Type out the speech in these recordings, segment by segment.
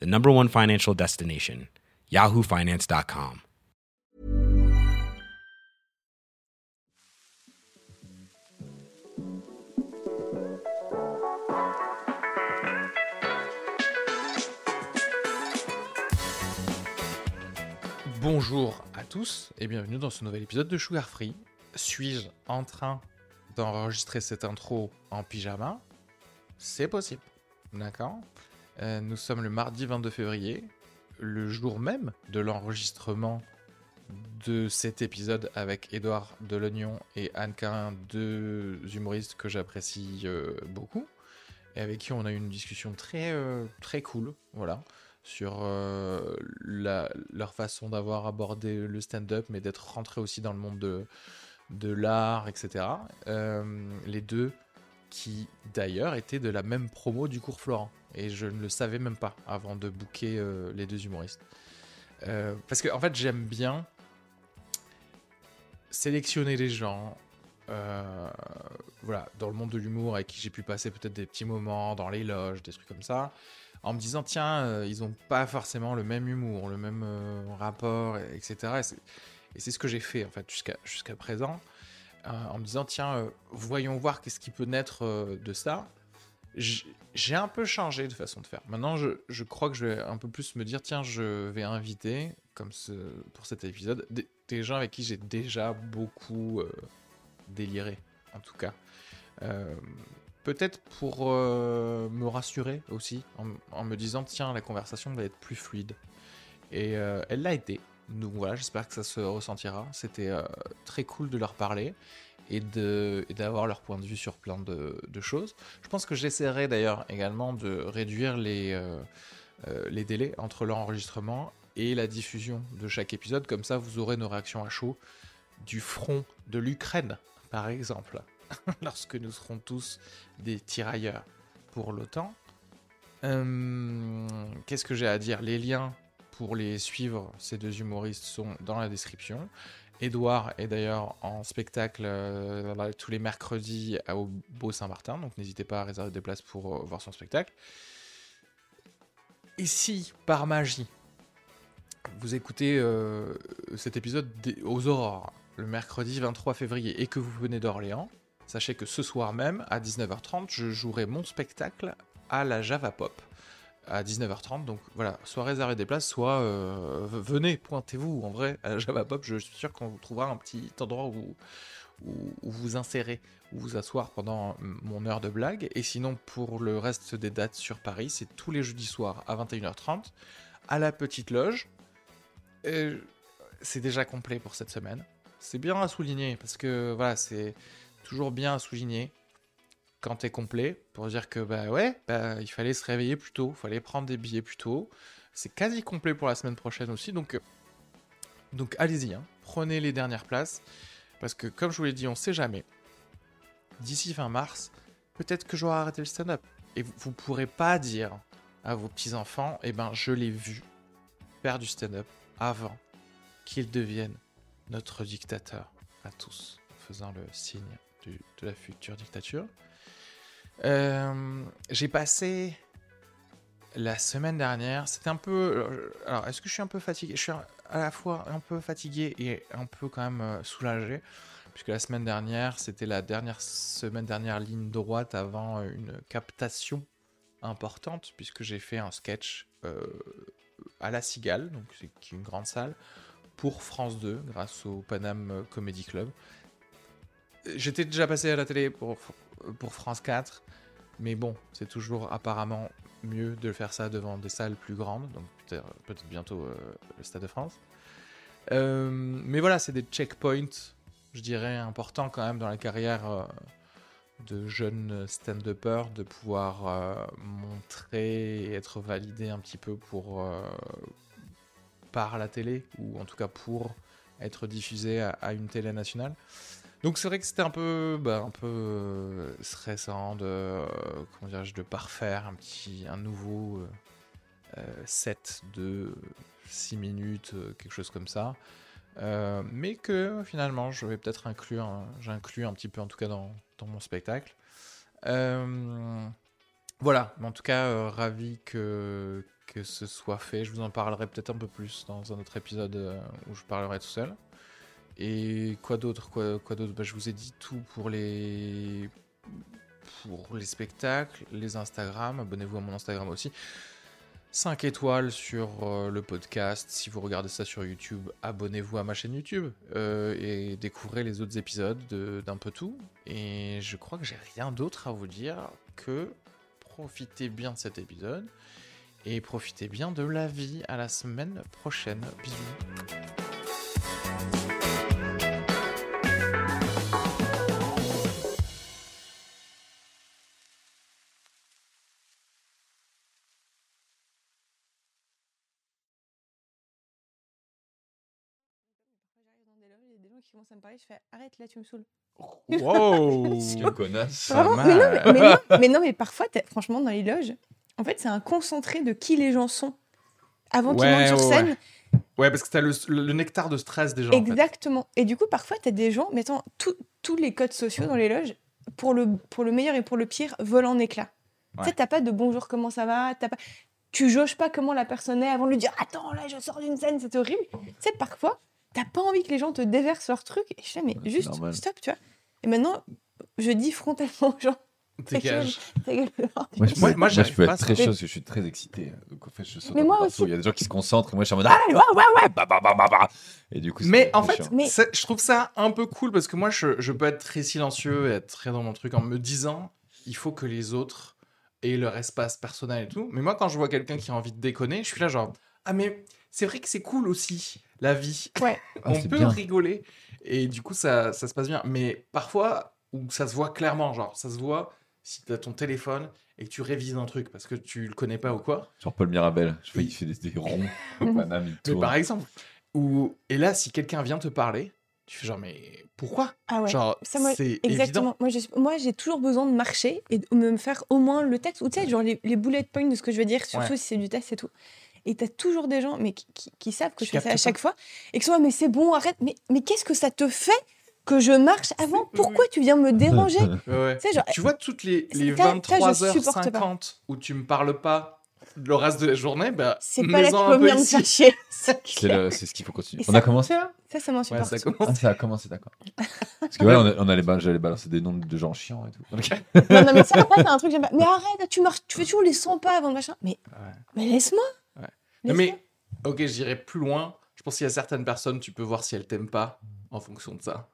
the number one financial destination, yahoofinance.com. Bonjour à tous et bienvenue dans ce nouvel épisode de Sugar Free. Suis-je en train d'enregistrer cette intro en pyjama? C'est possible. D'accord? Euh, Nous sommes le mardi 22 février, le jour même de l'enregistrement de cet épisode avec Édouard Delognon et Anne Carin, deux humoristes que j'apprécie euh, beaucoup et avec qui on a eu une discussion très, euh, très cool. Voilà sur leur façon d'avoir abordé le stand-up, mais d'être rentré aussi dans le monde de, de l'art, etc. Les deux qui, d'ailleurs, étaient de la même promo du cours Florent. Et je ne le savais même pas avant de booker euh, les deux humoristes. Euh, parce que, en fait, j'aime bien sélectionner les gens. euh, voilà, dans le monde de l'humour avec qui j'ai pu passer peut-être des petits moments, dans les loges, des trucs comme ça en me disant tiens ils ont pas forcément le même humour le même rapport et- etc et c'est- ce que j'ai fait en fait jusqu'à jusqu'à présent en me disant tiens voyons voir qu'est-ce qui peut naître de ça j'ai un peu changé de façon de faire maintenant je, crois que je vais un peu plus me dire tiens je vais inviter comme pour cet épisode des, gens avec qui j'ai déjà beaucoup euh, déliré en tout cas Euh, Peut-être pour euh, me rassurer aussi, en, me disant tiens, la conversation va être plus fluide. Et elle l'a été. Donc voilà, j'espère que ça se ressentira. C'était très cool de leur parler et d'avoir leur point de vue sur plein de, choses. Je pense que j'essaierai d'ailleurs également de réduire les, euh, euh, les délais entre l'enregistrement et la diffusion de chaque épisode. Comme ça, vous aurez nos réactions à chaud du front de l'Ukraine, par exemple, lorsque nous serons tous des tirailleurs pour l'OTAN. Euh, Qu'est-ce que j'ai à dire? Les liens pour les suivre, ces deux humoristes, sont dans la description. Edouard est d'ailleurs en spectacle euh, tous les mercredis au Beau Saint-Martin, donc n'hésitez pas à réserver des places pour euh, voir son spectacle. Et si, par magie, vous écoutez euh, cet épisode aux aurores, le mercredi 23 février, et que vous venez d'Orléans, Sachez que ce soir même, à 19h30, je jouerai mon spectacle à la Java Pop. À 19h30, donc voilà, soit réservez des places, soit euh, venez, pointez-vous. En vrai, à Java Pop, je suis sûr qu'on vous trouvera un petit endroit où, où, vous insérer, où vous asseoir pendant mon heure de blague. Et sinon, pour le reste des dates sur Paris, c'est tous les jeudis soirs à 21h30, à la Petite Loge. C'est déjà complet pour cette semaine. C'est bien à souligner, parce que voilà, c'est toujours bien à souligner quand t'es complet pour dire que bah ouais, bah, il fallait se réveiller plus tôt, il fallait prendre des billets plus tôt. C'est quasi complet pour la semaine prochaine aussi, donc euh, allez-y, hein. prenez les dernières places parce que comme je vous l'ai dit, on sait jamais. D'ici fin mars, peut-être que j'aurai arrêté le stand-up et vous, vous pourrez pas dire à vos petits enfants, eh ben je l'ai vu faire du stand-up avant qu'il devienne notre dictateur à tous, faisant le signe de la future dictature. Euh, J'ai passé la semaine dernière, c'était un peu... Alors, est-ce que je suis un peu fatigué? Je suis à la fois un peu fatigué et un peu quand même euh, soulagé, puisque la semaine dernière, c'était la dernière semaine dernière ligne droite avant euh, une captation importante, puisque j'ai fait un sketch euh, à la Cigale, donc c'est une grande salle, pour France 2, grâce au Paname Comedy Club. J'étais déjà passé à la télé pour, pour France 4, mais bon, c'est toujours apparemment mieux de faire ça devant des salles plus grandes, donc peut-être peut bientôt euh, le Stade de France. Euh, mais voilà, c'est des checkpoints, je dirais, importants quand même dans la carrière euh, de jeunes stand-uppers, de pouvoir euh, montrer et être validé un petit peu pour euh, par la télé, ou en tout cas pour être diffusé à une télé nationale. Donc c'est vrai que c'était un peu, bah, un peu euh, stressant de, euh, comment dirais-je, de parfaire un petit, un nouveau euh, set de 6 minutes, quelque chose comme ça. Mais que finalement je vais peut-être inclure, j'inclus un petit peu en tout cas dans, dans mon spectacle. Voilà, mais en tout cas ravi que, que ce soit fait. Je vous en parlerai peut-être un peu plus dans un autre épisode où je parlerai tout seul. Et quoi d'autre Quoi, d'autre? Bah, Je vous ai dit tout pour les pour les spectacles, les Instagram. Abonnez-vous à mon Instagram aussi. 5 étoiles sur euh, le podcast. Si vous regardez ça sur YouTube, abonnez-vous à ma chaîne YouTube euh, et découvrez les autres épisodes de- d'un peu tout. Et je crois que j'ai rien d'autre à vous dire que profitez bien de cet épisode et profitez bien de la vie. À la semaine prochaine. Bisous. Qui commencent à me parler, je fais arrête là, tu me saoules. Wow Quelle connasse. Vraiment, mais, non, mais, mais non, mais non, mais parfois, t'as- franchement, dans les loges, en fait, c'est un concentré de qui les gens sont avant qu'ils montent sur ouais, scène. Ouais, parce que t'as le, le, le nectar de stress des gens. en fait. Exactement. Et du coup, parfois, tu as des gens, mettons, tout- tous les codes sociaux dans les loges, pour le, pour le meilleur et pour le pire, volent en éclats. Tu sais, t'as pas de bonjour, comment ça va t'as pas... Tu jauges pas comment la personne est avant de lui dire Attends, là, je sors d'une scène, c'est horrible. Tu sais, parfois, t'as pas envie que les gens te déversent leur truc. Et je fais Mais Ouais, juste, stop, tu vois. Et maintenant, je dis frontalement aux gens Dégage. Moi, je Moi- moi, je peux pas être très chaud parce que je suis très excité. Donc, en fait, je saute Mais moi aussi. Il y a des gens qui se concentrent et moi, je suis en mode Ah, ouais, ouais, ouais, bah, bah, bah, bah, bah. Et du coup, c'est Mais en fait. Mais- je trouve ça un peu cool parce que moi, je, je peux être très silencieux et être très dans mon truc en me disant il faut que les autres aient leur espace personnel et tout. Mais moi, quand je vois quelqu'un qui a envie de déconner, je suis là genre ah mais c'est vrai que c'est cool aussi la vie. Ouais. Ah, On peut bien. rigoler et du coup ça, ça se passe bien. Mais parfois où ça se voit clairement, genre ça se voit si tu as ton téléphone et que tu révises un truc parce que tu le connais pas ou quoi. Genre Paul Mirabel, je fais, il fait des, des ronds au Paname, il Mais par exemple, ou et là si quelqu'un vient te parler, tu fais genre mais pourquoi? Ah ouais. Genre Ça, moi, c'est évident. Exactement. Moi, j'ai- moi, j'ai toujours besoin de marcher et de me faire au moins le texte, ou tu sais, genre les, les bullet points de ce que je veux dire, surtout Ouais. si c'est du texte et tout. Et t'as toujours des gens mais qui, qui- qui savent que je fais ça à chaque fois et qui sont là, mais c'est bon, arrête. Mais, mais qu'est-ce que ça te fait que je marche avant? Pourquoi tu viens me déranger? Ouais. Tu genre, Tu vois toutes les, c'est les ça- ça, je supporte 23h50 où tu me parles pas le reste de la journée, bah C'est pas là qu'il faut venir me chier. C'est C'est le- c'est ce qu'il faut continuer. Et On ça- a commencé là? Ça, ça m'en Ouais, ça Ah, ça a commencé, d'accord. Parce que ouais, on a- on allait j'allais balancer des noms de gens chiants et tout. Ok. Non, non, mais ça, après, t'as un truc, j'aime pas. Mais arrête, tu, marches, tu fais toujours les 100 pas avant de machin. Mais, Ouais. mais laisse-moi. Mais ok, j'irai plus loin. Je pense qu'il y a certaines personnes, tu peux voir si elles t'aiment pas en fonction de ça.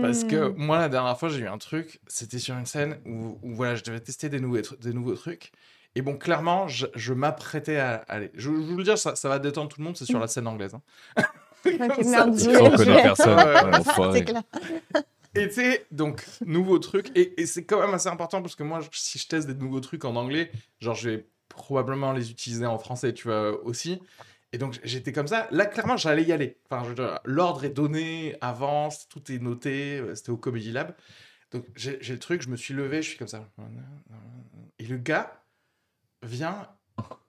Parce que Hmm. moi, la dernière fois, j'ai eu un truc, c'était sur une scène où, où, voilà, je devais tester des nouveaux, des nouveaux trucs. Et bon, clairement, je, je m'apprêtais à aller. Je, je vous le dire, ça, ça va détendre tout le monde, c'est sur la scène anglaise. hein. Ok, Comme ça, On connaît personne. Ouais, clair. Et tu sais, donc, nouveau truc. Et, et c'est quand même assez important parce que moi, je- si je teste des nouveaux trucs en anglais, genre, je vais probablement les utiliser en français, tu vois, aussi. Et donc, j'étais comme ça. Là, clairement, j'allais y aller. Enfin, l'ordre est donné, avance, tout est noté. euh, C'était au Comedy Lab. Donc, j'ai le truc, je me suis levé, je suis comme ça. Et le gars vient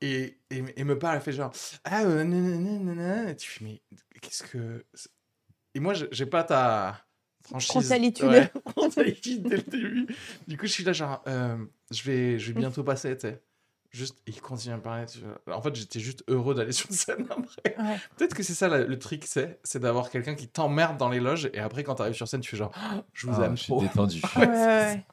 et, et, et me parle, il fait genre Ah, euh, nanana. Et tu fais, mais qu'est-ce que. Et moi, j'ai- pas ta franchise. Ouais, dès le début. Du coup, je suis là, genre, euh, je, vais, je vais bientôt passer, tu sais. Juste, il continue à me parler. tu vois. En fait, j'étais juste heureux d'aller sur scène après. Ouais. Peut-être que c'est ça la- le trick, c'est, c'est d'avoir quelqu'un qui t'emmerde dans les loges et après, quand t'arrives sur scène, tu fais genre, je vous Ah, aime je suis trop. détendu. Ouais, ouais, ouais.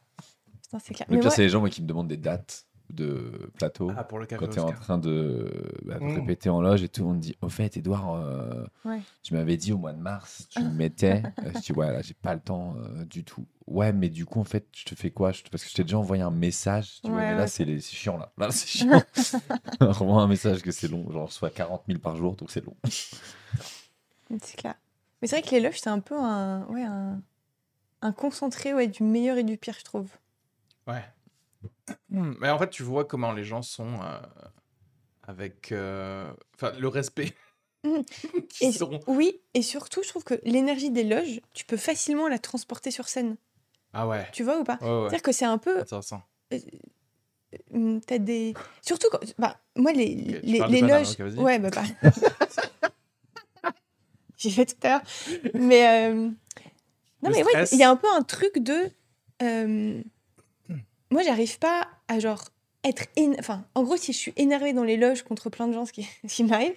Putain, c'est clair. Le Mais pire, c'est les gens moi, qui me demandent des dates de plateau. Ah, pour le café quand tu es en train de, bah, de Mm. répéter en loge et tout, on me dit Au fait, Edouard, euh, Ouais. tu m'avais dit au mois de mars, tu me mettais. Euh, je dis Ouais, là, j'ai pas le temps euh, du tout. Ouais, mais du coup, en fait, je te fais quoi? Je te- Parce que je t'ai déjà envoyé un message. Tu vois, Ouais, mais ouais. là, c'est les- chiant. Là, là c'est chiant. Envoie un message que c'est long. Genre, soit 40 000 par jour, donc c'est long. C'est clair. Mais c'est vrai que les loges, c'est un peu un, ouais, un, un concentré ouais, du meilleur et du pire, je trouve. Ouais. Hmm, Mais en fait, tu vois comment les gens sont euh, avec euh, le respect Et- seront. Oui, et surtout, je trouve que l'énergie des loges, tu peux facilement la transporter sur scène. Ah ouais. Tu vois ou pas? Ouais, ouais. C'est-à-dire que c'est un peu. Intéressant. hum, T'as des. Surtout quand. Bah, moi, les, les, loges. ok, vas-y. ouais, bah, bah. J'ai fait tout à l'heure. Mais. euh, Non, Le mais ouais, stress. il y a un peu un truc de. Moi, j'arrive pas à genre être. éne- Enfin, en gros, si je suis énervée dans les loges contre plein de gens, ce qui, qui m'arrive,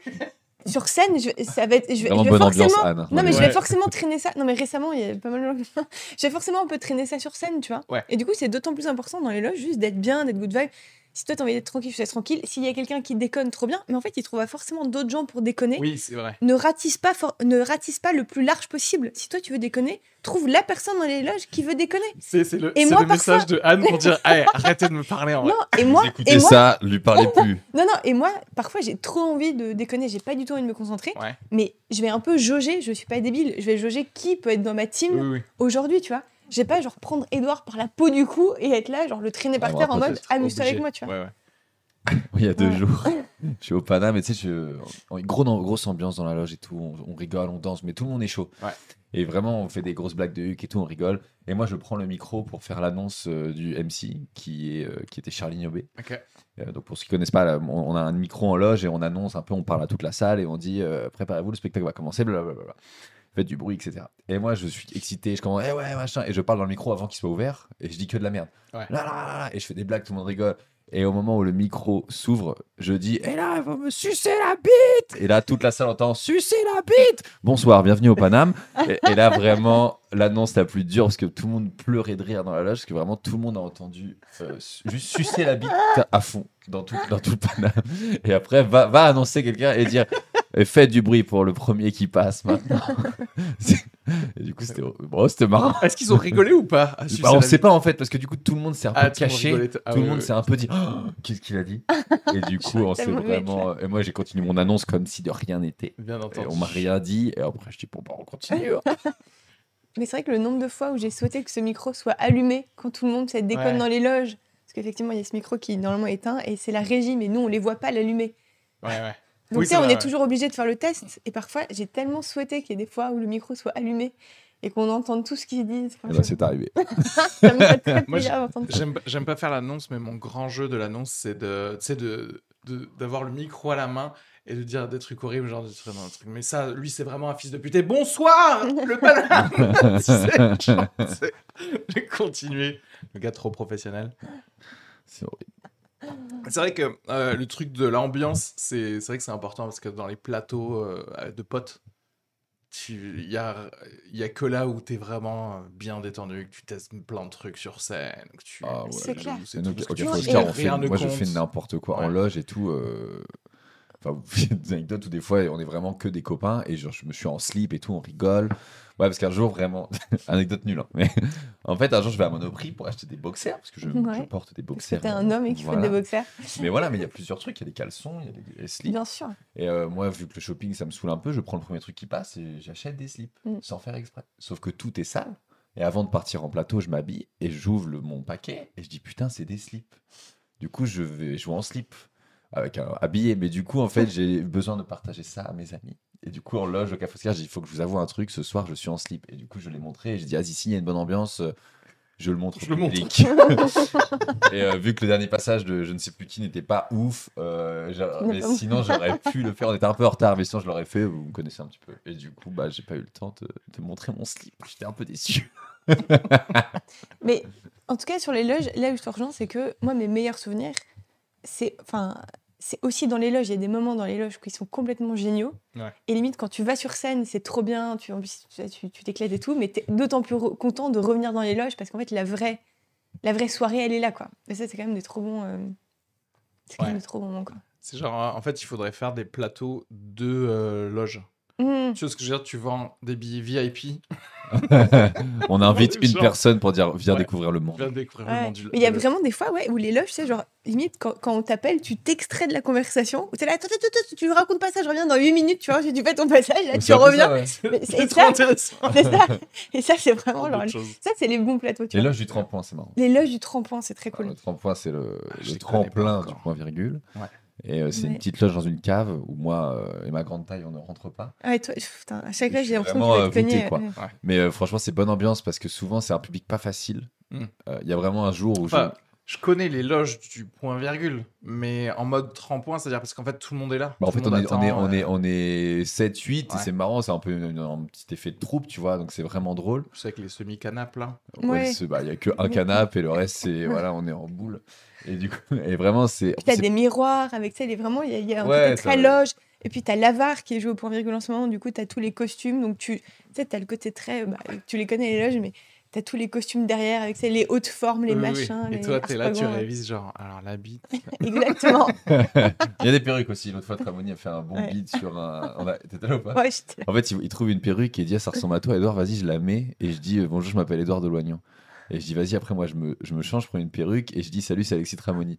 sur scène, je, vais- ça va être. Je je vais bonne ambiance, forcément. Anne. Non, mais je vais forcément traîner ça. Non, mais récemment, il y a pas mal de gens. je vais forcément un peu traîner ça sur scène, tu vois. Ouais. Et du coup, c'est d'autant plus important dans les loges, juste d'être bien, d'être good vibe. Si toi, t'as envie d'être tranquille, tu laisses tranquille. S'il y a quelqu'un qui déconne, trop bien. Mais en fait, il trouvera forcément d'autres gens pour déconner. Oui, c'est vrai. Ne ratisse, pas for- ne ratisse pas le plus large possible. Si toi, tu veux déconner, trouve la personne dans les loges qui veut déconner. C'est c'est le, Et c'est moi, le message de Anne pour dire Allez, arrêtez de me parler en vrai. Non, et moi, et moi, ça, lui parlez plus. non, non, et moi, parfois, j'ai trop envie de déconner. J'ai pas du tout envie de me concentrer. Ouais. Mais je vais un peu jauger. Je suis pas débile. Je vais jauger qui peut être dans ma team Oui, oui. aujourd'hui, tu vois. Je vais pas genre prendre Edouard par la peau du cou et être là, genre le traîner par terre en mode amuse-toi avec moi, tu vois. Ouais, ouais. Il y a deux Ouais. jours, je suis au Paname, et tu sais, je... gros, dans- grosse ambiance dans la loge et tout, on, on rigole, on danse, mais tout le monde est chaud. Ouais. Et vraiment, on fait des grosses blagues de Huck et tout, on rigole. Et moi, je prends le micro pour faire l'annonce euh, du MC, qui, est, euh, qui était Charlie Niobé. Ok. Euh, donc, pour ceux qui connaissent pas, là, on on a un micro en loge et on annonce un peu, on parle à toute la salle et on dit euh, préparez-vous, le spectacle va commencer, blablabla. Faites du bruit, etc. Et moi, je suis excité, je commence, eh ouais, machin, et je parle dans le micro avant qu'il soit ouvert, et je dis que de la merde. Ouais. Là, là, et je fais des blagues, tout le monde rigole. Et au moment où le micro s'ouvre, je dis Et là, il va me sucer la bite Et là, toute la salle entend Sucer la bite Bonsoir, bienvenue au Paname. et, et là, vraiment, l'annonce la plus dure, parce que tout le monde pleurait de rire dans la loge, parce que vraiment tout le monde a entendu euh, juste sucer la bite à fond dans tout, dans tout le Paname. Et après, va, va annoncer quelqu'un et dire Et Faites du bruit pour le premier qui passe maintenant. Et du coup, c'était bon, c'était marrant. Est-ce qu'ils ont rigolé ou pas sucer Bah, on sait pas en fait, parce que du coup, tout le monde s'est un peu Ah, tout le monde caché. Ah, tout oui, le monde oui. s'est un peu dit Oh, qu'est-ce qu'il a dit et du coup on s'est vraiment et moi j'ai continué mon annonce comme si de rien n'était Bien et entendu. on m'a rien dit et après je dis bon bah on continue hein. Mais c'est vrai que le nombre de fois où j'ai souhaité que ce micro soit allumé quand tout le monde se déconne Ouais. dans les loges, parce qu'effectivement, il y a ce micro qui normalement est éteint et c'est la régie, mais nous, on les voit pas l'allumer. Ouais, ouais. Donc, Oui, tu sais, on est toujours obligé de faire le test. Et parfois, j'ai tellement souhaité qu'il y ait des fois où le micro soit allumé et qu'on entende tout ce qu'ils disent. Bah je- c'est arrivé ça me fait très Moi, plaisir d'entendre ça. J'aime j'aime pas faire l'annonce, mais mon grand jeu de l'annonce, c'est de, tu sais, de, de- d'avoir le micro à la main et de dire des trucs horribles, genre des trucs, non, des trucs. Mais ça, lui, c'est vraiment un fils de pute. Et bonsoir, le sais, J'ai continué. Le gars trop professionnel. C'est horrible. C'est vrai que euh, le truc de l'ambiance, c'est c'est vrai que c'est important parce que dans les plateaux euh, de potes, il y a, il y a que là où tu es vraiment bien détendu, que tu testes plein de trucs sur scène, que tu. Ah ouais, C'est clair. tout que tu fais, rien moi je fais n'importe quoi en loge et tout euh, Enfin, des anecdotes où des fois on est vraiment que des copains et genre je me suis en slip et tout, on rigole. Ouais, parce qu'un jour vraiment, anecdote nulle, hein, mais en fait un jour je vais à Monoprix pour acheter des boxers parce que je, Ouais. je porte des boxers. T'es un homme et qu'il faut Voilà. des boxers. Mais voilà, mais il y a plusieurs trucs, il y a des caleçons, il y a des, des slips. Bien sûr. Et euh, moi, vu que le shopping, ça me saoule un peu, je prends le premier truc qui passe et j'achète des slips, Mm. sans faire exprès. Sauf que tout est sale. Et avant de partir en plateau, je m'habille et j'ouvre mon paquet et je dis putain, c'est des slips. Du coup, je vais jouer en slip, avec un habillé. Mais du coup, en fait, j'ai besoin de partager ça à mes amis. Et du coup, en loge au Café Oscar, j'ai dit il faut que je vous avoue un truc, ce soir, je suis en slip. Et du coup, je l'ai montré et je dis ah, ici, il y a une bonne ambiance. euh, Je le montre Je au le montre. public. et euh, vu que le dernier passage de je ne sais plus qui n'était pas ouf, euh, mais sinon j'aurais pu le faire. On était un peu en retard, mais sinon je l'aurais fait. Vous me connaissez un petit peu. Et du coup, bah, j'ai pas eu le temps de, de montrer mon slip. J'étais un peu déçu. Mais en tout cas, sur les loges, là où je te rejoins, c'est que moi, mes meilleurs souvenirs, c'est enfin c'est aussi dans les loges. Il y a des moments dans les loges qui sont complètement géniaux. Ouais. Et limite, quand tu vas sur scène, c'est trop bien. Tu tu tu- t'éclates et tout. Mais t'es d'autant plus content de revenir dans les loges parce qu'en fait, la vraie, la vraie soirée, elle est là, quoi. Et ça, c'est quand même des trop bons. euh, C'est quand Ouais. même des trop bons moments, quoi. C'est genre, euh, en fait, il faudrait faire des plateaux de euh, loges. Mmh. Tu vois ce que je veux dire? Tu vends des billets VIP, On invite une personne pour dire viens Ouais. découvrir le monde. viens découvrir Ouais. le monde du Mais il y a vraiment des fois ouais, où les loges, tu sais, genre, limite, quand, quand on t'appelle, tu t'extrais de la conversation. Où t'es là, attends, attends, attends, tu racontes pas ça, je reviens dans 8 minutes, tu vois, tu fais ton passage, là, tu reviens. c'est- trop ça, intéressant. Et ça, c'est vraiment genre. Ça, c'est les bons plateaux, tu loges du tremplin, c'est marrant. Les loges du tremplin, c'est très cool. Le tremplin, c'est le, Ah, tremplin du point virgule. Ouais. Et euh, c'est une Ouais. petite loge dans une cave où moi euh, et ma grande taille, on ne rentre pas. Ah, et toi, putain, à chaque fois, j'ai l'impression que tu vas euh, quoi. ouais. Mais euh, franchement, c'est bonne ambiance parce que souvent, c'est un public pas facile. Mm. Euh, Il y a vraiment un jour où je- Enfin, je connais les loges du point virgule, mais en mode tremplin, c'est-à-dire parce qu'en fait tout le monde est là. Bah, en fait, on est, on est, attend, on euh, est, on est 7, 8, et Ouais. c'est marrant, c'est un peu une- un petit effet de troupe, tu vois, donc c'est vraiment drôle. Tu sais, avec les semi-canapes là. Ouais. c'est- bah, Il y a que un canapé, et le reste, c'est, voilà, on est en boule. Et du coup, et vraiment, c'est. Puis t'as des miroirs avec ça, il est vraiment, il y a, y a un Ouais, côté très loge. Et puis t'as l'avare qui est joué au point virgule en ce moment, du coup t'as tous les costumes, donc tu tu sais, t'as le côté très, bah, tu les connais les loges, mais t'as tous les costumes derrière avec ça, les hautes formes, les Oui, oui, oui. machins. Et les toi, t'es là, tu révises genre, alors la bite. Exactement. Il y a des perruques aussi. L'autre fois, Tramoni a fait un bon Ouais. beat sur un. on a- T'étais là ou pas? Ouais, j'étais là. En fait, il, trouve une perruque et il dit ah, ça ressemble à toi, Edouard, vas-y, je la mets. Et je dis euh, bonjour, je m'appelle Edouard de Loignan. Et je dis vas-y, après, moi, je me, je me change, je prends une perruque et je dis salut, c'est Alexis Tramoni.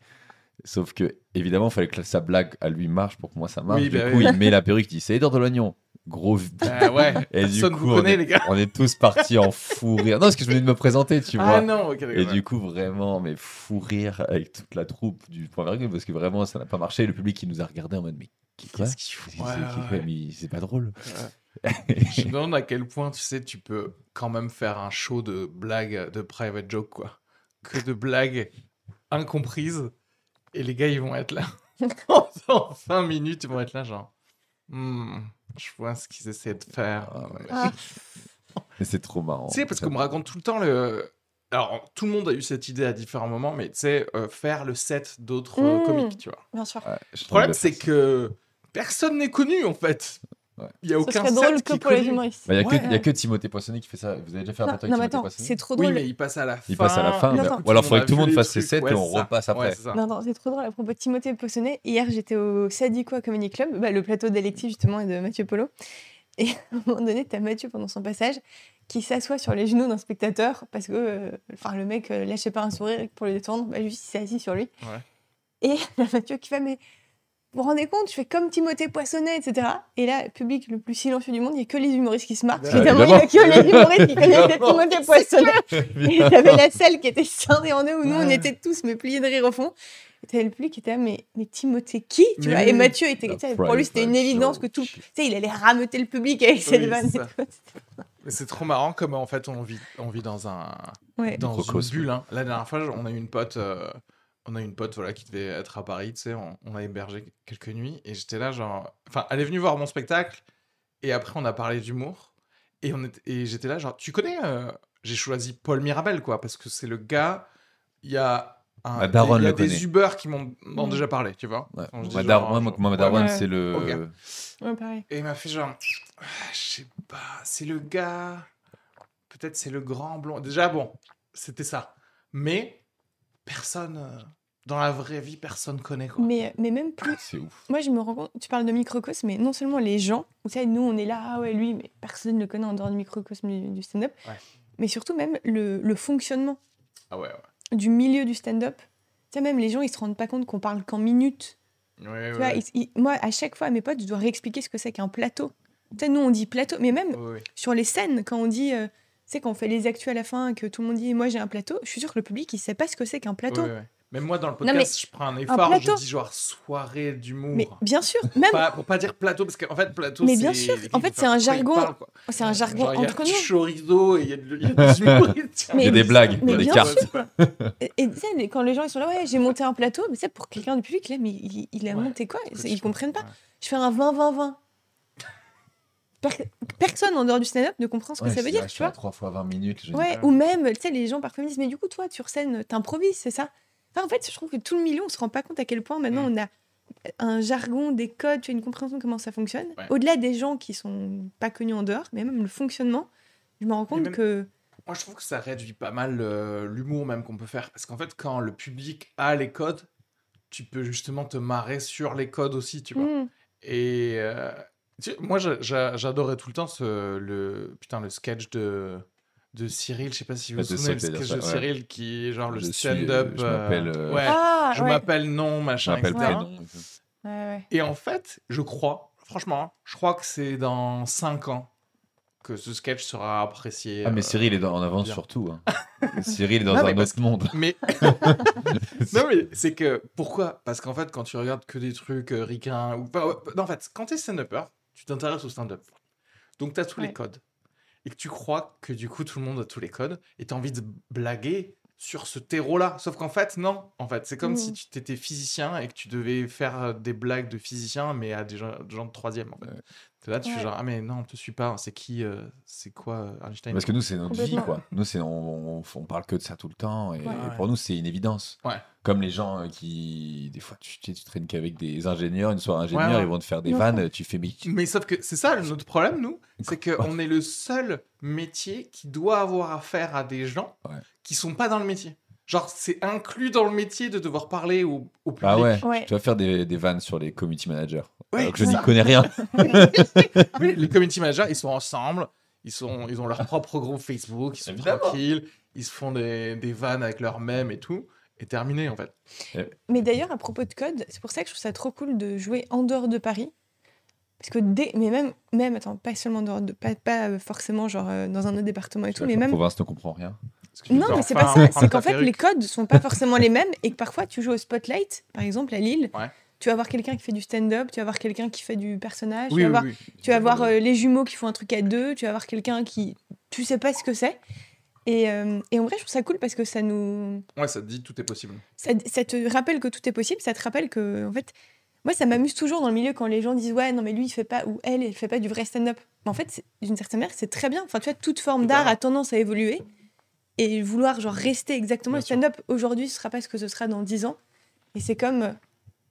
Sauf que, évidemment, il fallait que sa blague à lui marche pour que moi ça marche. Oui, du bah coup, oui. il met la perruque, il dit c'est Edouard de Loignan. Gros. Ah ouais, Et du coup, vous on connaît est, les gars. on est tous partis en fou rire. Non, parce que je venais de me présenter, tu vois. Ah non, ok, d'accord. Et du coup, vraiment, mais fou rire avec toute la troupe du point virgule, parce que vraiment, ça n'a pas marché. Le public, qui nous a regardé en mode, mais Qu'est-ce qu'il Ouais, ouais, ouais. Mais c'est pas drôle. Je me demande à quel point, tu sais, tu peux quand même faire un show de blagues, de private joke, quoi. Que de blagues incomprises. Et les gars, ils vont être là. en 20 minutes, ils vont être là, genre. Hmm, je vois ce qu'ils essaient de faire. Ah. Ah, Mais c'est trop marrant. Tu sais, parce qu'on me raconte tout le temps le. Alors, tout le monde a eu cette idée à différents moments, mais tu sais, euh, faire le set d'autres euh, Mm. comiques, tu vois. bien sûr. Ouais, Le problème, c'est que personne n'est connu, en fait. Ouais. Il y a Ce aucun serait set drôle qui que pour les humoristes. Bah, Il n'y a, que- Ouais. il y a que Timothée Poissonnet qui fait ça. Vous avez déjà fait un plateau non, avec mais Timothée attends, Poissonnet c'est trop Oui, drôle. mais il passe à la fin. Il passe à la fin. Non, mais-. Ou alors, il faudrait que tout le monde fasse ses sets ouais, et on ça. repasse après. Non, non, c'est trop drôle à propos de Timothée Poissonnet. Hier, j'étais au Sadiqua Comedy Club, bah, le plateau d'Alexis justement et de Mathieu Polo. Et à un moment donné, t'as Mathieu pendant son passage qui s'assoit sur les genoux d'un spectateur parce que euh, enfin, le mec euh, lâchait pas un sourire pour le détendre. Bah, juste, il s'est assis sur lui. Ouais. Et Mathieu qui fait Mais vous vous rendez compte, je fais comme Timothée Poissonnet, etc. Et là, public le plus silencieux du monde, il n'y a que les humoristes qui se marquent. Ouais, Évidemment, il n'y a que les humoristes qui connaissaient Évidemment. Timothée Poissonnet. Et t'avais la salle qui était scindée en deux où nous, on était tous mais pliés de rire au fond. Et t'avais le public qui était là, mais, mais Timothée qui tu Mais vois? oui. Et Mathieu était. Pour lui, c'était une évidence que tout. Tu sais, il allait rameuter le public avec cette Oui, vanne. c'est et ça. tout. Mais c'est trop marrant comme en fait on vit, on vit dans un Ouais. dans une bulle. hein. La dernière fois, on a eu une pote, euh, on a une pote voilà qui devait être à Paris, tu sais, on, on a hébergé quelques nuits et j'étais là genre, enfin, elle est venue voir mon spectacle et après on a parlé d'humour et on était, et j'étais là genre, tu connais, euh, j'ai choisi Paul Mirabel quoi parce que c'est le gars, il y a un, Ma daronne il y a le des connaît. Uber qui m'ont Mm. déjà parlé, tu vois. Ouais. Ma genre, moi, ma ouais, daronne, ouais. c'est le. Ouais, pareil. Et il m'a fait genre, Ah, je sais pas, c'est le gars, peut-être c'est le grand blond. Déjà, bon, c'était ça. Mais personne, euh, dans la vraie vie, personne connaît quoi. Mais, mais même plus. C'est ouf. Moi, je me rends compte, tu parles de microcosme, mais non seulement les gens, vous savez, nous, on est là, ah ouais, lui, mais personne ne le connaît en dehors du microcosme du, du stand-up, Ouais. mais surtout même le, le fonctionnement Ah ouais, ouais. du milieu du stand-up. Tu sais, même les gens, ils se rendent pas compte qu'on parle qu'en minutes. Ouais, ouais, Tu vois, ouais. ils- ils- moi, à chaque fois, à mes potes, je dois réexpliquer ce que c'est qu'un plateau. Tu sais, nous, on dit plateau, mais même Ouais, ouais. sur les scènes, quand on dit, euh, tu sais, quand on fait les actus à la fin, que tout le monde dit, moi, j'ai un plateau, je suis sûre que le public, il sait pas ce que c'est qu'un plateau. Ouais. Même moi, dans le Non, podcast, mais je prends un effort, plateau. je dis genre soirée d'humour. Mais bien sûr, même, Pas, pour pas dire plateau, parce qu'en fait, plateau, Mais c'est. bien sûr, en fait, c'est un jargon c'est un jargon Genre, il y a entre du nous. chorizo et il y a, de- il y a des humoristes. Mais- Il y a des blagues, mais il y a des bien cartes. sûr. Et, et tu sais, quand les gens ils sont là, ouais, j'ai monté un plateau, mais c'est pour quelqu'un du public, là, mais il, il a Ouais, monté quoi? Ils comprennent pas. ouais. Je fais un 20-20-20. Per- personne en dehors du stand-up ne comprend ce que Ouais, ça veut dire, tu vois. 3 fois 20 minutes. Ouais, Ouais. ou même, tu sais, les gens parfois me disent, mais du coup, toi, sur scène, t'improvises, c'est ça? Enfin, en fait, je trouve que tout le milieu, on se rend pas compte à quel point maintenant on a un jargon, des codes, tu as une compréhension de comment ça fonctionne. Ouais. Au-delà des gens qui sont pas connus en dehors, mais même le fonctionnement, je me rends compte même- que. Moi, je trouve que ça réduit pas mal euh, l'humour même qu'on peut faire. Parce qu'en fait, quand le public a les codes, tu peux justement te marrer sur les codes aussi, tu vois. Hmm, Et euh, moi, j'a- j'a- j'adorais tout le temps ce, le, putain, le sketch de, de Cyril. Je sais pas si vous Ah, vous souvenez, le sketch ça, de ouais. Cyril qui est genre le stand-up. euh, je m'appelle, euh, ouais, Ah, je ouais. m'appelle non, Je machin, m'appelle etc. Et en fait, je crois, franchement, je crois que c'est dans 5 ans que ce sketch sera apprécié. Ah, mais euh, Cyril est dans- en avance bien. sur tout. hein. Cyril est dans Non, un parce autre monde. Mais non, mais c'est que pourquoi? Parce qu'en fait, quand tu regardes que des trucs euh, ricains ou pas, ouais, non, en fait, quand t'es stand-upper, tu t'intéresses au stand-up. Donc t'as tous les codes et que tu crois que du coup tout le monde a tous les codes et t'as envie de blaguer sur ce terreau-là. Sauf qu'en fait, non. En fait, c'est comme Mm. si tu étais physicien et que tu devais faire des blagues de physicien, mais à des gens, des gens de troisième. En fait. Là, tu fais Ouais. genre ah mais non, on te suis pas. C'est qui euh, C'est quoi euh, Einstein Parce que nous, c'est notre vie, quoi. Nous, c'est, on, on, on parle que de ça tout le temps. Et, Ouais. et pour nous, c'est une évidence. Ouais. Comme les gens euh, qui, des fois, tu, tu, tu traînes qu'avec des ingénieurs, une soirée ingénieur, Ouais, ouais. ils vont te faire des vannes, tu fais, mais Mais sauf que c'est ça notre problème, nous, c'est qu'on est le seul métier qui doit avoir affaire à des gens Ouais. qui sont pas dans le métier. Genre, c'est inclus dans le métier de devoir parler au, au public. Ah ouais, Ouais. tu vas faire des, des vannes sur les community managers. Ouais, alors que je n'y connais rien. Oui, les community managers, ils sont ensemble, ils, sont, ils ont leur propre groupe Facebook, ils sont Évidemment. tranquilles, ils se font des, des vannes avec leurs mèmes et tout, et terminé en fait. Mais d'ailleurs, à propos de code, c'est pour ça que je trouve ça trop cool de jouer en dehors de Paris. Parce que dès, mais même, même, attends, pas seulement en dehors de, pas, pas euh, forcément genre euh, dans un autre département et tout, mais La même. province ne comprend rien. Non, mais c'est pas ça. C'est qu'en fait, les codes sont pas forcément les mêmes et que parfois tu joues au spotlight, par exemple à Lille. Ouais. Tu vas voir quelqu'un qui fait du stand-up, tu vas voir quelqu'un qui fait du personnage, Oui, tu vas voir, oui. tu vas voir euh, les jumeaux qui font un truc à deux, tu vas voir quelqu'un qui. Tu sais pas ce que c'est. Et, euh, et en vrai, je trouve ça cool parce que ça nous. Ouais, ça te dit tout est possible. Ça, ça te rappelle que tout est possible, ça te rappelle que. En fait, moi, ça m'amuse toujours dans le milieu quand les gens disent Ouais, non, mais lui, il fait pas, ou elle, elle fait pas du vrai stand-up. Mais en fait, d'une certaine manière, c'est très bien. Enfin, tu vois, toute forme d'art a tendance à évoluer. Et vouloir, genre, rester exactement Bien le stand-up aujourd'hui, ce sera pas ce que ce sera dans 10 ans. Et c'est comme. euh,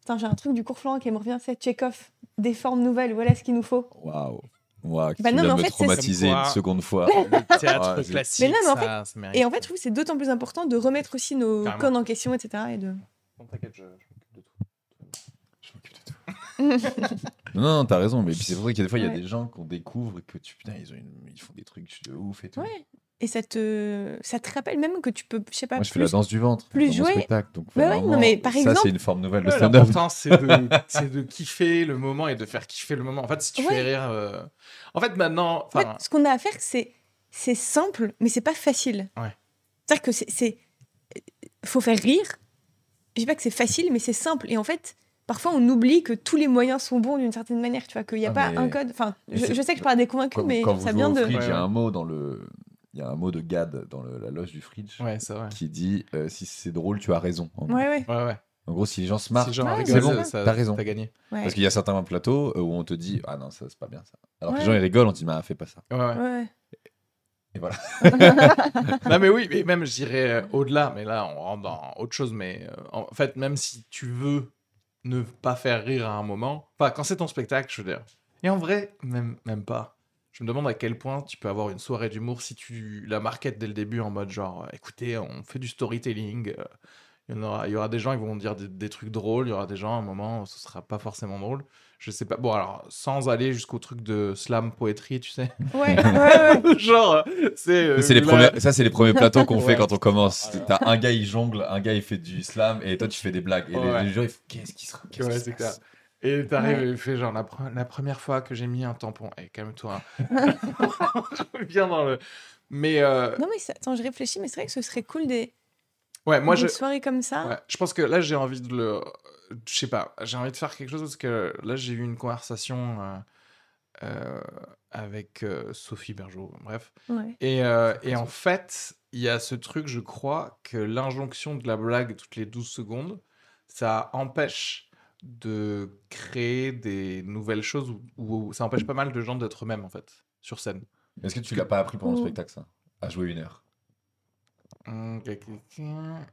Putain, j'ai un truc du cours flanc qui me revient, c'est Tchekhov, des formes nouvelles, voilà ce qu'il nous faut. Waouh. Waouh, Bah non, mais en de me fait, quoi- une seconde fois. Le théâtre Ah, classique, Mais non, mais en ça, ça mérite. Et en fait, je trouve que c'est d'autant plus important de remettre aussi nos Carrément. codes en question, etc. Et de... Bon, t'inquiète, je, je m'occupe de tout. Je m'occupe de tout. non, non, t'as raison. Mais c'est pour ça qu'il y a des fois, il y a Ouais. des gens qu'on découvre et que tu, putain, ils, ont une- ils font des trucs de ouf et tout. Ouais. Et ça te, ça te rappelle même que tu peux, je sais pas, Moi, je fais la danse du ventre. plus dans mon jouer. spectacle. Donc, Bah ouais, vraiment, non, mais par ça, exemple- c'est une forme nouvelle de Ouais, stand-up. L'important, c'est de, c'est de kiffer le moment et de faire kiffer le moment. En fait, si tu Ouais. fais rire. euh, En fait, maintenant. En fait, ce qu'on a à faire, c'est c'est simple, mais c'est pas facile. Ouais. C'est-à-dire que c'est, c'est faut faire rire. Je dis pas que c'est facile, mais c'est simple. Et en fait, parfois, on oublie que tous les moyens sont bons d'une certaine manière. Tu vois, qu'il n'y a Ah, pas mais- un code. Enfin, je, sais que je parle des convaincus, Quand, mais quand vous ça au de. fridge, il y a un mot dans le. Il y a un mot de Gad dans le- la loge du fridge Ouais, qui dit euh, si c'est drôle, tu as raison. En, gros. Ouais, ouais. Ouais, ouais. En gros, si les gens se marrent, Si genre Ouais, rigole, c'est bon, t'as raison. T'as gagné. ouais. parce qu'il y a certains plateaux euh, où on te dit ah non ça c'est pas bien ça. Alors que les gens ils rigolent, on te dit bah fais pas ça. Ouais. Et voilà. non, mais oui, mais même, je dirais euh, au-delà, mais là, on rentre dans autre chose. Mais euh, en fait, même si tu veux ne pas faire rire à un moment, enfin, quand c'est ton spectacle, je veux dire. Et en vrai, même, même pas. Je me demande à quel point tu peux avoir une soirée d'humour si tu la marketes dès le début en mode genre, euh, écoutez, on fait du storytelling. euh, Il y, en aura, il y aura des gens qui vont dire des, des trucs drôles, il y aura des gens à un moment ce sera pas forcément drôle. Je sais pas. Bon, alors, sans aller jusqu'au truc de slam poétrie, tu sais. Ouais, ouais, ouais. genre, euh, c'est. euh, C'est les la- premiers, ça c'est les premiers plateaux qu'on Ouais. fait quand on commence. T'as un gars il jongle, un gars il fait du slam et toi tu fais des blagues. Et les- Ouais. les, gens ils font qu'est-ce qui se qu'est-ce Ouais, c'est clair. Et t'arrives Ouais. et il fait genre la, pre- la première fois que j'ai mis un tampon. Eh, calme-toi. Bien dans le. Mais euh, Non, mais ça- attends, je réfléchis, mais c'est vrai que ce serait cool des, ouais, moi des je. soirées comme ça. ouais, je pense que là j'ai envie de le. Je sais pas, j'ai envie de faire quelque chose parce que là j'ai eu une conversation euh, euh, avec euh, Sophie Bergeau, bref. Ouais. Et, euh, et en fait, il y a ce truc, je crois, que l'injonction de la blague toutes les 12 secondes, ça empêche de créer des nouvelles choses ou, ou ça empêche pas mal de gens d'être eux-mêmes, en fait, sur scène. Est-ce que tu l'as pas appris pendant le Ouh. spectacle ça À jouer une heure? Hum,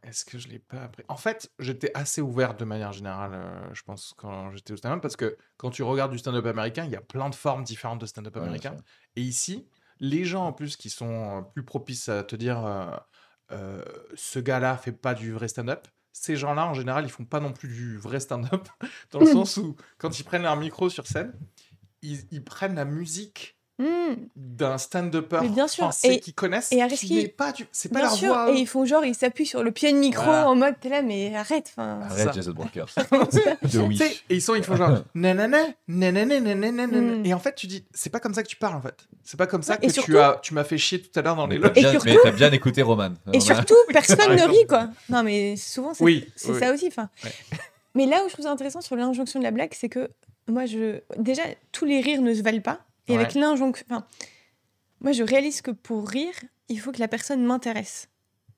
Est-ce que je l'ai pas appris? En fait, j'étais assez ouvert de manière générale, euh, je pense, quand j'étais au stand-up, parce que quand tu regardes du stand-up américain, il y a plein de formes différentes de stand-up Ouais, américain. Et ici, les gens en plus qui sont euh, plus propices à te dire euh, euh, ce gars-là fait pas du vrai stand-up, ces gens-là en général ils font pas non plus du vrai stand-up, dans le sens où quand ils prennent leur micro sur scène, ils, ils prennent la musique Hmm, d'un stand-upper Mais bien sûr, français et- qu'ils connaissent, et qui n'est pas du, c'est pas Bien leur sûr, voix. et ils font genre, ils s'appuient sur le pied de micro Voilà. en mode, t'es là, mais arrête. Enfin, Arrête, Ça. Jason Walker. Et ils sont, ils font genre nanana, nanana, nanana, nanana. Mm. Et en fait, tu dis, c'est pas comme ça que tu parles en fait. C'est pas comme ça Et que surtout- tu as, tu m'as fait chier tout à l'heure dans les loges. Surtout- mais t'as bien écouté Roman. Et a- surtout, personne Par ne rit, quoi. Non, mais souvent, c'est Oui, c'est oui. ça aussi. Enfin. Ouais. Mais là où je trouve ça intéressant sur l'injonction de la blague, c'est que moi, je. Déjà, tous les rires ne se valent pas. Et avec Ouais. l'injonction. Enfin, moi, je réalise que pour rire, il faut que la personne m'intéresse.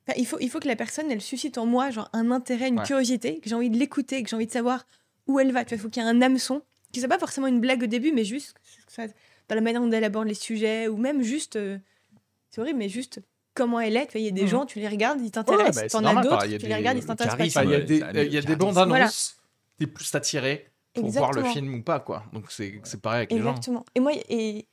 Enfin, il, faut, il faut que la personne, elle suscite en moi genre, un intérêt, une Ouais. curiosité, que j'ai envie de l'écouter, que j'ai envie de savoir où elle va. Tu vois, il faut qu'il y ait un hameçon, qui soit pas forcément une blague au début, mais juste que ça- dans la manière dont elle aborde les sujets, ou même juste. euh, c'est horrible, mais juste comment elle est. Tu vois, il y a des Mhm. gens, tu les regardes, ils Ouais, t'intéressent. bah, c'est T'en as d'autres, pareil, il y a tu des- les regardes, ils t'intéressent pas. Enfin, il y a Ouais, des, il y a des bandes annonces, t'es plus attiré pour voir le Exactement. film ou pas, quoi. Donc c'est c'est pareil avec les gens. Exactement. Et moi, et.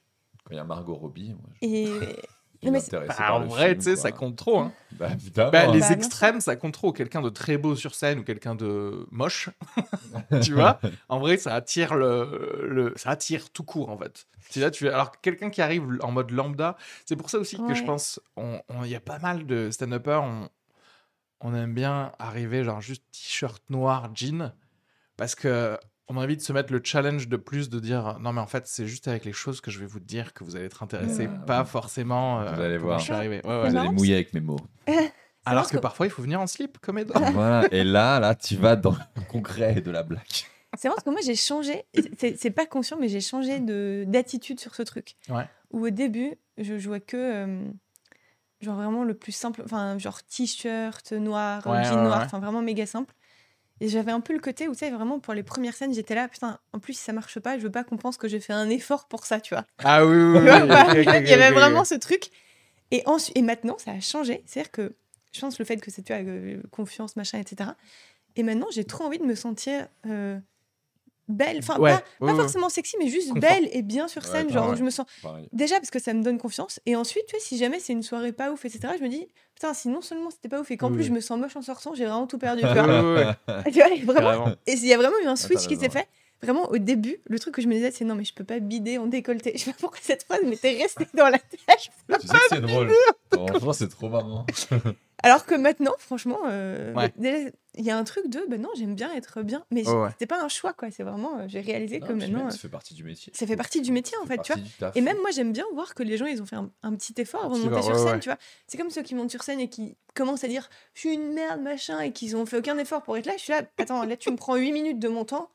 Quand il y a Margot Robbie, moi, je et... Non, mais Bah, en vrai, tu sais, ça compte trop. Hein. Bah. Bah, les Bah, extrêmes, ça compte trop. Quelqu'un de très beau sur scène ou quelqu'un de moche, tu vois. En vrai, ça attire le, le- ça attire tout court en fait. Tu vois, tu alors que quelqu'un qui arrive en mode lambda, c'est pour ça aussi que je pense, on, on- il y a pas mal de stand-uppers, on, on aime bien arriver genre juste t-shirt noir, jean, parce que on a envie de se mettre le challenge de plus de dire non mais en fait c'est juste avec les choses que je vais vous dire que vous allez être intéressé, Ouais. pas forcément. euh, Vous allez voir. Je suis arrivé. Ouais, C'est ouais. Vous allez mouiller avec mes mots. Alors que que- parfois il faut venir en slip comme Edouard. voilà. Et là, là, tu vas dans le concret de la blague. C'est vrai parce que moi j'ai changé, c'est pas conscient, mais j'ai changé de d'attitude sur ce truc. Ouais. Où au début, je jouais que euh, genre vraiment le plus simple, enfin genre t-shirt noir, Ouais, jean ouais, noir, ouais. enfin vraiment méga simple. Et j'avais un peu le côté où tu sais vraiment pour les premières scènes, j'étais là putain, en plus si ça marche pas, je veux pas qu'on pense que j'ai fait un effort pour ça, tu vois. Ah oui, oui, oui. Il y avait vraiment ce truc. Et, ensuite, et maintenant, ça a changé. C'est-à-dire que je pense le fait que c'est tu euh, confiance, machin, etc. Et maintenant, j'ai trop envie de me sentir euh, belle. Enfin, Ouais, pas, ouais, pas ouais. forcément sexy, mais juste Confort. belle et bien sur scène. genre, je me sens. Pareil. Déjà, parce que ça me donne confiance. Et ensuite, tu vois, si jamais c'est une soirée pas ouf, etc., je me dis, putain, si non seulement c'était pas ouf et qu'en Oui, plus je me sens moche en sortant, j'ai vraiment tout perdu. Tu vois. vois, et vraiment, et il y a vraiment eu un switch qui s'est fait. Vraiment, au début, le truc que je me disais, c'est non, mais je peux pas bider en décolleté. Je sais pas pourquoi cette phrase m'était restée dans la tête. tu sais que c'est drôle. Franchement, c'est trop marrant. Alors que maintenant, franchement, euh, déjà, il y a un truc de, ben non, j'aime bien être bien. Mais Ouais, ouais. c'était pas un choix, quoi. C'est vraiment, euh, j'ai réalisé que Non, puis maintenant, même, euh, ça fait partie du métier. ça fait partie du métier, en fait, tu vois. Et même moi, j'aime bien voir que les gens, ils ont fait un, un petit effort avant de monter sur ouais, scène, ouais. tu vois. C'est comme ceux qui montent sur scène et qui commencent à dire je suis une merde, machin, et qu'ils ont fait aucun effort pour être là. Je suis là, attends, là, tu me prends 8 minutes de mon temps,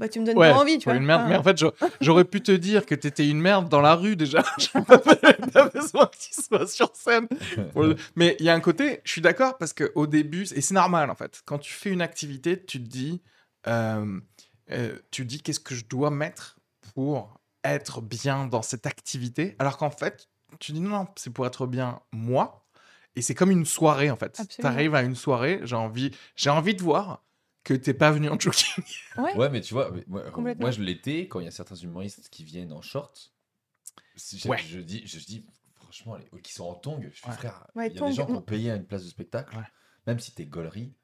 bah, tu me donnes Ouais, pas envie, tu vois. une merde. Mais en fait, j'a- j'aurais pu te dire que t'étais une merde dans la rue déjà. J'ai pas besoin que tu sois sur scène. Mais il y a un côté, je suis d'accord parce que au début, et c'est normal en fait, quand tu fais une activité, tu te dis, euh, euh, tu dis qu'est-ce que je dois mettre pour être bien dans cette activité, alors qu'en fait, tu dis non, non, c'est pour être bien moi. Et c'est comme une soirée en fait. Tu arrives à une soirée, j'ai envie, j'ai envie de voir que t'es pas venu en jogging. ouais. Ouais, mais tu vois, mais moi, je l'étais quand il y a certains humoristes qui viennent en short. Si je, Ouais. je dis, je dis, franchement, les, qui sont en tongs, je fais Ouais. frère, Ouais, il y a des gens qui ont payé à une place de spectacle, Ouais. même si t'es gaulerie.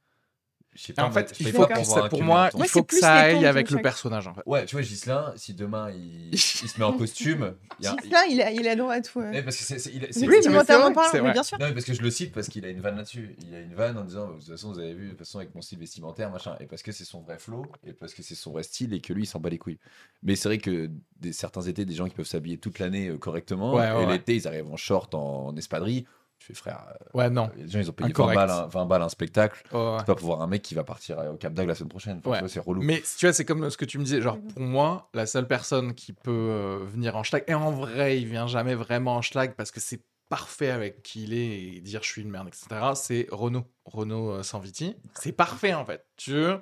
Je sais Et pas, en fait, il faut que ça, pour moi, il faut c'est que plus ça les aille avec le personnage. Ouais, tu vois, Gislain, si demain il, se met en costume. Gislain, il a, il a droit à tout. parce que c'est, Oui, c'est- mais bien sûr. Non, mais parce que je le cite parce qu'il a une vanne là-dessus. Il a une vanne en disant, de toute façon, vous avez vu, de toute façon, avec mon style vestimentaire, machin. Et parce que c'est son vrai flow, et parce que c'est son vrai style, et que lui, il s'en bat les couilles. Mais c'est vrai que des, certains étés, des gens qui peuvent s'habiller toute l'année euh, correctement, et l'été, ils arrivent en short, en, en espadrille. Tu fais, frère, euh, Ouais, non. les gens, ils ont payé 20 Incorrect. balles, un- 20 balles un spectacle. Ouais, ouais. C'est pas pour voir un mec qui va partir euh, au Cap d'Agde la semaine prochaine. Enfin, Ouais. c'est relou. Mais tu vois, c'est comme ce que tu me disais. Genre, pour moi, la seule personne qui peut euh, venir en schlag, et en vrai, il vient jamais vraiment en schlag parce que c'est parfait avec qui il est et dire je suis une merde, etc. C'est Renault. Renault euh, sans Viti. C'est parfait en fait. Tu veux,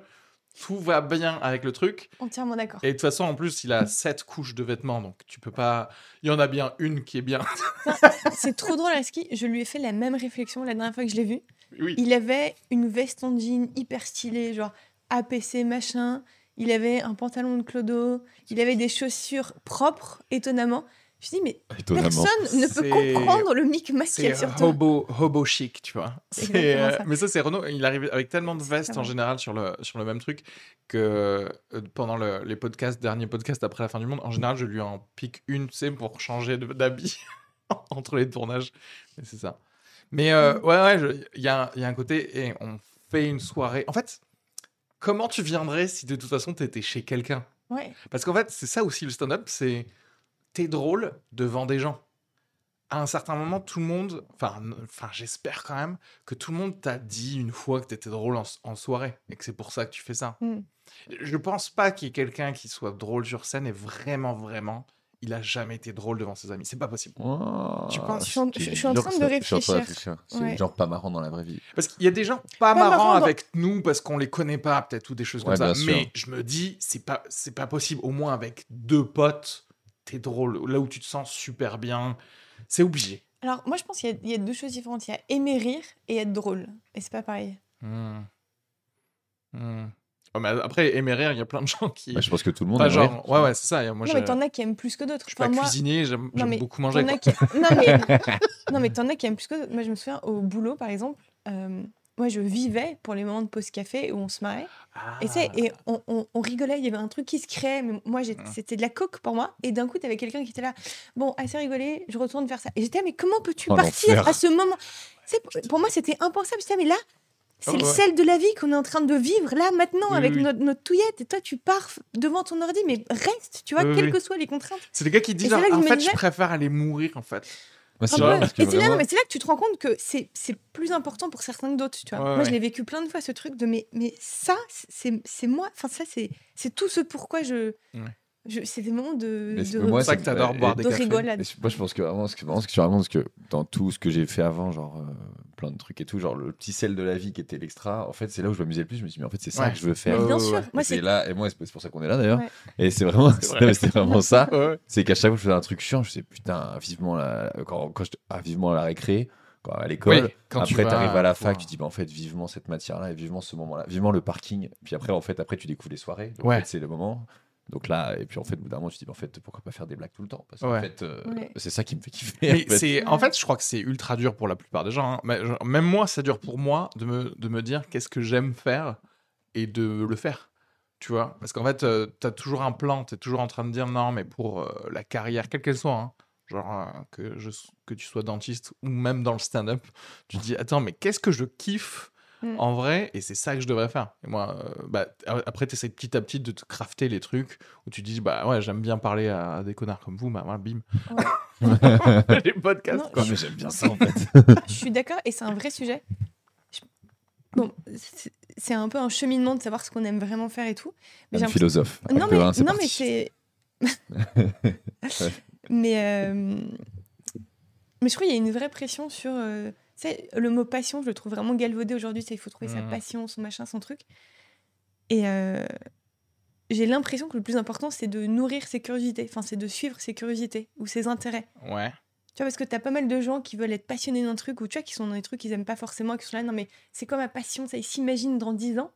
tout va bien avec le truc. Entièrement d'accord. Et de toute façon, en plus, il a sept couches de vêtements, donc tu peux pas. Il y en a bien une qui est bien. C'est trop drôle à ski. Je lui ai fait la même réflexion la dernière fois que je l'ai vu. oui. Il avait une veste en jean hyper stylée, genre APC machin. Il avait un pantalon de clodo. Il avait des chaussures propres, étonnamment. Je me dit, mais Étonnamment. personne ne peut comprendre le micmac qu'il y C'est a sur toi. hobo, hobo chic, tu vois. Euh, ça. mais ça, c'est Renault. Il arrive avec tellement de vestes en général sur le, sur le même truc que euh, pendant le- les podcasts, derniers podcasts après la fin du monde, en général, je lui en pique une, tu sais, pour changer d'habit entre les tournages. Mais c'est ça. Mais euh, ouais, ouais, je- il y, a, y a un côté, et on fait une soirée. En fait, comment tu viendrais si de toute façon, tu étais chez quelqu'un? Ouais. parce qu'en fait, c'est ça aussi le stand-up, c'est t'es drôle devant des gens. À un certain moment, tout le monde, enfin, enfin, j'espère quand même que tout le monde t'a dit une fois que t'étais drôle en, soirée et que c'est pour ça que tu fais ça. Mm. Je pense pas qu'il y ait quelqu'un qui soit drôle sur scène et vraiment, vraiment, il a jamais été drôle devant ses amis. C'est pas possible. Oh, Tu penses? Je suis en- c'est je suis en train de ça. Je suis en train de réfléchir. réfléchir. C'est Ouais. genre pas marrant dans la vraie vie. Parce qu'il y a des gens pas, Pas marrants dans- avec nous parce qu'on les connaît pas, peut-être, ou des choses comme ça. sûr. Mais je me dis, c'est pas, c'est pas possible. Au moins avec deux potes, t'es drôle. Là où tu te sens super bien, c'est obligé. Alors, moi, je pense qu'il y a- il y, a deux choses différentes. Il y a aimer rire et être drôle. Et c'est pas pareil. Hmm. Hmm. Oh, mais après, aimer rire, il y a plein de gens qui. Bah, je pense que tout le monde aime genre, rire. ouais, ouais, c'est ça. Moi, non, je, mais t'en as qui aiment plus que d'autres. je suis pas Enfin, moi, cuisinier, j'aime beaucoup manger. as quoi. qui- non, mais... non, mais t'en as qui aiment plus que d'autres. Moi, je me souviens, au boulot, par exemple, euh, moi, je vivais pour les moments de pause café où on se marrait. Et, tu Ah. et on, on- on rigolait, il y avait un truc qui se créait, mais moi, Ouais. c'était de la coque pour moi. Et d'un coup, t'avais quelqu'un qui était là, bon, assez rigolé, je retourne faire ça. Et j'étais, mais comment peux-tu Oh, partir à ce moment? Tu pour- moi, c'était impensable. J'étais, là, mais là, c'est Oh, le ouais. sel de la vie qu'on est en train de vivre, là, maintenant, Oui, avec oui. Notre, notre touillette. Et toi, tu pars devant ton ordi, mais reste, tu vois, Oui, quelles que soient les contraintes. C'est des gars qui Et là que en fait, je préfère aller mourir, en fait. Moi, c'est Un genre, vrai peu. parce que Et c'est là, vraiment- non, mais c'est là que tu te rends compte que c'est c'est plus important pour certains que d'autres. Tu vois. Ouais, moi, ouais. je l'ai vécu plein de fois, ce truc de mais, mais ça, c'est c'est moi. Enfin, ça, c'est c'est tout ce pourquoi je. Ouais. C'est des moments de. Mais mais moi, C'est ça que t'adores et- boire des de cafés. rigolade. Moi, je pense que vraiment, ce que, vraiment, ce que tu racontes, parce que dans tout ce que j'ai fait avant, genre euh, plein de trucs et tout, genre le petit sel de la vie qui était l'extra, en fait, c'est là où je m'amusais le plus. Je me suis dit, mais en fait, c'est ça Ouais. que je veux Mais faire. Ouais, bien sûr. Moi, c'est là, et moi, c'est pour ça qu'on est là d'ailleurs. Ouais. Et c'est vraiment, C'est vrai. c'est vraiment ça. Ouais. C'est qu'à chaque fois que je faisais un truc chiant, je sais putain, vivement la, quand, quand je, ah, vivement la récré, quand à l'école. Oui, quand tu après, vas t'arrives à la fac, tu dis, bah, en fait, vivement cette matière-là, et vivement ce moment-là, vivement le parking. Puis après, en fait, après, tu découvres les soirées. Donc, Ouais. en fait, c'est le moment. Donc là, et puis en fait, au bout d'un moment, tu te dis, bah, en fait, pourquoi pas faire des blagues tout le temps? Parce qu'en Ouais. fait, euh, Ouais. c'est ça qui me fait kiffer. Mais en fait. c'est, en fait, je crois que c'est ultra dur pour la plupart des gens. hein. Mais, genre, même moi, ça dure pour moi de me, de me dire qu'est-ce que j'aime faire et de le faire. Tu vois? Parce qu'en fait, tu as toujours un plan, tu es toujours en train de dire non, mais pour euh, la carrière, quelle qu'elle soit, hein, genre euh, que, je, que tu sois dentiste ou même dans le stand-up, tu te dis attends, mais qu'est-ce que je kiffe Mm. en vrai et c'est ça que je devrais faire. Et moi, euh, bah, après, tu essaies petit à petit de te crafter les trucs où tu dis bah ouais, j'aime bien parler à des connards comme vous, bah voilà, bim. les podcasts. Non, quoi. Ouais, mais j'aime bien ça en fait. Je suis d'accord et c'est un vrai sujet. Je- Bon, c'est- un peu un cheminement de savoir ce qu'on aime vraiment faire et tout. Mais Un philosophe. Non, mais, c'est non mais c'est. mais, euh, mais je crois qu'il y a une vraie pression sur. euh, sais, le mot passion, je le trouve vraiment galvaudé aujourd'hui. Il faut trouver sa Mhm. passion, son machin, son truc. Et euh, j'ai l'impression que le plus important, c'est de nourrir ses curiosités. Enfin, c'est de suivre ses curiosités ou ses intérêts. Ouais. Tu vois, parce que t'as pas mal de gens qui veulent être passionnés d'un truc ou tu vois, qui sont dans des trucs qu'ils aiment pas forcément, qui sont là, non mais c'est quoi ma passion Ça, ils s'imaginent dans 10 ans,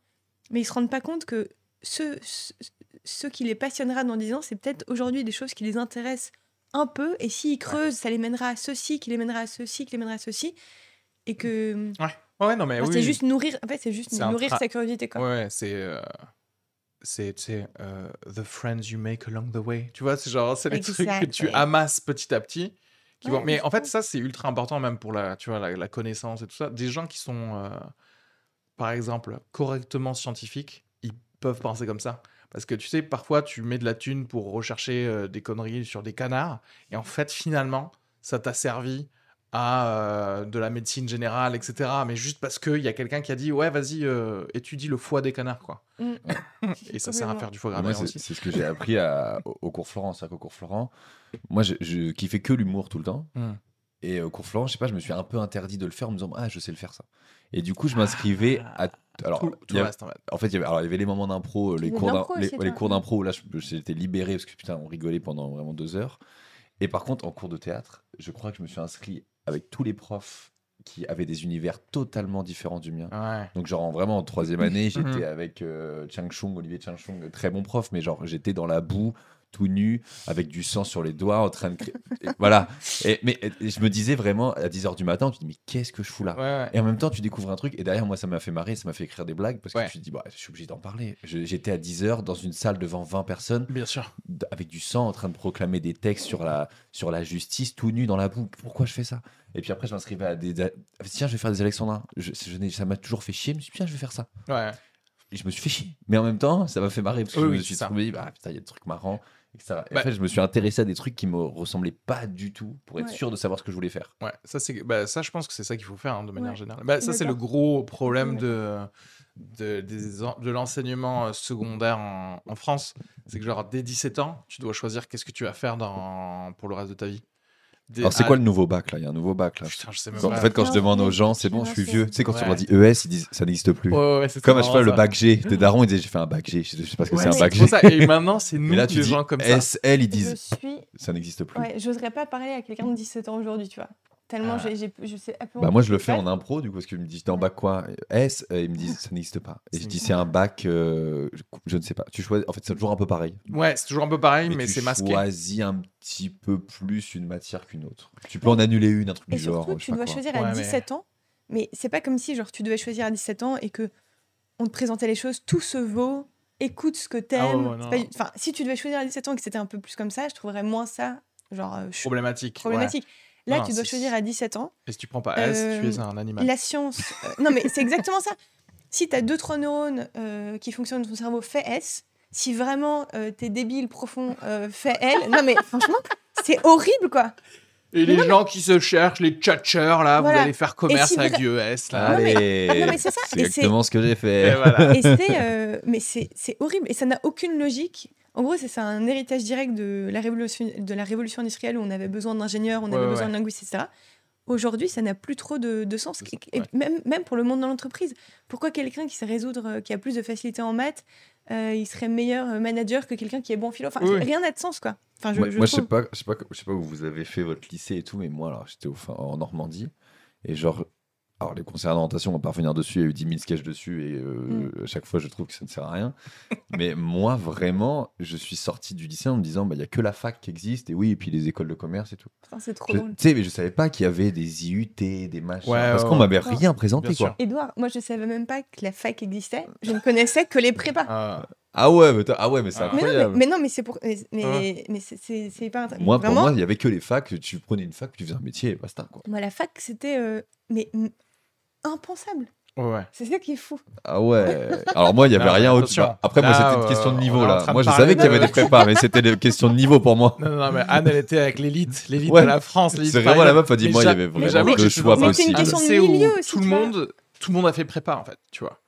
mais ils se rendent pas compte que ce, ce, ce qui les passionnera dans 10 ans, c'est peut-être aujourd'hui des choses qui les intéressent un peu, et s'ils creusent, ça les mènera à ceci, qui les mènera à ceci, qui les mènera à ceci, et que Ouais, non, mais enfin, oui. c'est juste nourrir, en fait, c'est juste nourrir sa curiosité, quoi. Ouais, ouais, c'est. euh, C'est, tu sais, euh, the friends you make along the way. Tu vois, c'est genre, c'est les trucs que tu ouais. amasses petit à petit. Qui Ouais, vont... Mais en fait, ça, c'est ultra important même pour la, tu vois, la, la connaissance et tout ça. Des gens qui sont, euh, par exemple, correctement scientifiques, ils peuvent penser comme ça. Parce que tu sais, parfois, tu mets de la thune pour rechercher euh, des conneries sur des canards. Et en fait, finalement, ça t'a servi à euh, de la médecine générale, etc. Mais juste parce qu'il y a quelqu'un qui a dit Ouais, vas-y, euh, étudie le foie des canards, quoi. Mm. Et ça sert à faire du foie Moi, gras c'est aussi. c'est ce que j'ai appris à- au, au cours Florent. C'est-à-dire qu'au cours Florent, moi, je, je kiffais que l'humour tout le temps. Hmm. Et au cours Florent, je sais pas, je me suis un peu interdit de le faire en me disant, ah, je sais le faire ça. Et du coup, je m'inscrivais à Alors, tout, tout a- reste en fait. En fait, il y avait, alors, il y avait les moments d'impro, euh, les cours d'im- l'impro les, cours d'impro où là, je- j'étais libéré parce que putain, on rigolait pendant vraiment deux heures. Et par contre, en cours de théâtre, je crois que je me suis inscrit avec tous les profs qui avaient des univers totalement différents du mien. Ouais. Donc, genre, en- vraiment, en troisième année, j'étais Mhm. avec euh, Chang Chung, Olivier Chang Chung, très bon prof, mais genre, j'étais dans la boue, tout nu, avec du sang sur les doigts, en train de voilà. Et, mais et je me disais vraiment, à 10h du matin, tu dis, mais qu'est-ce que je fous là? Ouais, ouais. et en même temps, tu découvres un truc, et derrière, moi, ça m'a fait marrer, ça m'a fait écrire des blagues, parce que tu te dis, bah, je suis obligé d'en parler. J'étais à 10h dans une salle devant 20 personnes, Bien sûr. avec du sang, en train de proclamer des textes sur la, sur la justice, tout nu dans la boue. Pourquoi je fais ça? Et puis après, je m'inscrivais à des. Tiens, je vais faire des alexandrins. Je, je ça m'a toujours fait chier, je me suis dit, tiens, je vais faire ça. Ouais. Et je me suis fait chier. Mais en même temps, ça m'a fait marrer, parce que Oui, je me suis trouvé, bah, putain, il y a des trucs marrants, etc. Et Bah- en fait, je me suis intéressé à des trucs qui me ressemblaient pas du tout, pour être Ouais. sûr de savoir ce que je voulais faire. Ouais, ça, c'est, bah, ça, je pense que c'est ça qu'il faut faire hein, de manière Ouais. générale. Bah, ça, c'est le gros problème de, de, des en- de l'enseignement euh, secondaire en, en France. C'est que, genre, dès 17 ans, tu dois choisir qu'est-ce que tu vas faire dans, pour le reste de ta vie. Alors, c'est ah, quoi le nouveau bac, là? Il y a un nouveau bac, là. Putain, je sais même Quand- pas. en fait, quand je demande aux gens, c'est bon, je suis vieux. Tu sais, quand tu Ouais. leur dis ES, ils disent ça n'existe plus. Ouais, ouais, ouais, c'est Comme à trop chaque fois, le marrant, bac G. Des darons, ils disaient j'ai fait un bac G. Je sais pas ce que c'est un c'est bac G. ça. Et maintenant, c'est nous, Mais là, tu les dis gens comme ça. SL, ils disent suis. ça n'existe plus. Ouais, j'oserais pas parler à quelqu'un de 17 ans aujourd'hui, tu vois. Tellement Ah. j'ai, je sais Bah, moi, je le fais en impro, du coup, parce qu'ils me disent t'es en bac quoi S, euh, ils me disent ça n'existe pas. Et je dis c'est un bac, euh, je, je ne sais pas. Tu choisis, en fait, c'est toujours un peu pareil. Ouais, c'est toujours un peu pareil, mais, tu c'est masqué. choisis un petit peu plus une matière qu'une autre. Tu peux en annuler une, un truc Et du genre. surtout, sais tu dois choisir Ouais, à mais- 17 ans, mais c'est pas comme si genre tu devais choisir à 17 ans et que on te présentait les choses, tout se vaut, écoute ce que t'aimes. Ah ouais, ouais, pas- Enfin, si tu devais choisir à 17 ans et que c'était un peu plus comme ça, je trouverais moins ça genre euh, Problématique. ouais. Là, Non, tu dois choisir à 17 ans. Et si tu prends pas S, tu es Euh, un animal. La science. euh, non, mais c'est exactement ça. Si tu as deux, trois neurones euh, qui fonctionnent dans ton cerveau, fais S. Si vraiment euh, t'es débile profond, euh, fais L. Non, mais franchement, c'est horrible, quoi. Et les gens qui se cherchent, les tchatcheurs, là, Voilà. vous allez faire commerce si avec vra- du ES, là. non, mais- Allez, Ah, non, mais c'est ça, c'est exactement ce que j'ai Et fait. voilà. Et euh, mais c'est c'est horrible et ça n'a aucune logique. En gros, c'est un héritage direct de la révolution, de la révolution industrielle où on avait besoin d'ingénieurs, on Ouais, avait ouais, besoin ouais. de linguistes, etc. Aujourd'hui, ça n'a plus trop de, de sens. Et même, même pour le monde dans l'entreprise. Pourquoi quelqu'un qui sait résoudre, euh, qui a plus de facilité en maths, euh, il serait meilleur euh, manager que quelqu'un qui est bon en philo? Enfin, Oui, rien n'a de sens, quoi. Enfin, je, moi, je moi, je sais pas, je sais pas, je sais pas où vous avez fait votre lycée et tout, mais moi, alors, j'étais en Normandie et genre, alors les concerts d'orientation, on va pas revenir dessus, il y a eu 10 000 sketchs dessus et euh, Mm. à chaque fois, je trouve que ça ne sert à rien. mais moi, vraiment, je suis sorti du lycée en me disant, bah, il y a que la fac qui existe et oui, et puis les écoles de commerce et tout. C'est trop Je- drôle. Tu sais, mais je savais pas qu'il y avait des IUT, des machins, Ouais, parce ouais, qu'on ouais. m'avait Non. rien présenté, quoi. Edouard, moi, je savais même pas que la fac existait. Je ne connaissais que les prépas. Ah, Ah ouais, mais, ah ouais, mais c'est Ah. Mais non, mais, incroyable. mais non, mais c'est pour. Mais, mais, mais c'est- c'est c'est hyper intéressant. Moi, pour moi, il y avait que les facs. Tu prenais une fac, tu faisais un métier et basta, quoi. Moi, la fac, c'était euh, mais m- impensable. ouais. C'est ça qui est fou. Ah ouais. Alors moi, il y avait Non, rien mais au attention. Après, moi, c'était une euh, question de niveau là. de Moi, je savais qu'il y avait de- des prépas, mais c'était des questions de niveau pour moi. Non, non, non, mais Anne, elle était avec l'élite, l'élite Ouais. de la France. l'élite C'est vraiment la meuf a dit moi, il y avait vraiment je choix c'est une question de milieu aussi, tout le monde, tout le monde a fait prépa en fait, tu vois.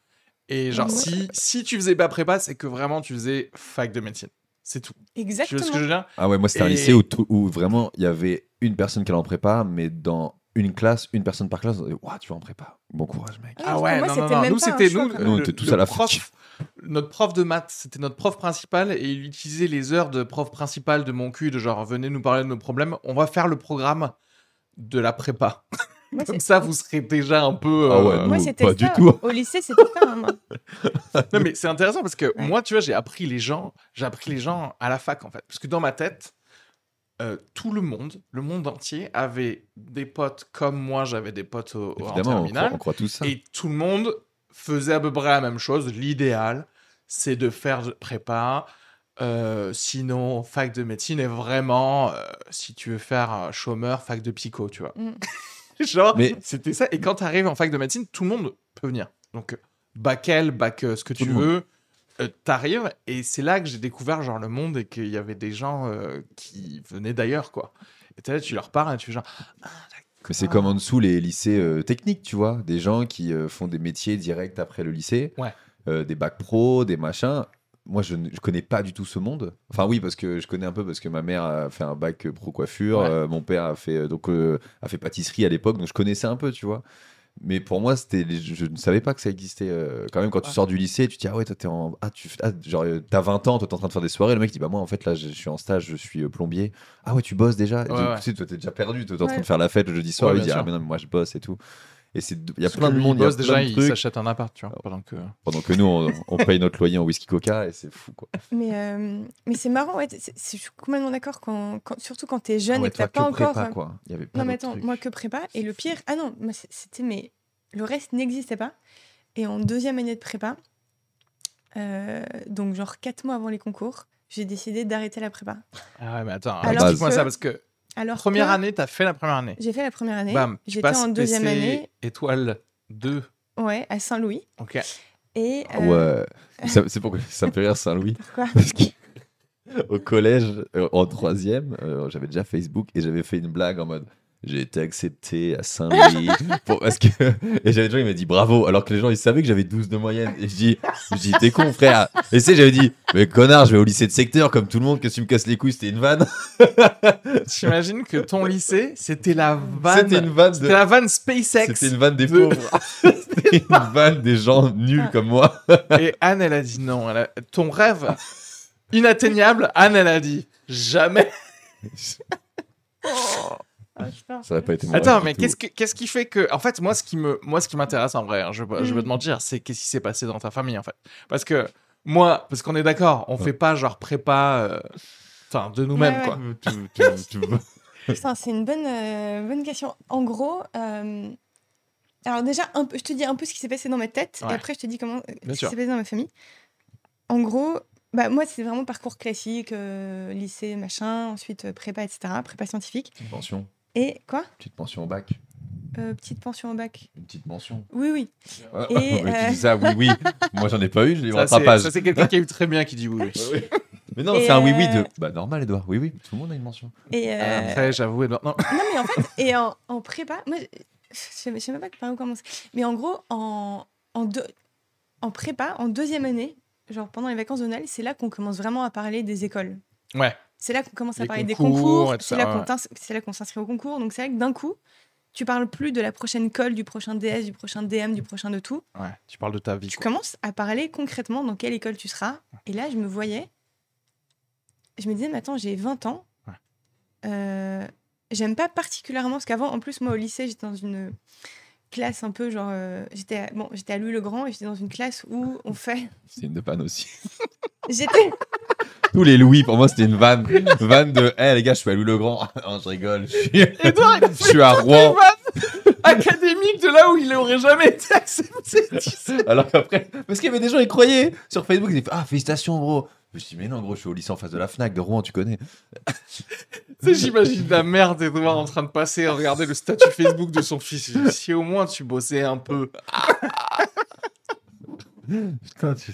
Et genre si si tu faisais pas prépa, c'est que vraiment tu faisais fac de médecine. C'est tout. Tu vois Exactement. ce que je veux dire? Ah ouais, moi, c'était un lycée où, tout- où vraiment il y avait une personne qui allait en prépa, mais dans une classe, une personne par classe, on disait, Ouah, tu vas en prépa. Bon courage, mec. Ah, pour moi, non, non, c'était non. même Nous c'était nous, quoi. Nous, on était tous le à la prof, fac. Notre prof de maths, c'était notre prof principal et il utilisait les heures de prof principal de mon cul de genre venez nous parler de nos problèmes, on va faire le programme de la prépa. Moi, Comme ça vous serez déjà un peu Ah ouais, euh, Moi, c'était pas du ça. tout. Au lycée, c'était ça. hein. Non, mais c'est intéressant parce que Ouais. moi, tu vois, j'ai appris les gens, j'ai appris les gens à la fac en fait. Parce que dans ma tête, euh, tout le monde, le monde entier avait des potes comme moi, j'avais des potes au, au- en Évidemment, on croit, terminale. on croit tout ça. Et tout le monde faisait à peu près la même chose. L'idéal, c'est de faire de prépa. Euh, sinon, fac de médecine est vraiment, euh, si tu veux faire euh, chômeur, fac de psycho, tu vois. Mm. Genre, Mais- c'était ça. Et quand tu arrives en fac de médecine, tout le monde peut venir. Donc, bac L, bac euh, ce que Tout tu monde. Euh, t'arrives. Et c'est là que j'ai découvert genre le monde et qu'il y avait des gens euh, qui venaient d'ailleurs, quoi. Et t'es là, tu leur parles et tu fais genre, ah, Mais c'est comme en dessous les lycées euh, techniques, tu vois. Des gens qui font des métiers directs après le lycée. Ouais. Des bacs pro, des machins. Moi, je ne je connais pas du tout ce monde. Enfin, oui, parce que je connais un peu parce que ma mère a fait un bac pro coiffure. Ouais. mon père a fait, donc, a fait pâtisserie à l'époque, donc je connaissais un peu, tu vois. Mais pour moi, c'était, je, ne savais pas que ça existait. euh, quand même, quand tu sors du lycée, tu te dis ah ouais, toi t'es en, ah tu, ah, genre euh, t'as 20 ans, toi t'es en train de faire des soirées. Le mec dit bah moi en fait là je, suis en stage, je suis euh, plombier. Ah ouais, tu bosses déjà? Ouais, tu- ouais. Sais, toi t'es déjà perdu, toi t'es en train de faire la fête le jeudi soir. Il dit ah mais non, mais moi je bosse et tout. Et c'est, il y a Parce plein de monde, il il y a bosse plein déjà, de il trucs. s'achète un appart, tu vois, pendant que. Pendant que nous on, on paye notre loyer en whisky coca et c'est fou quoi. Mais, euh, mais c'est marrant, ouais, c'est- c'est- je suis complètement d'accord, quand, quand- surtout quand t'es jeune Ah ouais, et que t'as toi, pas que encore. prépa, euh, quoi. Il y avait plein Non, mais d'autres attends, trucs. moi que prépa. Et le pire, ah non, moi, c'était, mais le reste n'existait pas. Et en deuxième année de prépa, euh, donc genre quatre mois avant les concours, j'ai décidé d'arrêter la prépa. Ah ouais, mais attends, Alors explique-moi que- ça parce que Alors première que année, t'as fait la première année. J'ai fait la première année. Bam, tu J'étais passes en deuxième PC année, étoile 2. ouais, à Saint-Louis. Ok. Et Ah euh, ouais, Ça- c'est pourquoi ça me fait rire Saint-Louis. Pourquoi Parce que au collège, euh, en troisième, euh, j'avais déjà Facebook et j'avais fait une blague en mode j'ai été accepté à Saint-Louis. pour- parce que... Et j'avais des gens qui m'ont dit bravo, alors que les gens ils savaient que j'avais 12 de moyenne. Et je dis, je dis t'es con frère. Et tu sais, j'avais dit, mais connard, je vais au lycée de secteur comme tout le monde, que tu me casses les couilles, c'était une vanne. J'imagine que ton lycée, c'était la vanne. C'était une vanne de. C'était la vanne SpaceX. C'était une vanne des de- pauvres. C'était une vanne des gens nuls comme moi. Et Anne, elle a dit non. Elle a- Ton rêve inatteignable, Anne, elle a dit jamais. Ah. Ça aurait pas été mon Attends, mais qu'est-ce que- qu'est-ce qui fait que. En fait, moi, ce qui me, moi, ce qui m'intéresse en vrai, hein, je, je Mm. veux te mentir, c'est qu'est-ce qui s'est passé dans ta famille en fait. Parce que moi, parce qu'on est d'accord, on fait pas genre prépa. euh, Enfin, de nous-mêmes, Ouais, quoi. Tu- tu- tu- Putain, c'est une bonne, euh, bonne question. En gros, euh, alors déjà, un peu, je te dis un peu ce qui s'est passé dans ma tête, Ouais. et après je te dis comment euh, ce qui sûr. s'est passé dans ma famille. En gros, bah, moi, c'est vraiment parcours classique, euh, lycée, machin, ensuite euh, prépa, etc., prépa scientifique. Petite pension. Et quoi? Petite pension au bac. Euh, Petite pension au bac. Une petite mention. Oui, oui. Ouais, Et, mais euh, tu dis ça, oui, oui. Moi, j'en ai pas eu, je l'ai eu en Ça, c'est- rattrapage. ça, c'est quelqu'un qui a eu très bien qui dit oui. oui. Mais non, c'est un oui-oui euh, de. Bah, normal, Edouard. Oui, oui, tout le monde a une mention. Et, euh, Après, j'avoue, Edouard, non. Non, mais en fait, et en, en prépa, moi, je sais, je sais même pas par où commencer. Mais en gros, en, en, deux- en prépa, en deuxième année, genre pendant les vacances de Noël, c'est là qu'on commence vraiment à parler des écoles. Ouais. C'est là qu'on commence à Les parler des concours C'est là qu'on ouais. s'inscrit au concours. Donc c'est là que d'un coup, tu parles plus de la prochaine colle, du prochain DS, du prochain DM, du prochain de tout. Ouais, tu parles de ta vie. Tu quoi. commences à parler concrètement dans quelle école tu seras. Et là, je me voyais. Je me disais, mais attends, j'ai 20 ans. Ouais. Euh, J'aime pas particulièrement, parce qu'avant, en plus, moi, au lycée, j'étais dans une classe un peu genre. euh, j'étais à, bon, j'étais à Louis-le-Grand et j'étais dans une classe où on fait. C'est une de panne aussi. J'étais. Tous les Louis, pour moi, c'était une vanne. vanne de. Eh, les gars, je suis à Louis-le-Grand. non, je rigole. Je suis, Edouard, il a je suis à Rouen. vannes académiques de là où il aurait jamais été accepté. tu sais. Alors qu'après. Parce qu'il y avait des gens, ils croyaient. Sur Facebook, ils disaient Ah, félicitations, gros. Je me suis dit, mais non, gros, je suis au lycée en face de la Fnac de Rouen, tu connais. Tu sais, j'imagine la mère d'Edouard en train de passer, à regarder le statut Facebook de son fils. Si au moins tu bossais un peu. Putain, tu-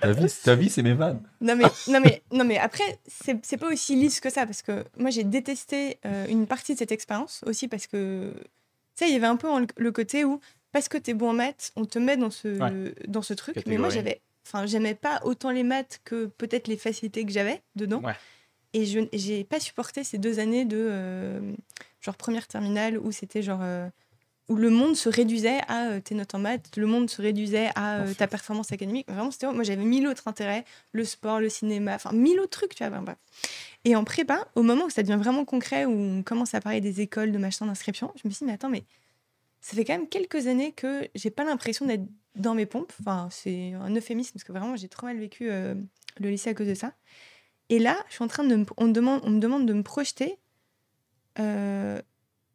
ta vie, ta vie c'est mes vannes. Non mais, non mais, non mais après, c'est c'est pas aussi lisse que ça, parce que moi j'ai détesté euh, une partie de cette expérience aussi, parce que, tu sais, il y avait un peu le côté où, parce que t'es bon en maths, on te met dans ce, dans ce truc, mais moi j'avais, enfin, j'aimais pas autant les maths que peut-être les facilités que j'avais dedans. Ouais. Et je j'ai pas supporté ces deux années de, euh, genre, première terminale, où c'était genre... euh, où le monde se réduisait à euh, tes notes en maths, le monde se réduisait à ta performance académique. Vraiment, c'était moi j'avais mille autres intérêts, le sport, le cinéma, enfin mille autres trucs, tu vois. bref. Et en prépa, au moment où ça devient vraiment concret, où on commence à parler des écoles, de machin d'inscription, je me suis dit, mais attends, mais ça fait quand même quelques années que j'ai pas l'impression d'être dans mes pompes. Enfin, c'est un euphémisme parce que vraiment, j'ai trop mal vécu euh, le lycée à cause de ça. Et là, je suis en train de me, on, me demande, on me demande de me projeter euh,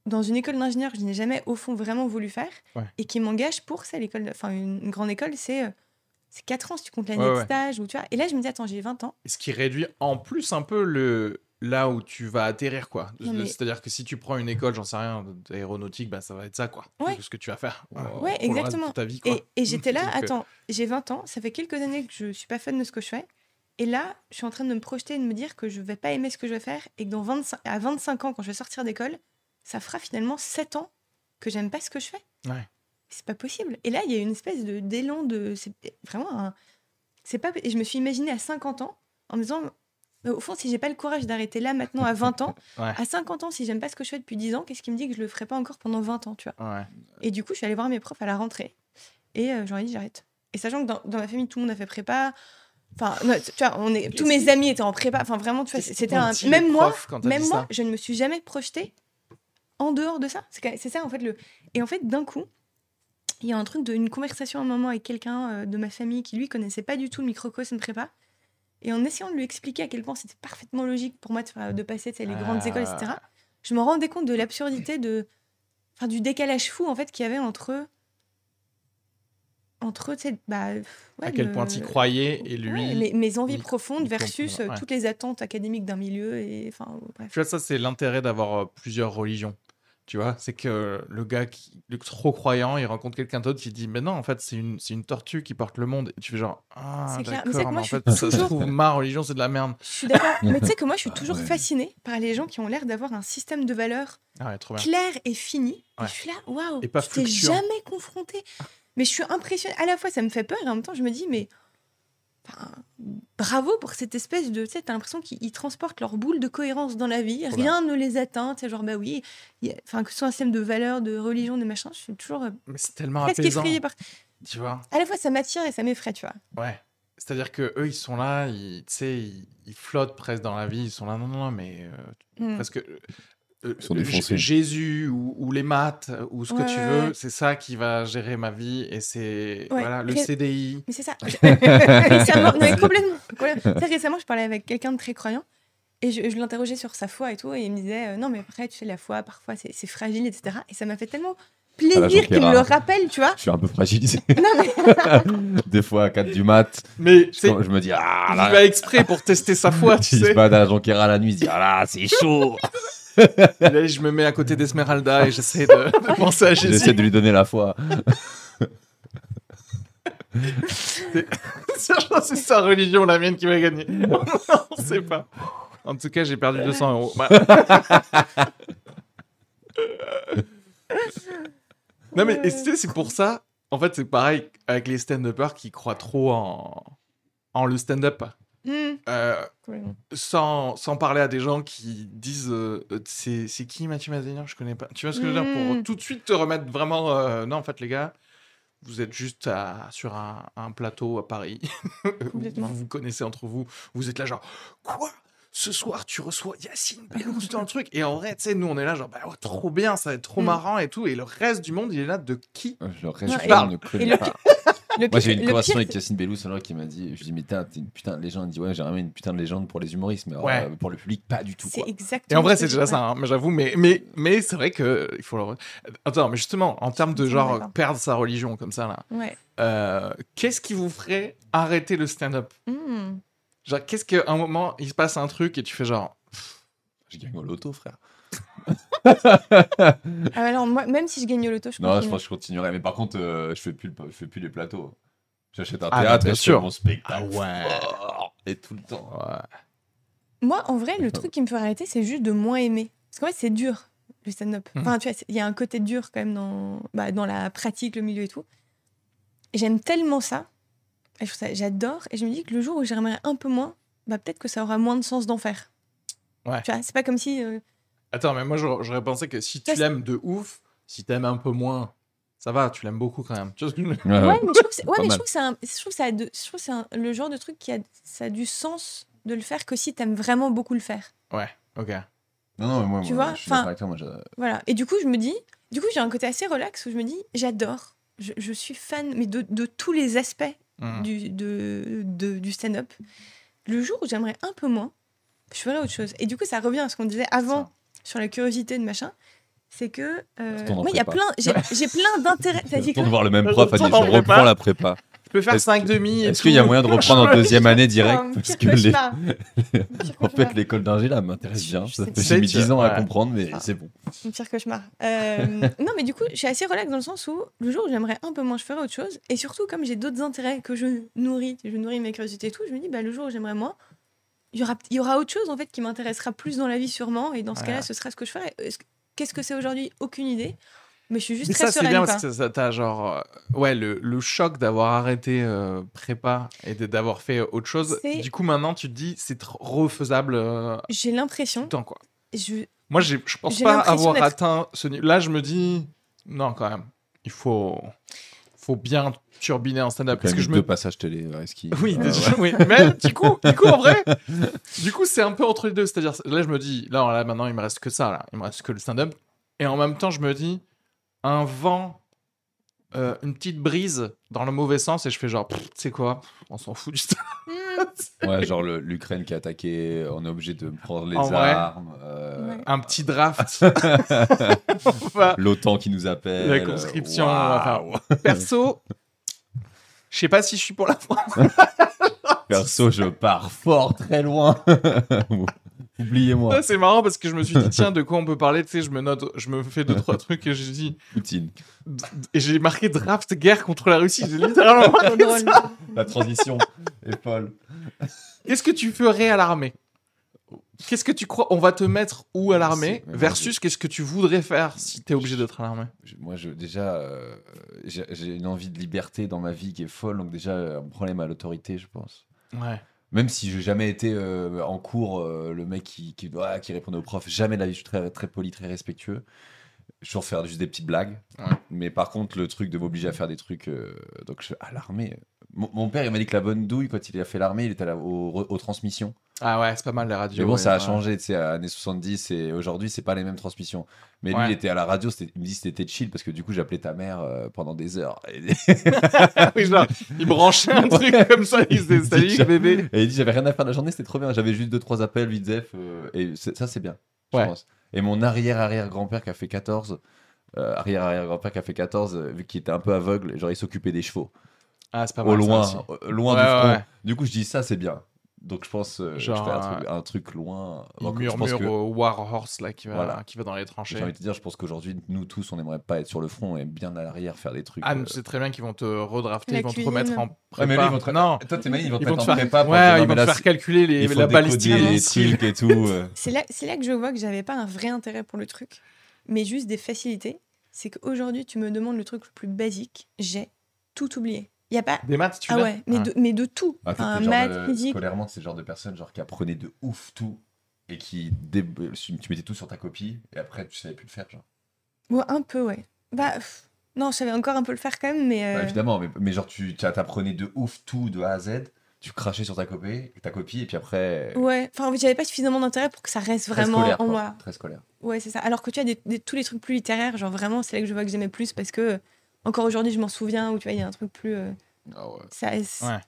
dans une école d'ingénieur que je n'ai jamais, au fond, vraiment voulu faire Ouais. et qui m'engage pour ça. L'école, enfin, une, une grande école, c'est. euh, c'est 4 ans si tu comptes l'année Ouais, de ouais. stage. Ou, tu vois. Et là, je me dis, attends, j'ai 20 ans. Ce qui réduit en plus un peu le là où tu vas atterrir quoi. Mais- C'est-à-dire que si tu prends une école, j'en sais rien, d'aéronautique, bah ça va être ça quoi. Ouais. Ce que tu vas faire. euh, Ouais, exactement. ta vie, quoi. Et, et j'étais là, euh, attends, j'ai 20 ans, ça fait quelques années que je suis pas fan de ce que je fais. Et là, je suis en train de me projeter et de me dire que je vais pas aimer ce que je vais faire et que dans 25, à 25 ans, quand je vais sortir d'école, ça fera finalement 7 ans que j'aime pas ce que je fais. Ouais. C'est pas possible. Et là, il y a une espèce de d'élan de. C'est vraiment un. C'est pas. Et je me suis imaginée à 50 ans en me disant Mais au fond, si j'ai pas le courage d'arrêter là maintenant à 20 ans, Ouais. à 50 ans, si j'aime pas ce que je fais depuis 10 ans, qu'est-ce qui me dit que je le ferai pas encore pendant 20 ans, tu vois? Ouais. Et du coup, je suis allée voir mes profs à la rentrée. Et euh, j'aurais dit, j'arrête. Et sachant que dans, dans ma famille, tout le monde a fait prépa. Enfin, non, tu vois, on est, tous mes amis étaient en prépa. Enfin, vraiment, tu vois, c'était un. Même moi, même moi, je ne me suis jamais projetée en dehors de ça. C'est ça, en fait. le Et en fait, d'un coup, il y a un truc d'une conversation à un moment avec quelqu'un euh, de ma famille qui, lui, connaissait pas du tout le microcosme prépa. Et en essayant de lui expliquer à quel point c'était parfaitement logique pour moi de, passer les grandes Ah. écoles, etc., je me rendais compte de l'absurdité de. Enfin, du décalage fou, en fait, qu'il y avait entre. Entre, bah. ouais, à quel le- point tu croyais et lui. Ouais, mes, mes envies il- profondes il versus ouais. toutes les attentes académiques d'un milieu et enfin bref. Tu vois, ça, c'est l'intérêt d'avoir euh, plusieurs religions. Tu vois, c'est que le gars qui le trop croyant, il rencontre quelqu'un d'autre qui dit Mais non, en fait, c'est une, c'est une tortue qui porte le monde. Et tu fais genre Ah, C'est d'accord, Mais mais moi, en je fait, ça se toujours- trouve, ma religion, c'est de la merde. Je suis d'accord, mais tu sais que moi je suis toujours Ouais. fascinée par les gens qui ont l'air d'avoir un système de valeurs Ah ouais, clair et fini. Ouais. Et je suis là, waouh, je t'ai jamais confronté. Mais je suis impressionnée. À la fois, ça me fait peur et en même temps, je me dis, mais enfin, bravo pour cette espèce de. Tu sais, t'as l'impression qu'ils ils transportent leur boule de cohérence dans la vie. Rien ne les atteint. Tu sais, genre, bah oui, enfin, que ce soit un système de valeurs, de religion, de machin, je suis toujours euh, Mais c'est tellement presque apaisant. effrayée par. Tu vois À la fois, ça m'attire et ça m'effraie, tu vois. Ouais. C'est-à-dire que eux, ils sont là, ils, tu sais, ils, ils flottent presque dans la vie. Ils sont là, non, non, non, mais euh, Mm. presque. Euh, euh, sont défoncés. Jésus ou, ou les maths ou ce que tu veux, ouais. c'est ça qui va gérer ma vie et c'est Ouais. voilà le Ré- CDI. Mais c'est ça. récemment, non, mais complètement. sais, récemment, je parlais avec quelqu'un de très croyant et je, je l'interrogeais sur sa foi et tout. Et il me disait euh, Non, mais après, tu sais, la foi, parfois, c'est fragile, etc. Et ça m'a fait tellement la plaisir qu'il le Pierre. rappelle, tu vois. Je suis un peu fragilisé. Non, mais Des fois à 4 du mat, Mais je, sais, je me dis Ah il là, va exprès pour tester sa foi, tu il se sais. balade à à la nuit, il se dit Ah là, c'est chaud là, je me mets à côté d'Esmeralda et j'essaie de, de penser à Jésus. J'essaie de lui donner la foi. c'est sa religion, la mienne, qui va gagner. On sait pas. En tout cas, j'ai perdu 200 euros. Bah. non, mais et tu sais, c'est pour ça. En fait, c'est pareil avec les stand-uppers qui croient trop en, en le stand-up. Hmm, Euh, sans, sans parler à des gens qui disent euh, euh, c'est c'est qui Mathieu Mazénian Je connais pas. Tu vois ce que je veux dire? Pour Mm. tout de suite te remettre vraiment. euh, non, en fait, les gars, vous êtes juste à- sur un, un plateau à Paris. vous, Complètement. vous connaissez entre vous. Vous êtes là, genre, quoi? Ce soir, tu reçois Yacine Bellous dans le truc? Et en vrai, tu sais, nous, on est là, genre, bah, trop bien, ça va être trop Mm. marrant et tout. Et le reste du monde, il est là de qui? Je reste je et- parle, ne Et le pas. le Moi, j'ai eu une conversation avec Yacine Bellous alors qui m'a dit Je lui dis, mais t'es une putain de légende. Il dit, ouais, j'ai vraiment une putain de légende pour les humoristes, mais alors, Ouais. euh, pour le public, pas du tout. c'est Quoi. exactement. Et en vrai, ce c'est déjà ça, hein, mais j'avoue. Mais, mais, mais c'est vrai que il faut le. Attends, mais justement, en termes de genre perdre sa religion comme ça, là, Ouais. euh, qu'est-ce qui vous ferait arrêter le stand-up? Hmm. Genre, qu'est-ce qu'à un moment, il se passe un truc et tu fais genre. Je gagne au loto, frère. Ah, alors, moi, même si je gagne au loto, je Non, je continue. pense que je continuerai. Mais par contre, euh, je fais plus, le- je fais plus les plateaux. J'achète un Ah, théâtre bien et je sûr. fais mon spectacle. Ah ouais. fort, Et tout le temps. Moi, en vrai, le truc qui me ferait arrêter, c'est juste de moins aimer. Parce qu'en fait, c'est dur, le stand-up. Mhm. Enfin, tu vois, il y a un côté dur quand même dans, bah, dans la pratique, le milieu et tout. Et J'aime tellement ça- J'adore. Et je me dis que le jour où j'aimerais un peu moins, bah, peut-être que ça aura moins de sens d'en faire. Ouais. Tu vois, c'est pas comme si. euh, Attends, mais moi, j'aurais pensé que si tu l'aimes de ouf, si t'aimes un peu moins, ça va, tu l'aimes beaucoup quand même. Tu vois ce que je veux dire? Ouais, mais je trouve que c'est ouais, mais je trouve que c'est un- je trouve que ça a de- je trouve que c'est un- le genre de truc qui a, ça a du sens de le faire que si t'aimes vraiment beaucoup le faire. Ouais, ok. Non, non, mais moi, Tu moi, vois, je suis d'accord enfin- avec toi. Moi, je- Voilà. Et du coup, je me dis, du coup, j'ai un côté assez relax où je me dis, j'adore. Je, je suis fan, mais de, de tous les aspects Mhm. du, de, de- du stand-up. Le jour où j'aimerais un peu moins, je ferais autre chose. Et du coup, ça revient à ce qu'on disait avant sur la curiosité de machin. C'est que euh, moi, il y a plein, j'ai j'ai plein d'intérêts. T'as dit quoi voir le même prof, a dit Je prépa. reprends la prépa. Je peux faire Est-ce 5 que- demi Est-ce qu'il y a moyen de reprendre en deuxième année direct Parce que les... en fait, l'école d'ingé là m'intéresse bien. J'ai mis tu- 10 ans à comprendre, mais Ah. c'est bon. Mon pire cauchemar. Euh, non, mais du coup, je suis assez relax dans le sens où le jour où j'aimerais un peu moins, je ferais autre chose. Et surtout, comme j'ai d'autres intérêts que je nourris, je nourris ma curiosité et tout, je me dis, bah, le jour où j'aimerais moins, il y aura, il y aura autre chose en fait qui m'intéressera plus dans la vie sûrement. Et dans ce Ouais. cas-là, ce sera ce que je ferai. Est-ce que- Qu'est-ce que c'est aujourd'hui? Aucune idée. Mais je suis juste Mais très ça, c'est bien parce que ça t'as genre. euh, ouais, le, le choc d'avoir arrêté euh, prépa et d'avoir fait autre chose. Du coup, maintenant, tu te dis, c'est refaisable euh, tout J'ai le l'impression. temps, quoi. Je... Moi, je pense pas avoir atteint ce niveau. Là, je me dis, non, quand même, il faut, faut bien turbiner en stand-up. Parce que je me. deux passages télé, euh, Reski. Oui, déjà, oui. Mais du coup, du coup, en vrai, du coup, c'est un peu entre les deux. C'est-à-dire, là, je me dis, là, là, maintenant, il me reste que ça, là. Il me reste que le stand-up. Et en même temps, je me dis, un vent, euh, une petite brise dans le mauvais sens, et je fais genre, tu sais quoi, on s'en fout du stand-up. Hmm, Ouais, genre l'Ukraine qui a attaqué, on est obligé de prendre les En vrai. armes. euh, Ouais. Un petit draft. Va- L'OTAN qui nous appelle. La conscription, enfin, Perso, je sais pas si je suis pour la France. Perso, je pars fort, très loin. Oubliez-moi. C'est marrant parce que je me suis dit, tiens, de quoi on peut parler? Tu sais, je me note, je me fais deux, trois trucs et je dis. Poutine. Et j'ai marqué draft guerre contre la Russie. J'ai littéralement marqué ça. La transition est folle. Qu'est-ce que tu ferais à l'armée? Qu'est-ce que tu crois? On va te mettre où à l'armée? Versus qu'est-ce que tu voudrais faire si t'es obligé d'être à l'armée? Moi, je, déjà, euh, j'ai j'ai une envie de liberté dans ma vie qui est folle. Donc, déjà, un problème à l'autorité, je pense. Ouais. Même si je n'ai jamais été euh, en cours euh, le mec qui, qui, qui répondait aux profs, jamais de la vie, je suis très, très poli, très respectueux. Je toujours faire juste des petites blagues. Ouais. Mais par contre, le truc de m'obliger à faire des trucs. euh, donc, je, à l'armée. Mon, mon père, il m'a dit que la bonne douille, quand il a fait l'armée, il était aux transmissions. Ah ouais, c'est pas mal les radios. Mais bon, ouais, ça a ouais. changé, tu sais, années 70 et aujourd'hui, c'est pas les mêmes transmissions. Mais lui, Ouais. il était à la radio, il me dit que c'était chill parce que du coup, j'appelais ta mère euh, pendant des heures. Et, oui, genre, il branchait un truc comme ça, il disait salut bébé. et il dit, j'avais rien à faire de la journée, c'était trop bien. J'avais juste deux, trois appels, vite zef, euh, et ça, c'est bien. je pense. Et mon arrière-arrière-grand-père qui a fait 14, euh, arrière-arrière-grand-père qui a fait 14, euh, vu qu'il était un peu aveugle, genre il s'occupait des chevaux. Ah, c'est pas mal. Au ça loin, aussi. euh, loin Ouais, du front. ouais. Du coup, je dis, ça, c'est bien. Donc, je pense, euh, je Genre, un truc, un truc loin. Il Donc, je pense murmure que- au War Horse là, qui, va, Voilà. qui va dans les tranchées. J'ai envie de te dire, je pense qu'aujourd'hui, nous tous, on aimerait pas être sur le front et bien à l'arrière faire des trucs. Ah, euh, c'est très bien qu'ils vont te redrafter, La ils vont te remettre en Ouais, prépa. mais lui, ils vont te- Non, Toi, t'es ils vont te ils vont mettre te en faire, prépa pour ouais, ils vont te faire calculer les, la balistique. les missile. trucs et tout. euh. C'est là, c'est là que je vois que j'avais pas un vrai intérêt pour le truc, mais juste des facilités. C'est qu'aujourd'hui, tu me demandes le truc le plus basique, j'ai tout oublié. Il y a pas. Des maths, tu Ah ouais, mais, Ah. De, mais de tout. Ah, genre maths, de- physique. Scolairement, c'est le genre de personne genre, qui apprenait de ouf tout et qui. dé- Tu mettais tout sur ta copie et après, tu savais plus le faire. Genre. Ouais, un peu, ouais. Bah, pff, non, je savais encore un peu le faire quand même, mais. euh, Bah, évidemment, mais, mais genre, tu t'apprenais de ouf tout de A à Z, tu crachais sur ta copie, ta copie et puis après. Ouais, enfin, j'avais pas suffisamment d'intérêt pour que ça reste très vraiment scolaire, en quoi. moi. Très scolaire. Ouais, c'est ça. Alors que tu as des, des- tous les trucs plus littéraires, genre vraiment, c'est là que je vois que j'aimais plus parce que encore aujourd'hui, je m'en souviens, ou tu vois, il y a un truc plus. euh, Ah ouais. ça, Ouais.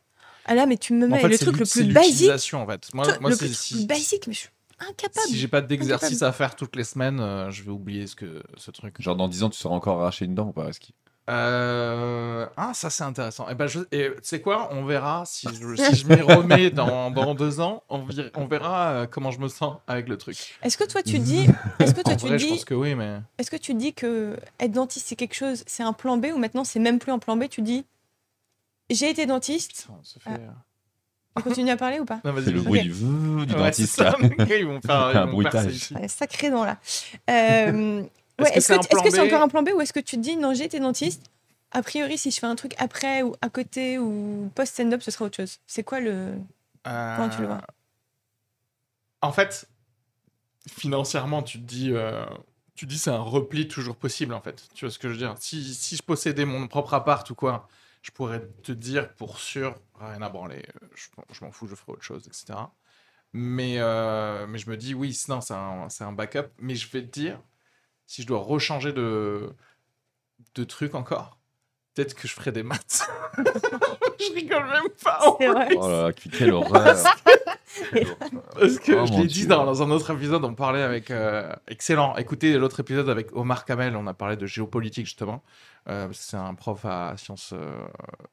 Ah là, mais tu me mets En fait, le c'est truc le plus basique. l'utilisation, en fait. Moi, moi le c'est plus si, basique, mais je suis incapable. si j'ai pas d'exercice à faire toutes les semaines, euh, je vais oublier ce, que, ce truc. Genre, dans 10 ans, tu seras encore arraché une dent ou pas Reski? Euh... Ah, ça c'est intéressant. Et ben, je... et tu sais quoi? On verra si je, si je m'y remets dans, dans deux ans. On, vi- on verra euh, comment je me sens avec le truc. Est-ce que toi tu dis, est-ce que toi en tu vrai, je dis, pense que oui, mais est-ce que tu dis que être dentiste c'est quelque chose, c'est un plan B ou maintenant c'est même plus un plan B? Tu dis, j'ai été dentiste. Putain, on se fait. Ah. euh, On continue à parler ou pas? Non, vas-y, C'est le bruit du, dentiste là. Ils vont faire Un bruitage. Sacré dent là. Euh, Est-ce ouais, que c'est encore un plan B ou est-ce que tu te dis non j'ai été dentiste a priori si je fais un truc après ou à côté ou post stand-up ce sera autre chose. C'est quoi le Comment tu le vois? Euh, En fait, financièrement, tu te dis, euh, tu te dis c'est un repli toujours possible en fait. Tu vois ce que je veux dire? Si, si je possédais mon propre appart ou quoi, je pourrais te dire pour sûr, rien à branler, euh, je, je m'en fous, je ferai autre chose, etc. Mais, euh, mais je me dis, oui, sinon c'est un, c'est un backup. Mais je vais te dire, si je dois rechanger de, de truc encore, peut-être que je ferai des maths. je rigole même pas. en C'est vrai. Oh là là, quelle horreur. Parce que Oh je mon l'ai dit Dieu. dans, dans un autre épisode, on parlait avec. euh, excellent. Écoutez l'autre épisode avec Omar Kamel, on a parlé de géopolitique justement. Euh, c'est un prof à Sciences euh,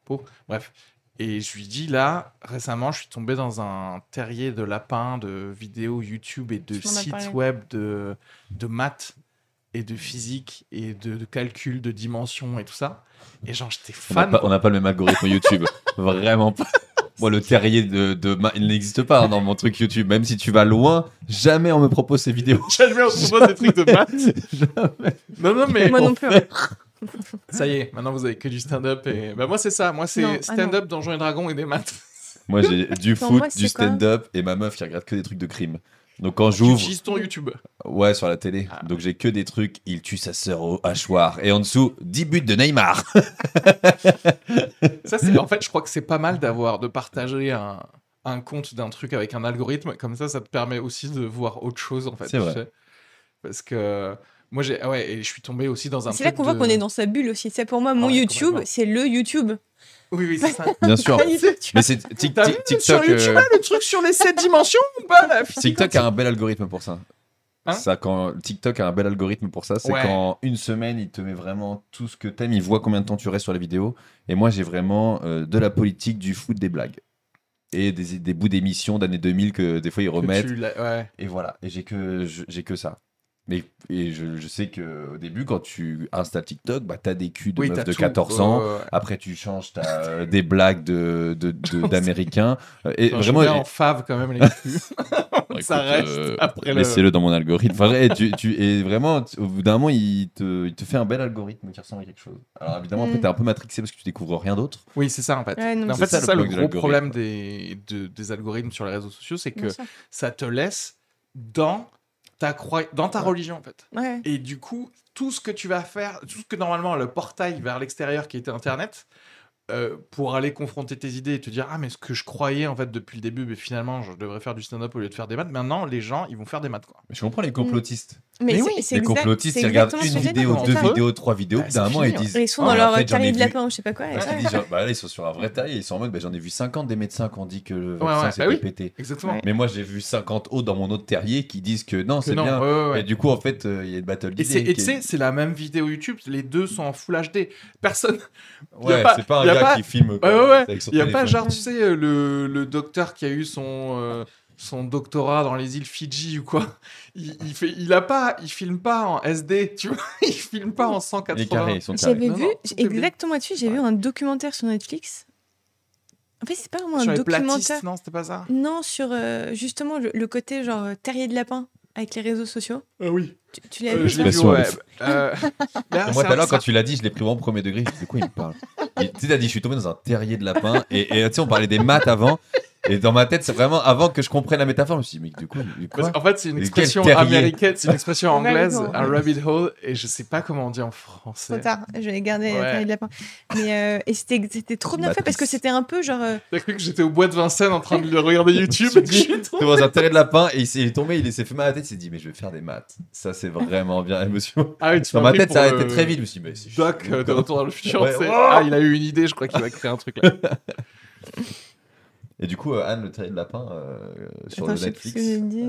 Po. Bref. Et je lui dis là, récemment, je suis tombé dans un terrier de lapins, de vidéos YouTube et de Tu m'en as sites web de, de maths et de physique et de, de calcul, de dimensions et tout ça. Et genre, j'étais fan. on n'a pas le même algorithme YouTube. Vraiment pas. Moi, le terrier de, de ma- il n'existe pas hein, dans mon truc YouTube. Même si tu vas loin, jamais on me propose ces vidéos. Jamais on se propose des trucs de maths. Non, non, mais Moi non plus. hein. ça y est, maintenant vous avez que du stand-up. Et... Bah, moi, c'est ça. Moi, c'est ah stand-up, Donjons et Dragons et des maths. Moi, j'ai du Attends, foot, moi, du stand-up et ma meuf qui regarde que des trucs de crime. Donc quand Tu j'ouvre, utilises ton YouTube. ouais, sur la télé. Ah. Donc j'ai que des trucs. Il tue sa sœur au hachoir et en dessous 10 buts de Neymar. Ça, c'est en fait, je crois que c'est pas mal d'avoir de partager un, un compte d'un truc avec un algorithme. Comme ça, ça te permet aussi de voir autre chose en fait. C'est tu vrai. sais. Parce que moi, j'ai ah ouais, et je suis tombé aussi dans un. C'est là qu'on voit qu'on est dans sa bulle aussi. C'est pour moi, mon Ouais, YouTube, c'est le YouTube. Oui, oui, c'est ça. Bien sûr. Mais c'est sur TikTok. YouTube euh, là, le truc sur les 7 dimensions ou pas la physique TikTok a un bel algorithme pour ça. Hein ça quand TikTok a un bel algorithme pour ça, c'est Ouais. quand une semaine il te met vraiment tout ce que t'aimes, il voit combien de temps tu restes sur la vidéo. Et moi j'ai vraiment euh, de la politique, du foot, des blagues et des, des bouts d'émissions d'années 2000 que des fois ils remettent. tu l'as- ouais. Et voilà, et j'ai que j'ai que ça. Mais et je, je sais que au début quand tu installes TikTok, bah t'as des culs de Oui, meufs de tout. 14 ans. Après tu changes, t'as euh, des blagues de de- de- d'américains. Euh, et Enfin, je vraiment, en fave quand même les culs. Écoute, ça reste euh, après le. Laissez-le dans mon algorithme. Enfin, et, tu, tu, et vraiment, tu- au bout d'un moment, il te, il te fait un bel algorithme qui ressemble à quelque chose. Alors évidemment, après, Mm. t'es un peu matrixé parce que tu découvres rien d'autre. Oui, c'est ça en fait. Ouais, non, Mais en fait, c'est ça, ça le gros problème des, de- des algorithmes sur les réseaux sociaux, c'est que ça te laisse dans ta, croi- dans ta religion en fait. Ouais. Et du coup, tout ce que tu vas faire, tout ce que normalement le portail vers l'extérieur qui était Internet, euh, pour aller confronter tes idées et te dire ah mais ce que je croyais en fait depuis le début, mais finalement je devrais faire du stand-up au lieu de faire des maths. Maintenant, les gens ils vont faire des maths quoi. Mais je comprends les complotistes. Mais, Mais c'est- oui, Les complotistes, ils regardent une vidéo, deux vidéos, trois vidéos. bah, D'un moment, ils disent. Et ils sont Ah, dans mais en leur fait, terrier de lapin ou je sais pas quoi. et Ouais, ils disent, genre, bah là, ils sont sur un vrai terrier. Ils sont en mode, bah, j'en ai vu 50 des médecins qui ont dit que le Ouais, vaccin ouais, c'était bah oui. Exactement. Mais moi, j'ai vu 50 autres dans mon autre terrier qui disent que non, c'est bien. Et du coup, en fait, euh, il y a une battle Et d'idées. c'est- et tu sais, c'est la même vidéo YouTube, les deux sont en Full HD. Personne. Ouais, c'est pas a gars pas- qui filme. Ouais, quoi, ouais, ouais. avec son Il n'y a pas genre, tu sais, euh, le, le docteur qui a eu son, euh, son doctorat dans les îles Fidji ou quoi. Il, il, fait, il a pas, il filme pas en SD, tu vois. Il filme pas en 180. Les carrés, ils sont carrés. J'avais vu, exactement là-dessus, j'ai vu un documentaire sur Netflix. En fait, c'est pas vraiment Sur un les documentaire. platistes, non, c'était pas ça? Non, sur euh, justement le, le côté genre terrier de lapin avec les réseaux sociaux. Ah oui. Tu, tu l'as Euh, vu je l'ai vu, ouais. Euh, ah, moi, tout à l'heure, quand tu l'as dit, je l'ai pris vraiment premier degré. Je me dis, de quoi il me parle Tu sais, t'as dit, je suis tombé dans un terrier de lapin. Et et, tu sais, on parlait des maths avant. Et dans ma tête, c'est vraiment avant que je comprenne la métaphore. Je me suis dit, mais quoi, de quoi qu'en fait, c'est une expression américaine, c'est une expression Rabbit anglaise, hole. un rabbit hole, et je sais pas comment on dit en français. Trop tard, je vais garder Ouais. le terrier de lapin. Mais euh, et c'était c'était trop bien fait parce que c'était un peu genre euh, T'as cru que j'étais au bois de Vincennes en train de regarder YouTube? dans un terrier de lapin et il est tombé, il s'est fait mal à la tête. Il s'est dit, mais je vais faire des maths. Ça, c'est vraiment bien. Monsieur- Ah oui, tu Dans ma tête, ça a été très vite. Je me suis dit, mais c'est Doc euh, de. Retour dans le futur. Oh Ah, il a eu une idée, je crois qu'il va créer un truc là. Et du coup, euh, Anne, le terrier de lapin euh, sur Attends, le je plus Netflix. ce que j'ai dit.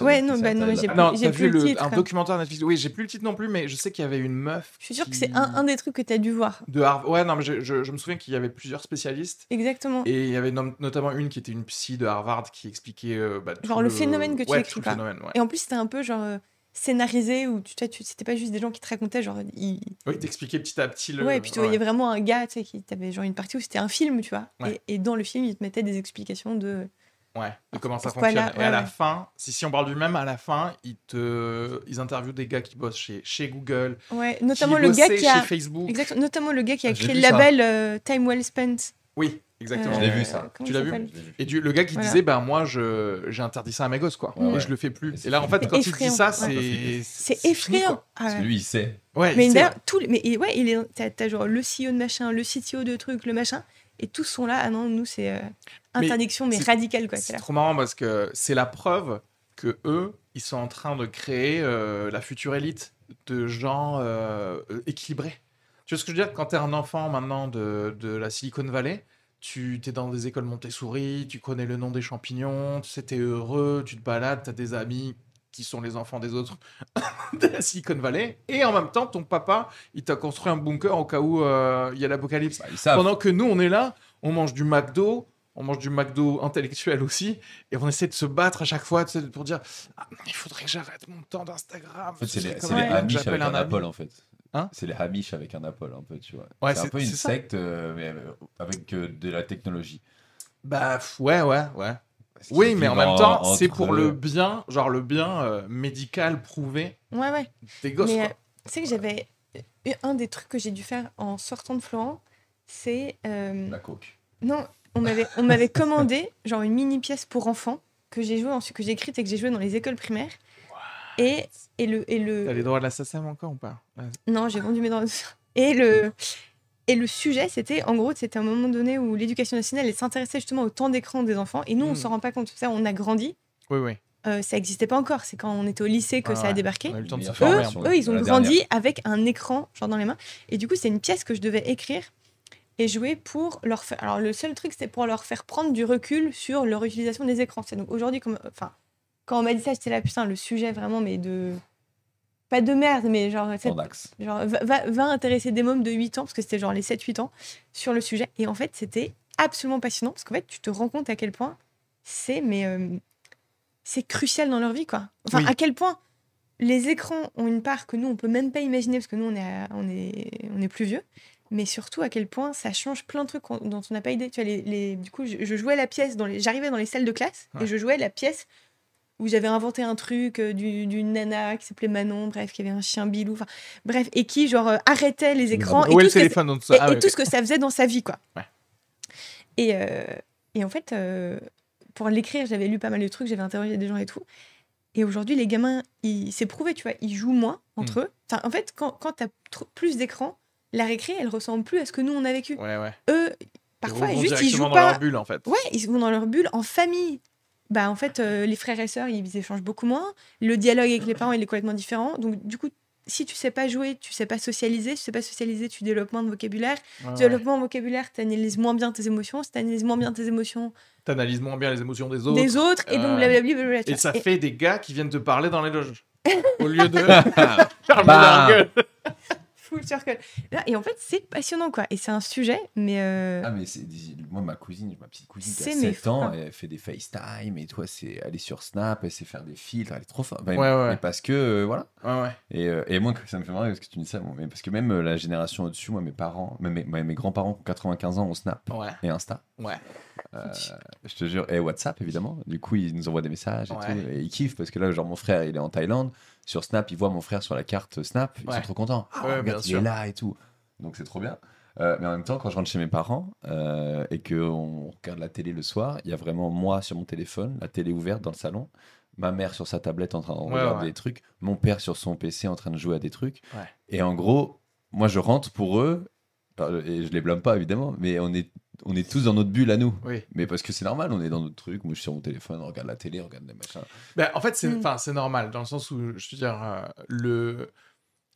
euh, Ouais, non, bah non, j'ai lapin. Non, plus vu le titre. un documentaire Netflix Oui, j'ai plus le titre non plus, mais je sais qu'il y avait une meuf. Je suis sûre que c'est un, un des trucs que tu as dû voir. De Harvard. Ouais, non, mais je, je- je me souviens qu'il y avait plusieurs spécialistes. Exactement. Et il y avait notamment une qui était une psy de Harvard qui expliquait. euh, bah, tout Genre le phénomène que tu ouais, décris. Et en plus, c'était un peu genre euh, scénarisé où tu, tu, c'était pas juste des gens qui te racontaient, genre. Ils... Oui, t'expliquais petit à petit le. Ouais, et puis tu voyais vraiment un gars, tu sais, qui t'avait genre une partie où c'était un film, tu vois. Ouais. Et, et dans le film, il te mettait des explications de. Ouais, de comment ça fonctionne. là, et ouais, à la fin, si, si on parle du même, à la fin, ils, te... ils interviewent des gars qui bossent chez, chez Google, Ouais, qui notamment le gars qui a. chez Facebook. Exact, notamment le gars qui a Ah, créé le label euh, Time Well Spent. Oui, exactement. Je l'ai vu, ça. Euh, comment Tu il l'as vu. Et du, le gars qui Voilà. disait, ben moi, je, j'ai interdit ça à mes gosses, quoi. Ouais, et ouais. je le fais plus. Et Et, là, en fait, quand il Effrayant, dit ça, c'est. C'est fini, effrayant. quoi. Ah Parce ouais. que lui, il sait. Ouais, Mais vrai. tous les- mais et ouais, il est, t'as, genre le CEO de machin, le CTO de truc, le machin, et tous sont là. Ah non, nous c'est euh, Mais interdiction, mais, c'est- radicale quoi. C'est trop marrant parce que c'est la preuve que eux, ils sont en train de créer euh, la future élite de gens euh, équilibrés. Tu vois ce que je veux dire? Quand tu es un enfant maintenant de, de la Silicon Valley, tu es dans des écoles Montessori, tu connais le nom des champignons, tu sais, t'es heureux, tu te balades, tu as des amis qui sont les enfants des autres de la Silicon Valley, et en même temps, ton papa, il t'a construit un bunker au cas où euh, il y a l'apocalypse. Bah. Pendant que nous, on est là, on mange du McDo, on mange du McDo intellectuel aussi, et on essaie de se battre à chaque fois pour dire Ah, il faudrait que j'arrête mon temps d'Instagram. En fait, c'est Ce les, les j'appelle avec un. Apple, en fait. Hein c'est les Amish avec un Apple, un peu, tu vois. Ouais, c'est un peu une secte, euh, mais euh, avec euh, de la technologie. Bah ouais, ouais, ouais. Oui, mais en même temps, entre c'est pour le bien, genre le bien euh, médical prouvé Ouais, ouais. des gosses. Mais quoi. euh, tu sais que j'avais. eu Un des trucs que j'ai dû faire en sortant de Florent, c'est. euh, La coke. Non, on m'avait, on m'avait commandé genre une mini pièce pour enfants que j'ai joué ensuite que j'ai écrite et que j'ai joué dans les écoles primaires. Et, et le et le T'as les droits de la SACEM encore ou pas? Ouais. non, j'ai vendu mes droits. Et le et le sujet, c'était en gros, c'était un moment donné où l'éducation nationale elle s'intéressait justement au temps d'écran des enfants. Et nous, on Mm. s'en rend pas compte. Ça, on a grandi. Oui, oui. Euh, ça n'existait pas encore. C'est quand on était au lycée que Ah ça a débarqué. On a eu le temps de se Meilleure former. Eux, ils ont grandi dernière. avec un écran genre dans les mains. Et du coup, c'est une pièce que je devais écrire et jouer pour leur faire. Alors, le seul truc, c'était pour leur faire prendre du recul sur leur utilisation des écrans. C'est donc aujourd'hui, comme... enfin, quand on m'a dit ça, j'étais là, putain, le sujet vraiment, mais de. Pas de merde, mais genre. genre va, va- va intéresser des mômes de 8 ans, parce que c'était genre les 7-8 ans, sur le sujet. Et en fait, c'était absolument passionnant, parce qu'en fait, tu te rends compte à quel point c'est, mais. euh, c'est crucial dans leur vie, quoi. Enfin, Oui. à quel point les écrans ont une part que nous, on peut même pas imaginer, parce que nous, on est, à- on est, on est plus vieux. Mais surtout, à quel point ça change plein de trucs dont on n'a pas idée. Tu vois, les, les- du coup, je, je jouais la pièce, dans j'arrivais dans les salles de classe, Ouais. et je jouais la pièce où j'avais inventé un truc euh, du- d'une nana qui s'appelait Manon, bref, qui avait un chien bilou, enfin, bref, et qui, genre, euh, arrêtait les écrans et, Où est tout le ce que- téléphone dans tout et, ça Ah et ouais, tout ce que ça faisait dans sa vie, quoi. Ouais. Et, euh, et en fait, pour l'écrire, j'avais lu pas mal de trucs, j'avais interrogé des gens et tout. Et aujourd'hui, les gamins, c'est prouvé, tu vois, ils jouent moins entre Hmm. eux. Enfin, en fait, quand, quand tu as plus d'écran, la récré, elle ressemble plus à ce que nous, on a vécu. Ouais, ouais. Eux, Ils parfois, vont juste, ils jouent dans pas. leur bulle en fait. Ouais, ils vont dans leur bulle en famille. Bah en fait, euh, les frères et sœurs, ils échangent beaucoup moins. Le dialogue avec les parents, il est complètement différent. Donc du coup, si tu sais pas jouer, tu sais pas socialiser. Tu sais pas socialiser, tu développes moins de vocabulaire. Ouais, Tu ouais. vocabulaire, tu analyses moins bien tes émotions. Si tu analyses moins bien tes émotions T'analyses moins bien les émotions des autres. des autres, et donc Euh, blablabla. blablabla, tu Et ça Et- fait des gars qui viennent te parler dans les loges. Au lieu de gueule. Full circle. Là, et en fait, c'est passionnant, quoi. Et c'est un sujet, mais euh, Ah mais c'est moi ma cousine, ma petite cousine qui a C'est mes 7 ans, frères. elle fait des FaceTime et toi c'est elle est sur Snap, elle sait faire des filtres, elle est trop forte. Enfin, Ouais, ouais. mais parce que euh, voilà. Ouais, ouais. Et, euh, et moi ça me fait marrer parce que tu me dis ça, bon, mais parce que même euh, la génération au-dessus, moi mes parents, même mes, mes- mes grands-parents qui ont 95 ans ont Snap Ouais. et Insta. Ouais. Euh, je te jure, et WhatsApp évidemment. Du coup, ils nous envoient des messages et Ouais. tout. Et ils kiffent parce que là, genre, mon frère, il est en Thaïlande. Sur Snap, ils voient mon frère sur la carte Snap. Ils Ouais. sont trop contents. Ah, Ouais, regarde, il est là et tout. Donc, c'est trop bien. Euh, mais en même temps, quand je rentre chez mes parents euh, et qu'on regarde la télé le soir, il y a vraiment moi sur mon téléphone, la télé ouverte dans le salon, ma mère sur sa tablette en train de regarder ouais. des trucs, mon père sur son PC en train de jouer à des trucs. Ouais. Et en gros, moi, je rentre pour eux, euh, et je les blâme pas évidemment, mais on est, on est tous dans notre bulle à nous. Oui. Mais parce que c'est normal, on est dans notre truc. Moi, je suis sur mon téléphone, on regarde la télé, on regarde des machins. Ben, en fait, c'est Mm. c'est normal, dans le sens où, je veux dire, euh, le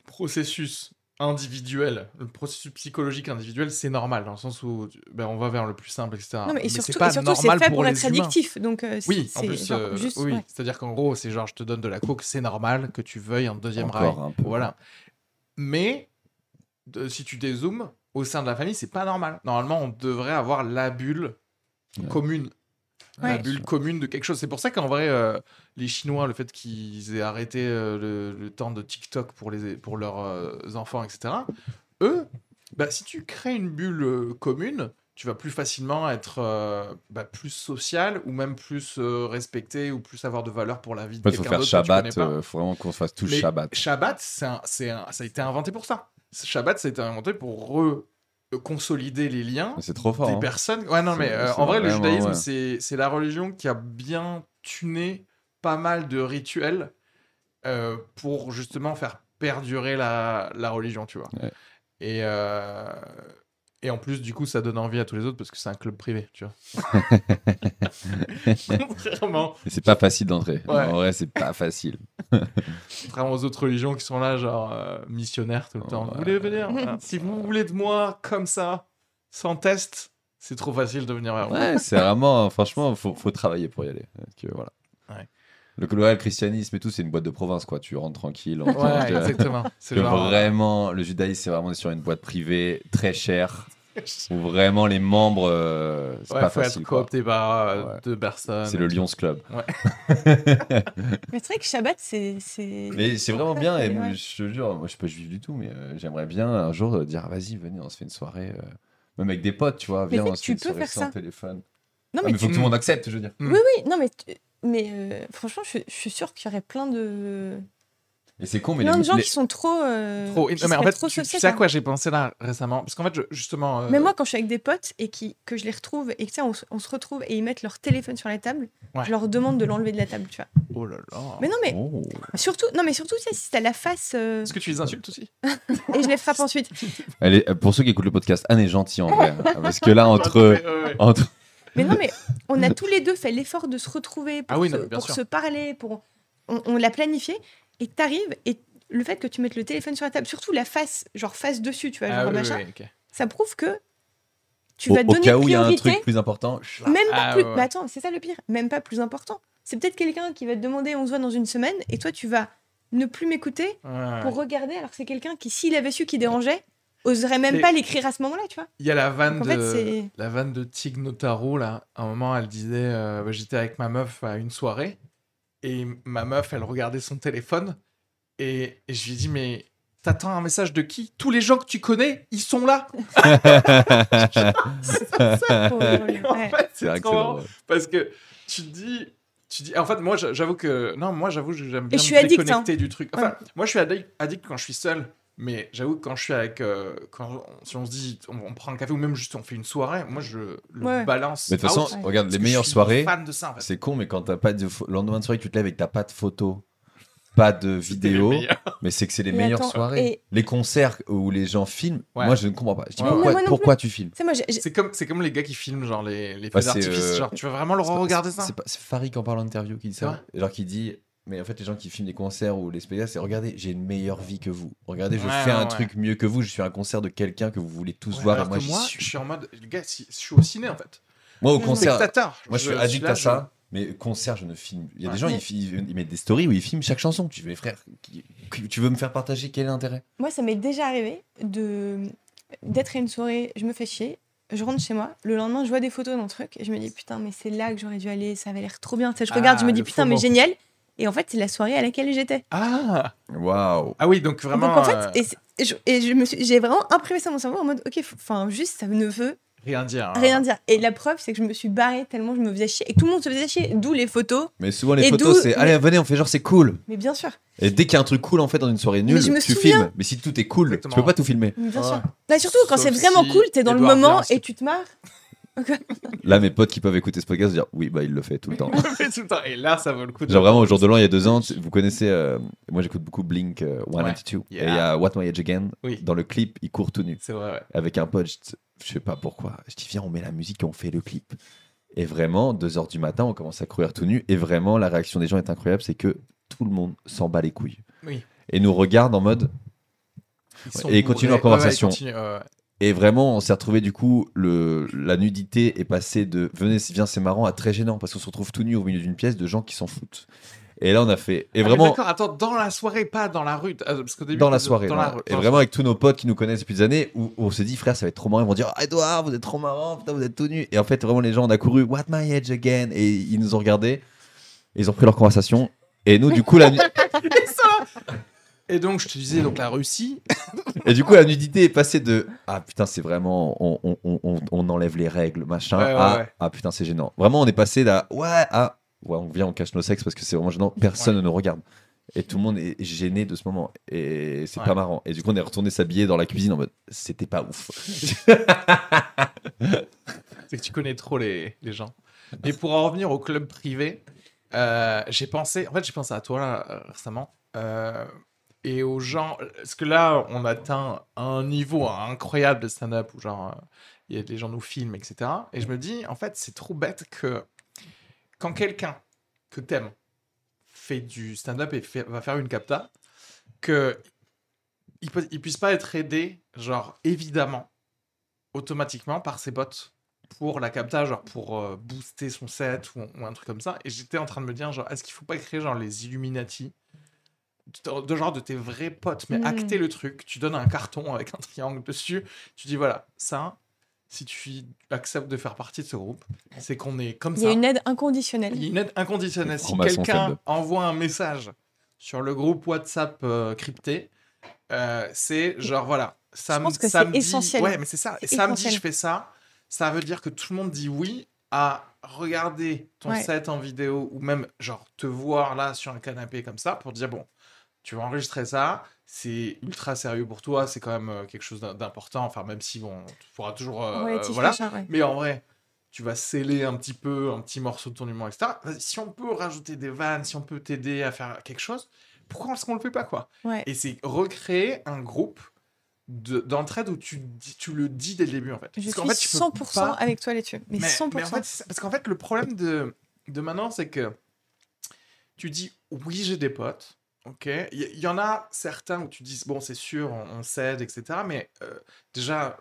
processus individuel, le processus psychologique individuel, c'est normal, dans le sens où ben, on va vers le plus simple, etc. non, mais, et c'est surtout, pas surtout, normal fait pour, pour, les être addictif. Donc, euh, c'est- Oui, en c'est plus, genre euh, juste, oui. ouais. C'est-à-dire qu'en gros, c'est genre, je te donne de la coke, c'est normal que tu veuilles un deuxième Encore rail. un peu. Voilà. Mais, de- si tu dézoomes, au sein de la famille, c'est pas normal. Normalement, on devrait avoir la bulle Ouais. commune. La Ouais. bulle commune de quelque chose. C'est pour ça qu'en vrai, euh, les Chinois, le fait qu'ils aient arrêté euh, le, le temps de TikTok pour, les, pour leurs euh, enfants, etc., eux, bah, si tu crées une bulle euh, commune, tu vas plus facilement être euh, bah, plus social ou même plus euh, respecté ou plus avoir de valeur pour la vie de Il faut quelqu'un faire Shabbat. euh, faut vraiment qu'on se fasse Mais Shabbat. Shabbat, c'est un- c'est un- ça a été inventé pour ça. Shabbat, ça a été inventé pour consolider les liens Mais C'est trop fort. des hein. personnes. Ouais, non, mais euh, en vrai, le judaïsme, ouais. c'est c'est la religion qui a bien tuné pas mal de rituels euh, pour justement faire perdurer la, la religion, tu vois. Ouais. Et, euh, et en plus, du coup, ça donne envie à tous les autres parce que c'est un club privé, tu vois. Contrairement, Mais c'est pas facile d'entrer. Ouais. En vrai, c'est pas facile. contrairement aux autres religions qui sont là, genre euh, missionnaires tout le temps. Ouais. Vous voulez venir? Voilà. Si vous voulez de moi comme ça, sans test, c'est trop facile de venir vers moi. Ouais, c'est vraiment, franchement, faut, faut travailler pour y aller. Que, voilà. Ouais. Le, le, le christianisme et tout, c'est une boîte de province, quoi. Tu rentres tranquille. on Ouais, de- exactement. C'est que genre, euh, vraiment, le judaïsme, c'est vraiment sur une boîte privée, très chère, où vraiment les membres, euh, c'est Ouais, pas faut facile. être quoi. coopté par euh, Ouais. deux personnes. C'est le Lions Club. Mais c'est vrai que Shabbat, c'est. Mais c'est vraiment bien, et Ouais. je te jure, moi je suis pas juif du tout, mais euh, j'aimerais bien un jour euh, dire, vas-y, venez, on se fait une soirée, euh, même avec des potes, tu vois, Mais viens, tu on se tu fait une peux soirée faire sans ça. téléphone. Non, Ah, mais mais faut que tout le monde accepte, je veux dire. Oui, oui, non, mais, tu- mais euh, franchement, je, je suis sûre qu'il y aurait plein de, Et c'est con, mais plein les, de gens les- qui sont trop. euh, Trop. qui Non, mais en fait, trop tu, sais à quoi. j'ai pensé là récemment? Parce qu'en fait, je- justement. euh, Mais moi, quand je suis avec des potes et qui, que je les retrouve et que tu sais, on, se- on se retrouve et ils mettent leur téléphone sur la table, Ouais. je leur demande de l'enlever de la table, tu vois. Oh là là. Mais non, mais Oh. surtout, non, mais surtout, tu sais, si t'as la face euh, Est-ce que tu les insultes aussi? Et je les frappe ensuite. Elle est- pour ceux qui écoutent le podcast, Anne est gentille en vrai. hein, parce que là, entre. Entre... Mais non, mais on a tous les deux fait l'effort de se retrouver pour, Ah oui, se, non, pour se parler, pour on, on l'a planifié et t'arrives et le fait que tu mettes le téléphone sur la table, surtout la face, genre face dessus, tu vois, Ah genre oui, machin, oui, ça prouve que tu Au, vas au donner cas où il y a un truc plus important. je- Même pas Ah, plus. ouais, attends, c'est ça le pire. Même pas plus important. C'est peut-être quelqu'un qui va te demander on se voit dans une semaine et toi tu vas ne plus m'écouter Ouais. pour regarder alors que c'est quelqu'un qui s'il avait su qui dérangeait oserait même Et- pas l'écrire à ce moment-là, tu vois. Il y a la vanne Donc, en fait, de c'est- la vanne de Tig Notaro là. À un moment, elle disait euh, bah, j'étais avec ma meuf à une soirée et ma meuf, elle regardait son téléphone et, et je lui ai dit mais t'attends un message de qui? Tous les gens que tu connais, ils sont là. Fait, C'est trop parce que tu te dis tu dis en fait moi j'a- j'avoue que non moi j'avoue que j'aime bien je me suis addict, hein. du truc enfin moi je suis addict, addict quand je suis seul mais j'avoue que quand je suis avec euh, quand on- si on se dit on, on prend un café ou même juste on fait une soirée moi je le Ouais. balance Mais de toute façon, Ouais. regarde, les meilleures suis soirées, fan de ça en fait c'est con, mais quand t'as pas de le lendemain de soirée, tu te lèves et que t'as pas de photos, pas de meilleurs. mais c'est que c'est les Mais meilleures attends, soirées. et- Les concerts où les gens filment, Ouais. moi je ne comprends pas. Je dis Ouais, pourquoi, non tu filmes? C'est comme c'est comme les gars qui filment genre les, les feux Bah, d'artifice euh, genre tu veux vraiment le C'est pas- regarder ça? C'est Farid en parlant d'interview qui dit ça. Genre qui dit mais en fait les gens qui filment des concerts ou les spectacles c'est regardez j'ai une meilleure vie que vous. Regardez je Ouais, fais ouais, un ouais. truc mieux que vous. Je suis à un concert de quelqu'un que vous voulez tous Ouais, voir et alors moi que j'y moi suis. je suis en mode les gars si, je suis au ciné en fait Moi au concert spectateur Moi, je suis addict là, à je- ça. Mais concert, je ne filme. Il y a des gens, ils, ils mettent des stories où ils filment chaque chanson. Tu fais, frère, qui- qui- tu veux me faire partager Quel est l'intérêt? Moi, ça m'est déjà arrivé de d'être à une soirée, je me fais chier, je rentre chez moi, le lendemain, je vois des photos dans le truc et je me dis putain, mais c'est là que j'aurais dû aller, ça avait l'air trop bien. Tu sais, je Ah, regarde, je me dis le putain, mais FOMO. génial. Et en fait, c'est la soirée à laquelle j'étais. ah Waouh ah oui donc vraiment Donc en fait, euh, et, c'est- et je, et je me suis, j'ai vraiment imprimé ça dans mon cerveau en mode ok, enfin juste ça ne veut rien dire hein. rien dire. Et la preuve, c'est que je me suis barrée tellement je me faisais chier et que tout le monde se faisait chier, d'où les photos. Mais souvent, les Et photos, c'est allez, venez, on fait genre c'est cool. Mais bien sûr, Et dès qu'il y a un truc cool en fait dans une soirée nulle, tu souviens. filmes. Mais si tout est cool, Exactement. tu peux pas tout filmer. mais bien Ouais. sûr. Bah, surtout quand c'est vraiment si cool, t'es dans le moment et tu te marres. Là, mes potes qui peuvent écouter ce podcast dire oui, bah il le fait tout le temps. On le fait tout le temps. et là ça vaut le coup de Genre vraiment au jour de l'an, il y a deux ans, tu- vous connaissez, euh, moi j'écoute beaucoup Blink euh, 182 et il y a What My Age Again. oui Dans le clip, il court tout nu. c'est vrai ouais. avec un pote, je, je sais pas pourquoi. Je dis, viens, on met la musique et on fait le clip. Et vraiment, 2h du matin, on commence à courir tout nu. Et vraiment, la réaction des gens est incroyable c'est que tout le monde s'en bat les couilles. Oui. Et nous regarde en mode. Ils sont Et continue bourrés. leur conversation. Ouais, ouais. Et vraiment, on s'est retrouvé du coup, le, la nudité est passée de venez, viens, c'est marrant à très gênant parce qu'on se retrouve tout nu au milieu d'une pièce de gens qui s'en foutent. Et là, on a fait. Et Ah, vraiment. D'accord, attends, dans la soirée, pas dans la rue. Parce début, dans la soirée. dans la Et la vraiment avec tous nos potes qui nous connaissent depuis des années, où on s'est dit, frère, ça va être trop marrant. Ils vont dire, ah, Edouard, vous êtes trop marrant, putain, vous êtes tout nu. Et en fait, vraiment, les gens, on a couru, What my age again? Et ils nous ont regardés, ils ont pris leur conversation. Et nous, du coup, la, nu- Et donc, je te disais, donc la Russie. et du coup, la nudité est passée de, ah putain, c'est vraiment, on, on, on- on, enlève les règles, machin, Ouais, ouais, à, ouais. ah putain, c'est gênant. Vraiment, on est passé là, ouais, à, ouais, on vient, on cache nos sexes parce que c'est vraiment gênant, personne ne nous regarde. Et tout le monde est gêné de ce moment. Et c'est pas marrant. Et du coup, on est retourné s'habiller dans la cuisine en mode, c'était pas ouf. C'est que tu connais trop les, les gens. Mais pour en revenir au club privé, euh, j'ai pensé, en fait, j'ai pensé à toi là, euh, récemment. euh, et aux gens, parce que là, on atteint un niveau incroyable de stand-up où genre, euh, il y a les gens nous filment, etc. Et je me dis, en fait, c'est trop bête que quand quelqu'un que t'aimes fait du stand-up et va faire une capta, que il, puisse pas être aidé, genre, évidemment, automatiquement par ses potes pour la capta, genre pour euh, booster son set ou, ou un truc comme ça. Et j'étais en train de me dire, genre, est-ce qu'il faut pas créer genre les Illuminati de, genre de tes vrais potes, mais Mm. acter le truc. Tu donnes un carton avec un triangle dessus. Tu dis, voilà, ça, si tu acceptes de faire partie de ce groupe, c'est qu'on est comme Il y ça. a une aide inconditionnelle. Il y a une aide inconditionnelle. Si quelqu'un envoie un message sur le groupe WhatsApp euh, crypté, euh, c'est genre voilà, que c'est samedi, essentiel. Ouais, mais c'est ça. Samedi, essentiel. je fais ça. Ça veut dire que tout le monde dit oui à regarder ton Ouais. set en vidéo ou même genre te voir là sur un canapé comme ça pour dire bon, tu vas enregistrer ça, c'est ultra sérieux pour toi, c'est quand même euh, quelque chose d'im- d'important, enfin même si bon, tu pourras toujours euh, ouais, voilà, ouais. mais en vrai, tu vas sceller un petit peu un petit morceau de ton humour, etc. Si on peut rajouter des vannes, si on peut t'aider à faire quelque chose, pourquoi est-ce qu'on le fait pas quoi? Ouais. Et c'est recréer un groupe de- d'entraide où tu, dis- tu le dis dès le début en fait. Je Parce suis qu'en fait, tu peux 100% pas- avec toi là-dessus. Mais, mais, 100%. mais en fait, c'est- parce qu'en fait, le problème de, de maintenant, c'est que tu dis oui, j'ai des potes. Ok, il y, en a certains où tu dis bon, c'est sûr, on, on s'aide, etc. Mais euh, déjà,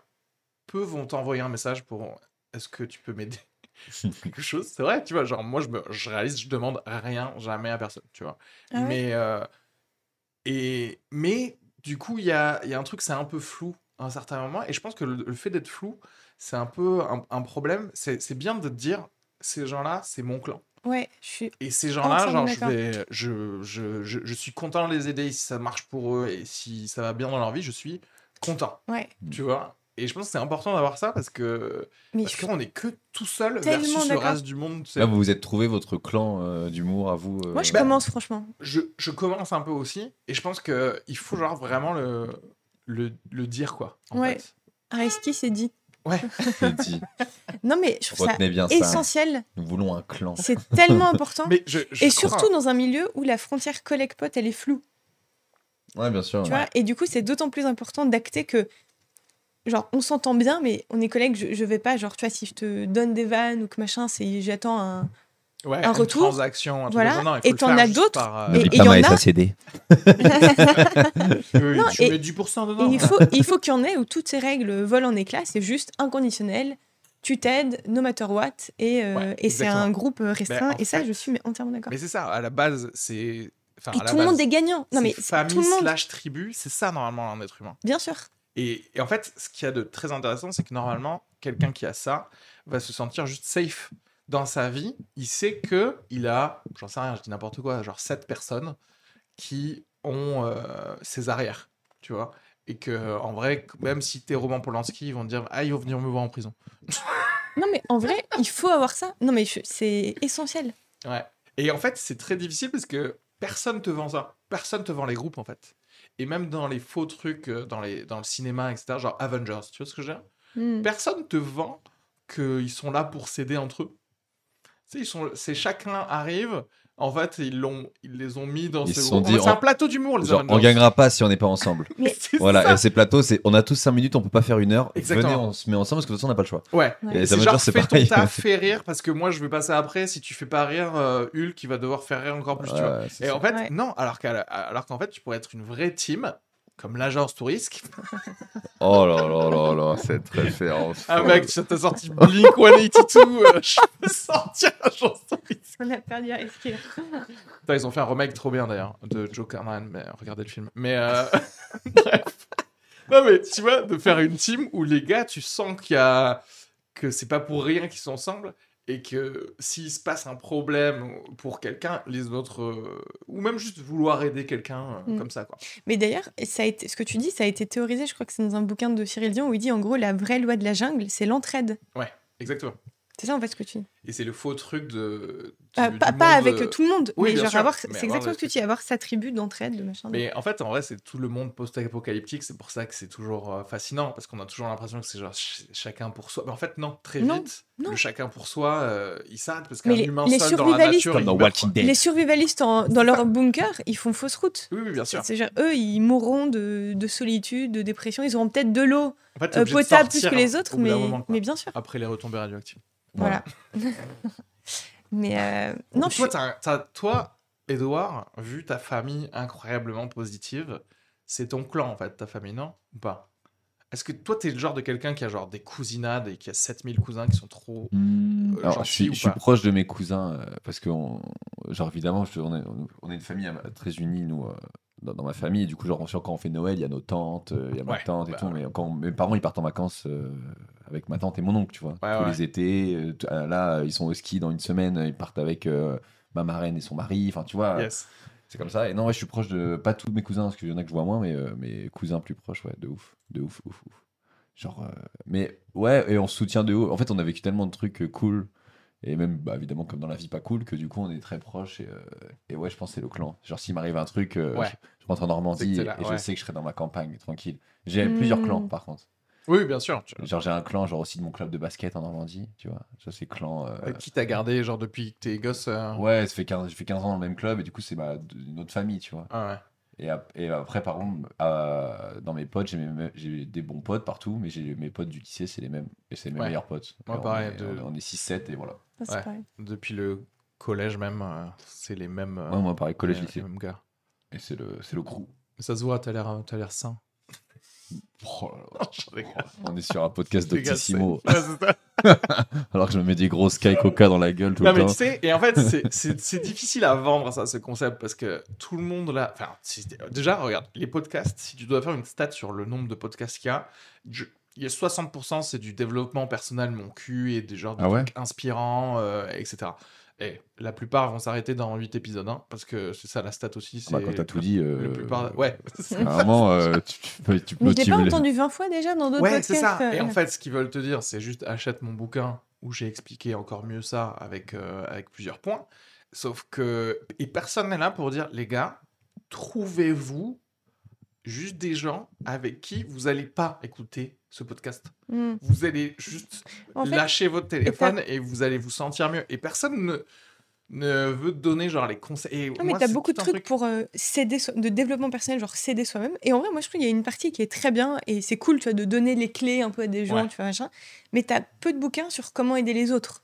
peu vont t'envoyer un message pour est-ce que tu peux m'aider quelque chose? C'est vrai, tu vois. Genre moi, je me, je réalise, je demande rien jamais à personne, tu vois. Ah ouais? Mais euh, et mais du coup, il y a, il y a un truc, c'est un peu flou à un certain moment. Et je pense que le, le fait d'être flou, c'est un peu un, un problème. C'est c'est bien de te dire, ces gens-là, c'est mon clan. Ouais, je suis. Et ces gens-là, genre, je, vais, je, je, je, je suis content de les aider si ça marche pour eux et si ça va bien dans leur vie, je suis content, Ouais. tu vois. Et je pense que c'est important d'avoir ça parce que Mais parce je qu'on est que tout seul versus le reste du monde. tu sais. Là, vous vous êtes trouvé votre clan euh, d'humour à vous. euh, Moi, je Bah, commence franchement. je, je commence un peu aussi et je pense que il faut genre vraiment le, le, le dire quoi. En Ouais. Ariski, c'est dit. Ouais. dit. Non, mais je trouve ça Retenez bien ça. essentiel. Nous voulons un clan. C'est tellement important. Mais je, je Et crois- surtout dans un milieu où la frontière collègue-pote, elle est floue. Ouais, bien sûr. Tu ouais. vois et du coup, c'est d'autant plus important d'acter que, genre, on s'entend bien, mais on est collègues. Je, je vais pas, genre, tu vois, si je te donne des vannes ou que machin, c'est j'attends un. Ouais, un une retour, transaction, un voilà. Non, et t'en as d'autres, par, euh, et dis il pas y en a- Non, tu et- mets 10% Et dedans. il faut, il faut qu'il y en ait où toutes ces règles volent en éclats. C'est juste inconditionnel. Tu t'aides, no matter what. Et, euh, Ouais, et c'est un groupe euh, restreint. Ben, et ça, fait- je suis mais entièrement d'accord. Mais c'est ça, à la base, c'est. Enfin, Et tout le monde est gagnant. Non, mais famille tout le monde. slash tribu, c'est ça normalement un être humain. Bien sûr. Et, et en fait, ce qu'il y a de très intéressant, c'est que normalement, quelqu'un qui a ça va se sentir juste safe dans sa vie. Il sait que il a, j'en sais rien, je dis n'importe quoi, genre 7 personnes qui ont euh, ses arrières, tu vois. Et que, en vrai, même si t'es Roman Polanski, ils vont te dire, ah, ils vont venir me voir en prison. Non, mais en vrai, il faut avoir ça. Non, mais c'est essentiel. Ouais. Et en fait, c'est très difficile parce que personne te vend ça. Personne te vend les groupes, en fait. Et même dans les faux trucs, euh, dans, les, dans le cinéma, etc., genre Avengers, tu vois ce que je veux dire? Hmm. Personne te vend qu'ils sont là pour s'aider entre eux. Ils sont, c'est chacun arrive. En fait, ils, l'ont, ils les ont mis dans Ils ce sont dit, c'est un plateau d'humour, les Genre, on gagnera pas si on n'est pas ensemble. Mais- Voilà, ça. et ces plateaux, c'est on a tous 5 minutes, on peut pas faire une heure. Exactement. Venez, on se met ensemble parce que de toute façon, on n'a pas le choix. Ouais. Ouais. Et C'est genre, c'est fais pareil. ton taf, fais rire, parce que moi, je vais passer après. Si tu fais pas rire, euh, Hulk, il va devoir faire rire encore plus, tu vois. Et ça. en fait, Ouais. non, alors qu'à alors qu'en fait, tu pourrais être une vraie team, comme l'agence touriste. Oh là là là là, cette référence. Ah mec, tu t'as sorti Blink 182, euh, je peux sortir l'agence touriste. On a perdu Ariski. Putain, ils ont fait un remake trop bien d'ailleurs de Joe mais regardez le film. Mais euh, bref. Non mais tu vois, de faire une team où les gars, tu sens qu'il y a que c'est pas pour rien qu'ils sont ensemble et que s'il se passe un problème pour quelqu'un, les autres euh, ou même juste vouloir aider quelqu'un euh, Mm. comme ça quoi. Mais d'ailleurs, ça a été, ce que tu dis, ça a été théorisé, je crois que c'est dans un bouquin de Cyril Dion où il dit en gros la vraie loi de la jungle, c'est l'entraide. Exactement. C'est ça en fait ce que tu dis. Et c'est le faux truc de Euh, du- pas, avec euh, tout le monde, oui, mais genre sûr, avoir, mais c'est exactement ce que tu dis, avoir sa tribu d'entraide, de machin. de- Mais en fait, en vrai, c'est tout le monde post-apocalyptique. C'est pour ça que c'est toujours euh, fascinant parce qu'on a toujours l'impression que c'est genre ch- chacun pour soi. Mais en fait, non, très Non, vite, non. le chacun pour soi, euh, il s'arrête parce qu'un humain les seul dans la survivalistes- nature, Comme il dans meurt, Walking quoi. Dead. Les survivalistes en- dans leur bunker, ils font fausse route. Oui, oui, bien sûr. C'est genre, eux, ils mourront de, de solitude, de dépression. Ils auront peut-être de l'eau En fait, t'es euh, potable plus que les autres, mais, mais bien sûr. Après les retombées radioactives. Voilà. mais euh, non, je toi, t'as- toi, Edouard, vu ta famille incroyablement positive, c'est ton clan en fait, ta famille, non Ou pas? Est-ce que toi, t'es le genre de quelqu'un qui a genre des cousinades et qui a 7000 cousins qui sont trop. Hmm, euh, Alors, gentil je suis, ou je suis proche de mes cousins euh, parce que, on- genre, évidemment, je- on, est, on est une famille très unie, nous, euh, dans, dans ma famille. Du coup, genre, quand on fait Noël, il y a nos tantes, euh, il y a ma Ouais, tante et bah tout. Mais quand mes parents, ils partent en vacances euh, avec ma tante et mon oncle, tu vois. Tous les étés. euh, là, ils sont au ski dans une semaine, ils partent avec ma marraine et son mari. Enfin, tu vois. Yes. C'est comme ça. Et non, ouais, je suis proche de. Pas tous mes cousins, parce qu'il y en a que je vois moins, mais euh, mes cousins plus proches, ouais, de ouf. De ouf, ouf, ouf. Genre. euh, Mais ouais, et on se soutient de haut. En fait, on a vécu tellement de trucs euh, cool Et même, bah, évidemment, comme dans la vie pas cool, que du coup, on est très proches. Et, et ouais, je pense que c'est le clan. Genre, s'il m'arrive un truc, Ouais. Je, rentre en Normandie et, là, et je sais que je serai dans ma campagne, tranquille. J'ai plusieurs clans, par contre. Oui, bien sûr. Genre, j'ai un clan, genre aussi de mon club de basket en Normandie, tu vois. Ça, c'est clan. euh, Qui t'a gardé, genre, depuis que t'es gosse euh, Ouais, ça fait 15, j'ai fait 15 ans dans le même club et du coup, c'est ma, une autre famille, tu vois. Ah ouais. Et, ap- et après, par contre, euh, dans mes potes, j'ai mes- j'ai des bons potes partout, mais j'ai mes potes du lycée, c'est les mêmes. Et c'est mes Ouais. meilleurs potes. Moi, on pareil, est- de- On est 6-7 et voilà. Ouais. Depuis le collège même, euh, c'est les mêmes. euh, Ouais, moi, pareil, collège, les- lycée. les mêmes gars. Et c'est le, c'est le crew. Mais ça se voit, t'as l'air, t'as l'air sain. Oh là là. Je rigole. On est sur un podcast ça. Alors que je me mets des grosses cailles coca dans la gueule tout Non, le mais temps. tu sais, et en fait, c'est- c'est c'est difficile à vendre ça, ce concept, parce que tout le monde là. Enfin, déjà, regarde, les podcasts, si tu dois faire une stat sur le nombre de podcasts qu'il y a, je- il y a 60%, c'est du développement personnel, mon cul, et des genres de Ah ouais trucs inspirants, euh, etc. Et la plupart vont s'arrêter dans 8 épisodes, hein, parce que c'est ça la stat aussi. Ah bah, c'est quand t'as tout dit. euh, La plupart. Ouais. Vraiment, euh, tu, tu peux. Tu peux Mais tu pas me- entendu 20 fois déjà dans d'autres Ouais, podcasts. c'est ça. Et euh. en fait, ce qu'ils veulent te dire, c'est juste achète mon bouquin où j'ai expliqué encore mieux ça avec, euh, avec plusieurs points. Sauf que. Et personne n'est là pour dire, les gars, trouvez-vous juste des gens avec qui vous allez pas écouter ce podcast. Hmm. Vous allez juste En fait, lâcher votre téléphone et, vous allez vous sentir mieux. Et personne ne, ne veut te donner genre les conseils. Non, mais moi, t'as c'est beaucoup de trucs truc- pour euh, s'aider, so- de développement personnel, genre s'aider soi-même. Et en vrai, moi, je trouve qu'il y a une partie qui est très bien et c'est cool, tu vois, de donner les clés un peu à des gens, Ouais. tu vois, machin. Mais t'as peu de bouquins sur comment aider les autres,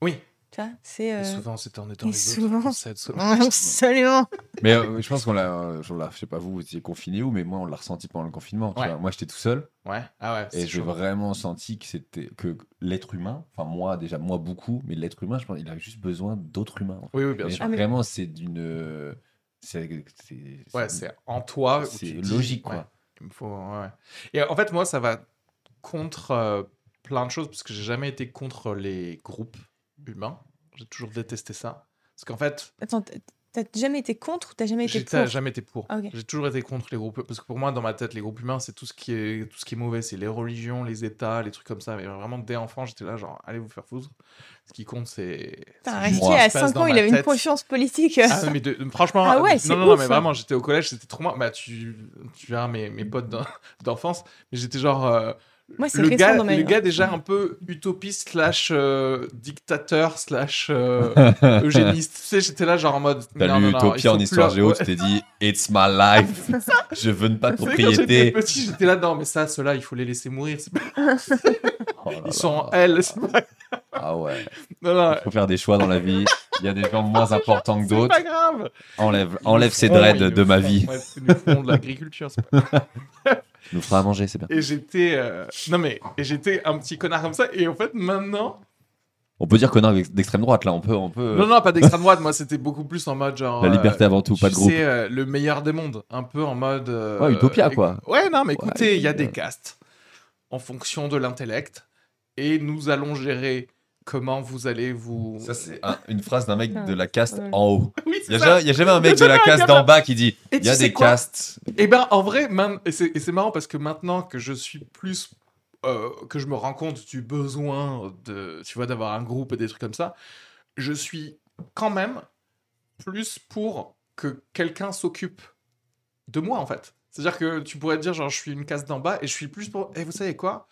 Oui. Tu vois. C'est. Et euh, souvent, c'est en étant et les souvent- autres. Absolument. Mais euh, je pense qu'on l'a, euh, là, je sais pas vous, vous étiez confiné où, mais moi on l'a ressenti pendant le confinement. tu Ouais. vois. Moi j'étais tout seul Ouais. Ah ouais. et j'ai vraiment senti que c'était que l'être humain, enfin moi déjà moi beaucoup, mais l'être humain, je pense, il a juste besoin d'autres humains. en fait. Oui, oui, bien Mais sûr. Ah, mais- Vraiment, c'est d'une, euh, c'est, Ouais, c'est en toi. c'est dis, logique quoi. ouais, il me faut, ouais. Et en fait, moi, ça va contre euh, plein de choses parce que j'ai jamais été contre les groupes humains. J'ai toujours détesté ça. Parce qu'en fait, Attends, t'as- t'as jamais été contre ou t'as jamais été j'ai pour? jamais été pour. Ah. J'ai toujours été contre les groupes. Parce que pour moi, dans ma tête, les groupes humains, c'est tout ce qui est tout ce qui est mauvais. C'est les religions, les États, les trucs comme ça. Mais vraiment, dès enfant, j'étais là, genre, allez vous faire foutre. Ce qui compte, c'est. Qui à se passe 5 dans ans, il avait une conscience politique. Ah, mais de- franchement, Ah ouais, non, non, non, mais vraiment, j'étais au collège, c'était trop marrant. Bah, tu, tu verras mes, mes potes d'en- d'enfance, mais j'étais genre. euh, Moi, c'est le gars, dans ma le gars déjà un peu utopiste slash euh, dictateur slash euh, eugéniste. tu sais, j'étais là genre en mode. T'as lu non, non, il Utopia faut en histoire géo, Ouais. tu t'es dit It's my life, je veux ne pas de sais, quand j'étais propriété. petit, j'étais là, non, mais ça, ceux-là, il faut les laisser mourir. c'est pas- Oh là là. Ils sont en L. c'est pas- Ah ouais, Non, non, faut faire des choix dans la vie. Il y a des gens moins importants que c'est d'autres. pas grave. Enlève, enlève ces dreads de ma vie. ils nous feront de l'agriculture. c'est pas- nous feras à manger, c'est bien. Et j'étais. euh, Non, mais et j'étais un petit connard comme ça. Et en fait, maintenant. On peut dire connard d'extrême droite là, on peut, on peut. Non, non, pas d'extrême droite. Moi, c'était beaucoup plus en mode genre. La euh, liberté avant tout, pas de tu groupe. sais, euh, le meilleur des mondes. Un peu en mode. euh, Ouais, Utopia, éc- quoi. Ouais, non, mais Ouais, écoutez, il y a des castes en fonction de l'intellect. Et nous allons gérer comment vous allez vous. Ça, c'est un- une phrase d'un mec Ah, de la caste ouais. en haut. Oui, Il c'est y, a ça. jamais- y a jamais un mec de la un caste gars d'en bas qui dit Et il y a sais des quoi castes. Et ben en vrai, man- et c'est et c'est marrant parce que maintenant que je suis plus. euh, que je me rends compte du besoin de, tu vois, d'avoir un groupe et des trucs comme ça, je suis quand même plus pour que quelqu'un s'occupe de moi en fait. C'est-à-dire que tu pourrais te dire genre je suis une case d'en bas et je suis plus pour. Et vous savez quoi?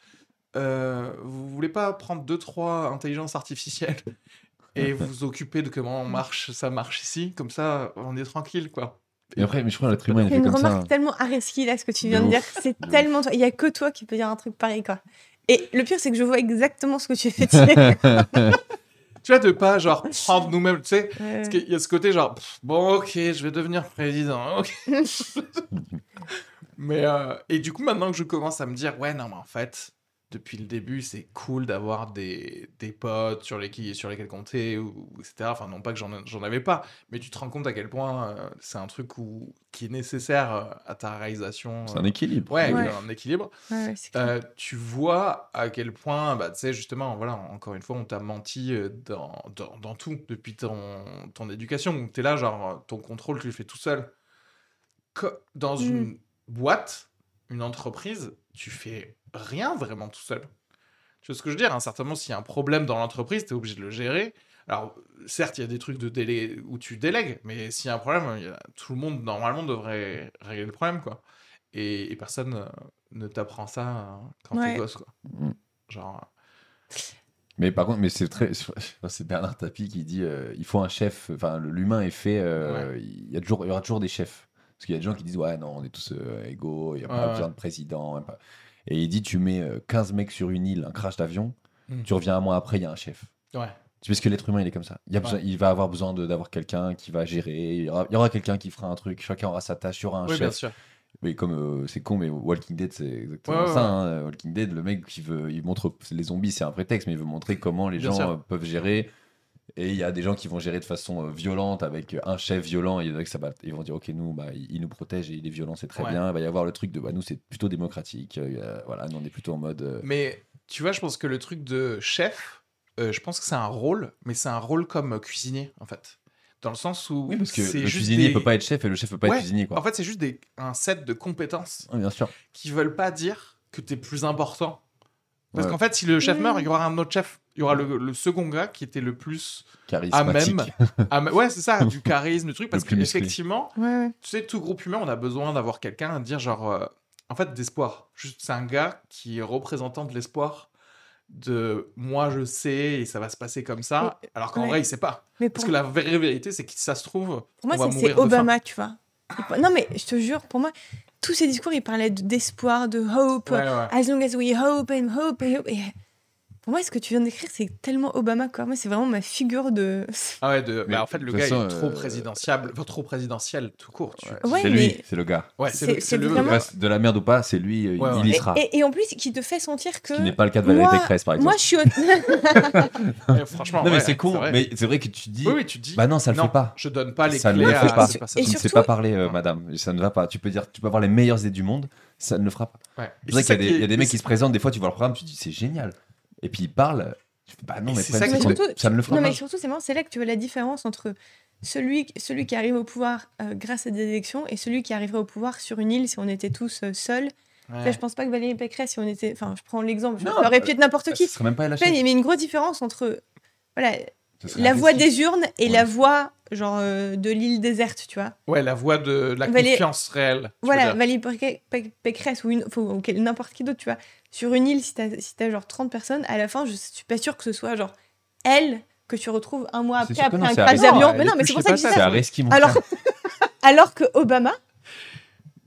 Euh, Vous voulez pas prendre deux trois intelligences artificielles et vous occuper de comment marche ça marche ici? Comme ça on est tranquille quoi. Et après, mais je crois que l'être humain, il C'est fait une comme ça. remarque tellement Areski là, ce que tu viens de, dire. C'est tellement toi. Il y a que toi qui peux dire un truc pareil, quoi. Et le pire, c'est que je vois exactement ce que tu fais dire. Tu vois de pas genre prendre nous-mêmes, tu sais. Ouais. Qu'il y a ce côté genre, pff, bon, ok, je vais devenir président, ok. mais, euh, et du coup, maintenant que je commence à me dire, ouais, non, mais en fait, depuis le début, c'est cool d'avoir des, des potes sur, lesquels, sur lesquels compter, ou, ou etc. Enfin, non pas que j'en j'en avais pas, mais tu te rends compte à quel point euh, c'est un truc où, qui est nécessaire euh, à ta réalisation. C'est un euh, équilibre. Ouais, Ouais. un équilibre. Ouais, clair. Euh, tu vois à quel point, bah, tu sais, justement, voilà, encore une fois, on t'a menti dans, dans, dans tout depuis ton, ton éducation. Tu es là, genre, ton contrôle, tu le fais tout seul. Dans Mm. une boîte, une entreprise, tu fais rien vraiment tout seul. Tu vois ce que je veux dire hein Certainement, s'il y a un problème dans l'entreprise, tu es obligé de le gérer. Alors, certes, il y a des trucs de délai où tu délègues, mais s'il y a un problème, il y a- tout le monde, normalement, devrait régler le problème, quoi. Et, et personne euh, ne t'apprend ça euh, quand Ouais. t'es gosse, quoi. Mm. Genre, Mais par contre, mais c'est très, c'est Bernard Tapie qui dit, euh, il faut un chef. Enfin, l'humain est fait. euh, Il y a toujours, il y aura toujours des chefs. Parce qu'il y a des gens qui disent, ouais, non, on est tous euh, égaux. Il y a pas Ouais, besoin ouais. de président. pas. Et il dit, tu mets euh, 15 mecs sur une île, un crash d'avion. Mm. Tu reviens un mois après, il y a un chef. ouais. Sais que l'être humain, il est comme ça. Il, y a besoin- Ouais. il va avoir besoin d'avoir quelqu'un qui va gérer. Il y aura, quelqu'un qui fera un truc. Chacun aura sa tâche. Il y aura un Oui, bien chef. sûr. Mais comme euh, c'est con, mais Walking Dead, c'est exactement Ouais, ça. hein. Walking Dead, le mec qui veut, il montre les zombies, c'est un prétexte, mais il veut montrer comment les Bien gens sûr. euh, peuvent gérer. Et il y a des gens qui vont gérer de façon euh, violente avec un chef violent. Et il y en a qui ça va- ils vont dire, ok, nous, bah, il, nous protège et il est violent, c'est très Ouais. bien. Il va y avoir le truc de, bah, nous, c'est plutôt démocratique. euh, voilà, nous, on est plutôt en mode. euh, Mais tu vois, je pense que le truc de chef, euh, je pense que c'est un rôle, mais c'est un rôle comme euh, cuisinier, en fait. Dans le sens où. Oui, parce que le cuisinier des- peut pas être chef et le chef peut pas Ouais, être cuisinier, quoi. En fait, c'est juste des... un set de compétences Ouais, bien sûr. qui veulent pas dire que t'es plus important. Parce Ouais. qu'en fait, si le chef meurt, il y aura un autre chef. Il y aura le, le second gars qui était le plus. Charismatique. même. Ouais, c'est ça, du charisme, du truc. Parce qu'effectivement, Ouais, tu sais, tout groupe humain, on a besoin d'avoir quelqu'un à dire, genre, euh, en fait, d'espoir. Juste, c'est un gars qui est représentant de l'espoir. De moi, je sais, et ça va se passer comme ça. Alors qu'en ouais. vrai, il sait pas. Mais Parce que la vraie vérité, c'est que ça se trouve, pour moi, on va c'est- c'est mourir de faim. Obama, tu vois. Non, mais je te jure, pour moi, tous ces discours, ils parlaient de- d'espoir, de hope. Ouais, ouais. As long as we hope and hope and hope. Et pour moi, ce que tu viens d'écrire, c'est tellement Obama, quoi. Moi, c'est vraiment ma figure de. Ah ouais, de... Mais bah, en fait, le gars, toute façon, il est trop euh, présidentiable, enfin, trop présidentiel, tout court. tu- Ouais, c'est mais- lui, c'est le gars. Ouais, c'est C'est- le, vraiment- de la merde ou pas, c'est lui, euh, Ouais, il y Et, sera. et- et en plus, qui te fait sentir que. Ce qui n'est pas le cas de Valérie Moi- Pécresse, par exemple. Moi, je suis. franchement, non, mais c'est con, mais c'est vrai que tu dis. Oui, oui, tu dis. Bah non, ça le fait pas. Je donne pas les Ça ne le fait pas. tu ne sais pas parler, euh, madame. Ça ne va pas. Tu peux dire, tu peux avoir les meilleures idées du monde, ça ne le fera pas. Ouais. C'est vrai qu'il y a des, il y a des mecs qui se présentent, des fois, tu vois le programme, tu dis, c'est génial. Et puis ils parlent. Fais, bah non, mais, ça Mais est- ça ne le fera Non, pas. mais surtout, c'est marrant, c'est là que tu vois la différence entre celui, celui qui arrive au pouvoir euh, grâce à des élections et celui qui arriverait au pouvoir sur une île si on était tous euh, seuls. Ouais. Là, je pense pas que Valérie Pécresse, si on était. Enfin, je prends l'exemple, Non, ça aurait pu être n'importe Ce qui. serait même pas LHF. il y a une grosse différence entre voilà, la voix des urnes et Ouais. la voix genre euh, de l'île déserte, tu vois. Ouais, la voix de la Valé- confiance réelle. Voilà. Valérie Pécresse- Pé- Pécresse ou, une- n'importe qui d'autre, tu vois. Sur une île, si t'as si genre 30 personnes, à la fin, je suis pas sûre que ce soit genre elle que tu retrouves un mois après, après non, un crash d'avion. Mais non, mais c'est pour ça que je dis ça. Alors, alors que Obama,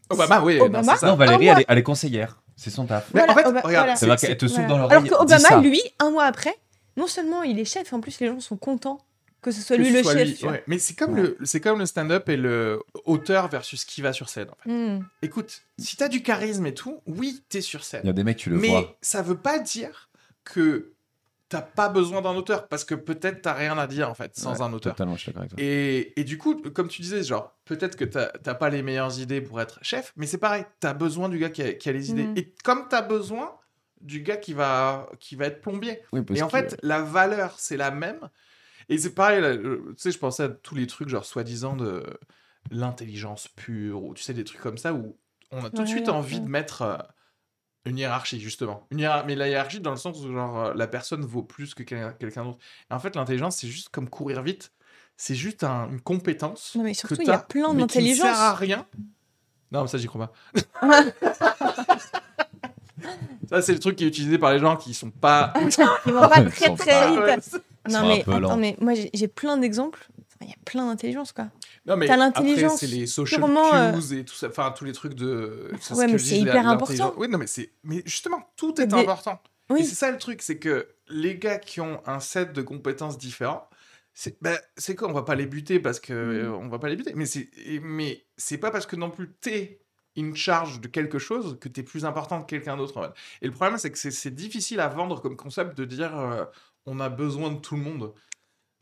Obama, oui, Obama, non, c'est ça. Non, Valérie, elle est, elle est conseillère. C'est son taf. Mais en Voilà, fait, Oba- regarde, voilà. C'est qu'elle te souffle Voilà. dans l'oreille. alors que. Obama, lui, un mois après, non seulement il est chef, en plus les gens sont contents que ce soit que lui ce le soit chef. lui, ouais. Mais c'est comme, Ouais. le, c'est comme le stand-up et le auteur versus qui va sur scène. En fait. Hmm. Écoute, si t'as du charisme et tout, oui, t'es sur scène. Il y a des mecs, tu le mais vois. ça veut pas dire que t'as pas besoin d'un auteur, parce que peut-être t'as rien à dire en fait sans Ouais, un auteur. Totalement, je suis d'accord avec toi. Et, et du coup, comme tu disais, genre, peut-être que t'as t'as pas les meilleures idées pour être chef, mais c'est pareil, t'as besoin du gars qui a, qui a les idées. Mhm. Et comme t'as besoin du gars qui va, qui va être plombier. Oui, parce Et en fait, la valeur, c'est la même. Et c'est pareil, là, euh, tu sais, je pensais à tous les trucs, genre, soi-disant, de l'intelligence pure, ou tu sais, des trucs comme ça, où on a tout de suite ouais, envie ouais. de mettre euh, une hiérarchie, justement. Une hiérar- Mais la hiérarchie, dans le sens où, genre, euh, la personne vaut plus que quel- quelqu'un d'autre. Et en fait, l'intelligence, c'est juste comme courir vite. C'est juste un- une compétence. Non, mais surtout, il y a plein d'intelligence. sert à rien. Non, mais ça, j'y crois pas. ça, c'est le truc qui est utilisé par les gens qui sont pas. Ils vont pas très très vite. Non mais attends, mais moi j'ai plein d'exemples. Il y a plein d'intelligence quoi. Non, mais T'as après, l'intelligence c'est les social purement, cues et tout ça, enfin tous les trucs de. Ouais, mais c'est hyper important. Oui, non, mais c'est, mais justement, tout est Des- important. Et Oui. c'est ça le truc, c'est que les gars qui ont un set de compétences différents, c'est, ben, c'est quoi On va pas les buter parce que Mm. euh, on va pas les buter, mais c'est, mais c'est pas parce que non plus t'es une charge de quelque chose que t'es plus important que quelqu'un d'autre. en fait. Et le problème, c'est que c'est, difficile à vendre comme concept de dire euh, on a besoin de tout le monde.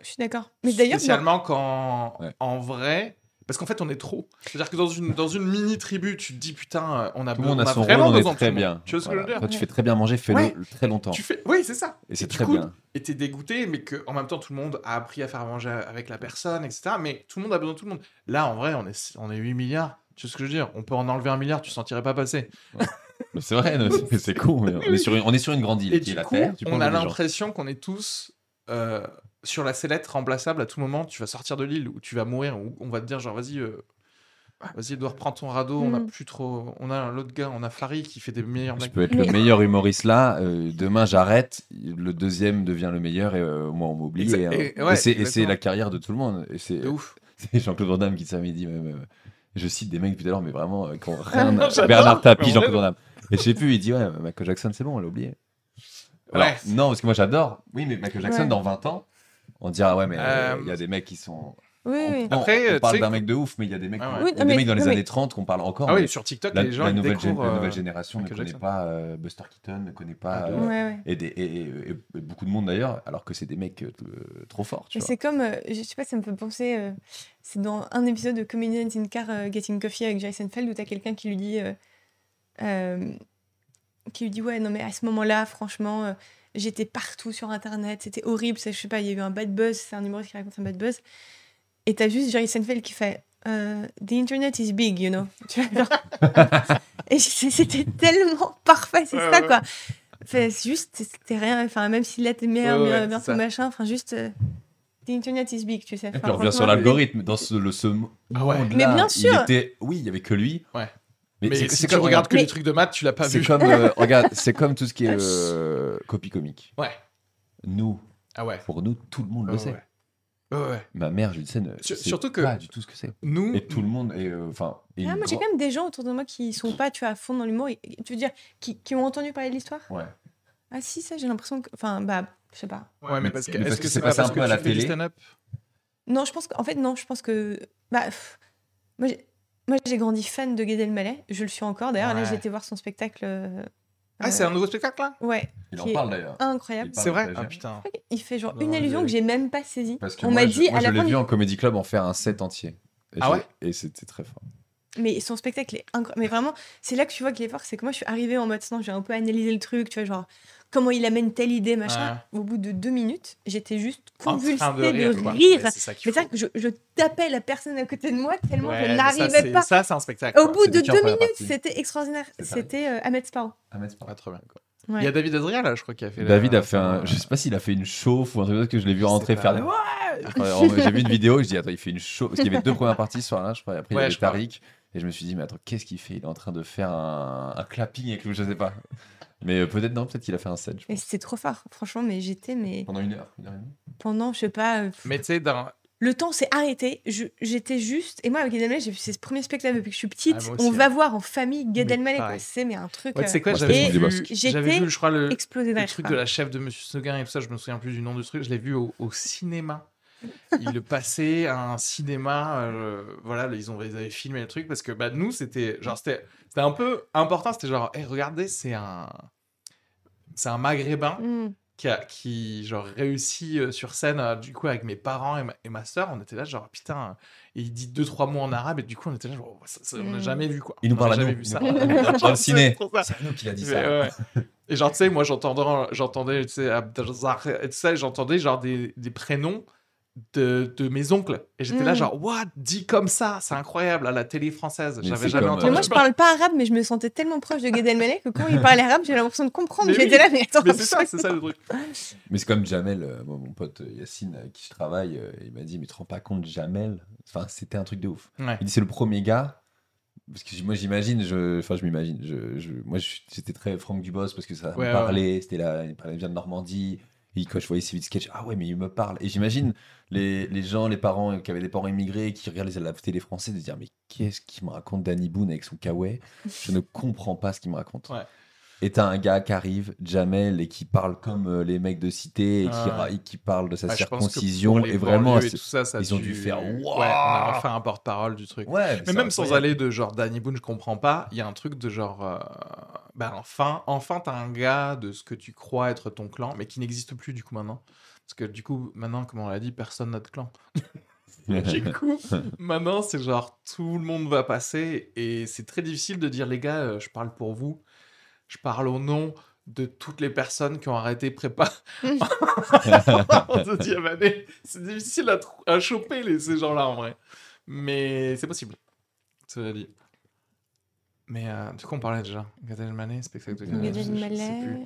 Je suis d'accord. Mais d'ailleurs, Spécialement quand, Ouais. en vrai, parce qu'en fait, on est trop. C'est-à-dire que dans une, dans une mini tribu, tu te dis putain, euh, on a, Tout be- le monde on a a son rôle, vraiment on est besoin de tout très le monde. bien. Tu vois ce que je veux dire? Toi, tu fais très bien manger, fais-le Ouais. très longtemps. Tu fais, oui, c'est ça. Et c'est très coup, bien. Et t'es dégoûté, mais que en même temps, tout le monde a appris à faire manger avec la personne, etc. Mais tout le monde a besoin de tout le monde. Là, en vrai, on est, on est 8 milliards. Tu vois ce que je veux dire? On peut en enlever un milliard, tu sentirais pas passer. Mais C'est vrai, c'est- con. mais on, est sur une, on est sur une grande île Et qui du est la coup, Terre. Tu on a l'impression qu'on est tous euh, sur la sellette remplaçable à tout moment. Tu vas sortir de l'île ou tu vas mourir ou on va te dire genre vas-y, euh, vas-y Edouard, prends ton radeau. On a Mm. plus trop. On a l'autre gars, on a Flary qui fait des meilleurs Je peux être le meilleur humoriste là. euh, demain, j'arrête. Le deuxième devient le meilleur et euh, moi, on m'oublie. Exact- Et, et- ouais, et c'est- la carrière de tout le monde. Et c'est ouf. c'est Jean-Claude Van Damme qui ça dit même. Je cite des mecs depuis tout à l'heure, mais vraiment, euh, qui ont rien. Bernard Tapie, Jean-Claude Van Damme. Et je sais plus, il dit Ouais, Michael Jackson, c'est bon, on l'a oublié. Alors, Ouais. non, parce que moi, j'adore. Oui, mais Michael Jackson, Ouais. dans 20 ans, on dira Ouais, mais euh, Euh, il y a des mecs qui sont. Oui, On, oui. on- Après, on tu parle d'un mec de ouf, mais il y a des mecs, Ah ouais. Oui, des mais- mecs dans les mais- années 30 qu'on parle encore. Ah oui, sur TikTok, la, les gens la nouvelle, découvrent. la euh, nouvelle génération ne Michael connaît Jackson. pas euh, Buster Keaton, ne connaît pas. Ah, euh, ouf. Ouais, ouais. et, des, et, et- et beaucoup de monde d'ailleurs, alors que c'est des mecs euh, trop forts. Tu Mais vois. c'est comme, euh, je sais pas, ça me fait penser, euh, c'est dans un épisode de Comedians in Car euh, Getting Coffee avec Jason Feld où t'as quelqu'un qui lui dit, euh, euh, qui lui dit ouais non mais à ce moment-là franchement euh, j'étais partout sur internet, c'était horrible, ça, je sais pas, il y a eu un bad buzz, c'est un humoriste qui raconte un bad buzz, et t'as juste Jason Feld qui fait euh, The internet is big, you know. Tu vois, genre- et c'est- c'était tellement parfait, c'est Ouais, ça ouais. quoi. Fait, c'est juste, c'était rien, enfin même si là t'es meilleur, Ouais, ouais, meilleur, c'est meilleur ton machin, enfin juste. euh, The internet is big, tu sais. Et puis Enfin, on revient sur l'algorithme. Dans ce, le, ce Ah ouais. monde-là, Mais bien il sûr. était- Oui, il y avait que lui. Ouais. Mais, Mais c'est si c'est tu comme, regardes que Mais- les trucs de maths, tu l'as pas c'est vu. comme, euh, regarde, c'est comme tout ce qui est euh, copie comique. Ouais. Nous, Ah ouais. pour nous, tout le monde le Ouais, sait. ouais. Ouais. Ma mère, Sen, Sur- c'est surtout que- pas du tout ce que c'est. Nous, Et tout le monde est, euh, enfin, Ah, moi, j'ai quand même des gens autour de moi qui sont pas, tu vois, à fond dans l'humour. Tu veux dire, qui, qui ont entendu parler de l'histoire Ouais. Ah si, ça, j'ai l'impression que... Enfin, bah, je sais pas. Ouais, mais Mais parce que parce est-ce que que c'est pas passé un peu à la télé. Non, je pense qu'en fait, non, je pense que... Bah, pff, moi, j'ai... Moi, j'ai grandi fan de Gad Elmaleh. Je le suis encore. D'ailleurs, là, Ouais. j'ai été voir son spectacle. Ah, euh, c'est un nouveau spectacle là? Ouais, Il en parle d'ailleurs. incroyable. C'est vrai Ah putain. Il fait genre Non, une allusion que j'ai même pas saisie. Parce que On moi, m'a je, dit moi, à je la l'ai fin vu du- en Comedy Club en faire un set entier. Et Ah je- ouais? Et c'était très fort. Mais son spectacle est incroyable. Mais vraiment, c'est là que tu vois qu'il est fort. C'est que moi, je suis arrivée en mode, non, j'ai un peu analysé le truc, tu vois, genre, comment il amène telle idée, machin. Au bout de deux minutes, j'étais juste En convulsée train de de rire. rire. quoi. Mais C'est ça qu'il Mais c'est faut. vrai que je, je tapais la personne à côté de moi tellement Ouais, je n'arrivais c'est- pas. Ça, c'est un spectacle. Au quoi. bout de deux minutes, c'était extraordinaire. C'était euh, Ahmed Sparrow. Ah, pas Pas très bien. quoi. Ouais. Il y a David Adria là, je crois, qui a fait. la- David a fait un. Je sais pas s'il a fait une chauffe ou un truc comme ça, que je l'ai vu rentrer faire des. Ouais J'ai vu une vidéo, je dis, attends, il fait une chauffe. Parce qu'il y avait deux premières parties ce soir-là, je crois. et Après, il y Ouais, avait je crois. Et je me suis dit, mais attends, qu'est-ce qu'il fait? Il est en train de faire un, un clapping avec lui, je sais pas. Mais euh, peut-être non, peut-être qu'il a fait un set. pense. c'était trop fort, franchement. Mais j'étais, mais Pendant une heure, une heure et demie. pendant, je sais pas, euh, Mais tu sais, dans. le temps s'est arrêté. Je- J'étais juste. Et moi, avec Gad Elmaleh, j'ai vu ses premiers spectacles depuis que je suis petite. Ah, aussi, On hein. va voir en famille Gad Mais Elmaleh. C'est mais un truc Ouais, sais quoi, Moi, j'avais vu, je crois, le, euh, explosé le truc de la chef de Monsieur Seguin et tout ça, je me souviens plus du nom du truc, je l'ai vu au, au cinéma. Il le passait à un cinéma, euh, voilà, ils, ont, ils avaient filmé le truc parce que bah, nous, c'était genre, c'était c'était un peu important, c'était genre, hey, regardez, c'est un, c'est un maghrébin Mm. qui a qui genre réussit euh, sur scène euh, du coup avec mes parents et ma, et ma soeur on était là genre putain et il dit deux trois mots en arabe et du coup on était là genre ça, ça, on n'a Mm. jamais vu quoi Il nous parle à jamais nous. vu ça. Dans le ciné. C'est nous qu'il a dit Mais ça. ouais. Et genre, tu sais, moi, j'entendais, j'entendais, tu sais, j'entendais genre des, des prénoms de, de mes oncles. Et j'étais là, Mm. genre, what, dit comme ça, c'est incroyable à la télé française. J'avais jamais comme, entendu. Mais moi, je parle pas arabe, mais je me sentais tellement proche de Gad Elmaleh que quand il parlait arabe, j'ai l'impression de comprendre. Mais J'étais oui. là, mais attends. Mais c'est ça, c'est ça le truc. Mais c'est comme Jamel, euh, moi, mon pote euh, Yacine, avec qui je travaille, euh, il m'a dit, mais tu te rends pas compte, Jamel? Enfin, c'était un truc de ouf. Ouais. Il dit, c'est le premier gars. Parce que moi, j'imagine, je... enfin, je m'imagine. Je, je- Moi, j'étais très Franck Dubos parce que ça Ouais, me ouais. parlait. C'était là, il parlait bien de Normandie. Et quand je voyais ses vidéos sketch, ah ouais, mais il me parle. Et j'imagine les, gens, les parents qui avaient des parents immigrés qui regardaient la télé française de dire, mais qu'est-ce qu'il me raconte Danny Boone avec son kawaii? Je ne comprends pas ce qu'il me raconte. Et t'as un gars qui arrive, Jamel, et qui parle comme euh, les mecs de cité, et qui, et qui parle de sa que circoncision. Et vraiment, banlieues et c'est- tout ça, ça a ils ont dû faire, Ouais, on a enfin un porte-parole du truc. ouais, Mais même sans aller de genre Danny Boone, je comprends pas, il y a un truc de genre. euh, bah enfin, enfin, t'as un gars de ce que tu crois être ton clan, mais qui n'existe plus du coup maintenant. Parce que du coup, maintenant, comme on l'a dit, personne n'a de clan. du coup, maintenant, c'est genre tout le monde va passer et c'est très difficile de dire les gars, euh, je parle pour vous, je parle au nom de toutes les personnes qui ont arrêté prépa en deuxième année. C'est difficile à, choper les, ces gens-là en vrai. Mais c'est possible. Cela dit. Mais euh, de quoi on parlait déjà Gad Elmaleh, spectacle de Gad Elmaleh.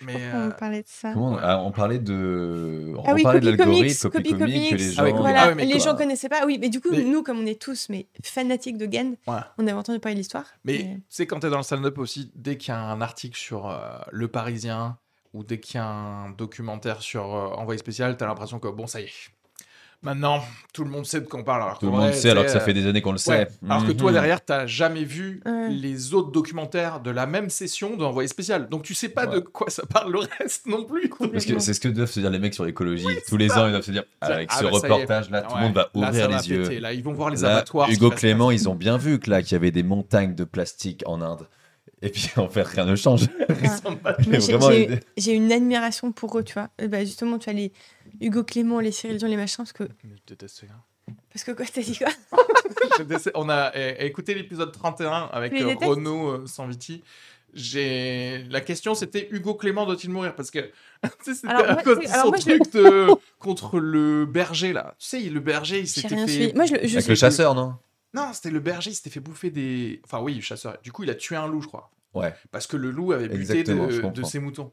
Euh, Mais, on euh, parlait de ça. Comment on, ah, on parlait de. On Ah oui, parlait de Copy l'algorithme, copy Copy comics, que les Comics. gens. Ah oui, Voilà, Ah oui, mais les gens connaissaient pas. Oui, mais du coup, Mais- nous, comme on est tous mais fanatiques de Gand, Ouais. on avait entendu parler de l'histoire. Mais tu sais, quand t'es dans le stand-up aussi, dès qu'il y a un article sur euh, Le Parisien ou dès qu'il y a un documentaire sur euh, Envoyé spécial, t'as l'impression que bon, ça y est. Maintenant, tout le monde sait de quoi on parle. Alors Tout le monde vrai, sait, alors que ça fait des années qu'on le Ouais. sait. Alors que toi, Mhm. derrière, t'as jamais vu les autres documentaires de la même session d'envoyé spécial. Donc tu sais pas Ouais. de quoi ça parle le reste non plus. Parce que c'est ce que doivent se dire les mecs sur l'écologie. Tous les ans, ils doivent se dire avec ah ce bah, reportage-là, tout le Ouais. monde va Là, ouvrir va les yeux. péter. Là, ils vont voir les Là, abattoirs. Hugo Clément, ils ont bien vu que là, qu'il y avait des montagnes de plastique en Inde. Et puis en fait, rien ne change. J'ai- une admiration pour eux, tu vois. Bah, justement, tu as les Hugo Clément, les Cyril Dion, les machins, parce que. Je déteste ce gars. Parce que quoi, t'as dit quoi Je déteste- On a eh, écouté l'épisode 31 avec euh, Renaud euh, Sanviti. J'ai la question c'était Hugo Clément doit-il mourir? Parce que tu sais, c'était Alors, à moi, cause de son moi, je le- truc de contre le berger là. Tu sais le berger il s'était fait suivi. Moi, je, le- je Avec sais- le chasseur, non? Non, c'était le berger, il s'était fait bouffer des. Enfin, oui, chasseur. Du coup, il a tué un loup, je crois. Ouais. Parce que le loup avait buté de, de ses moutons.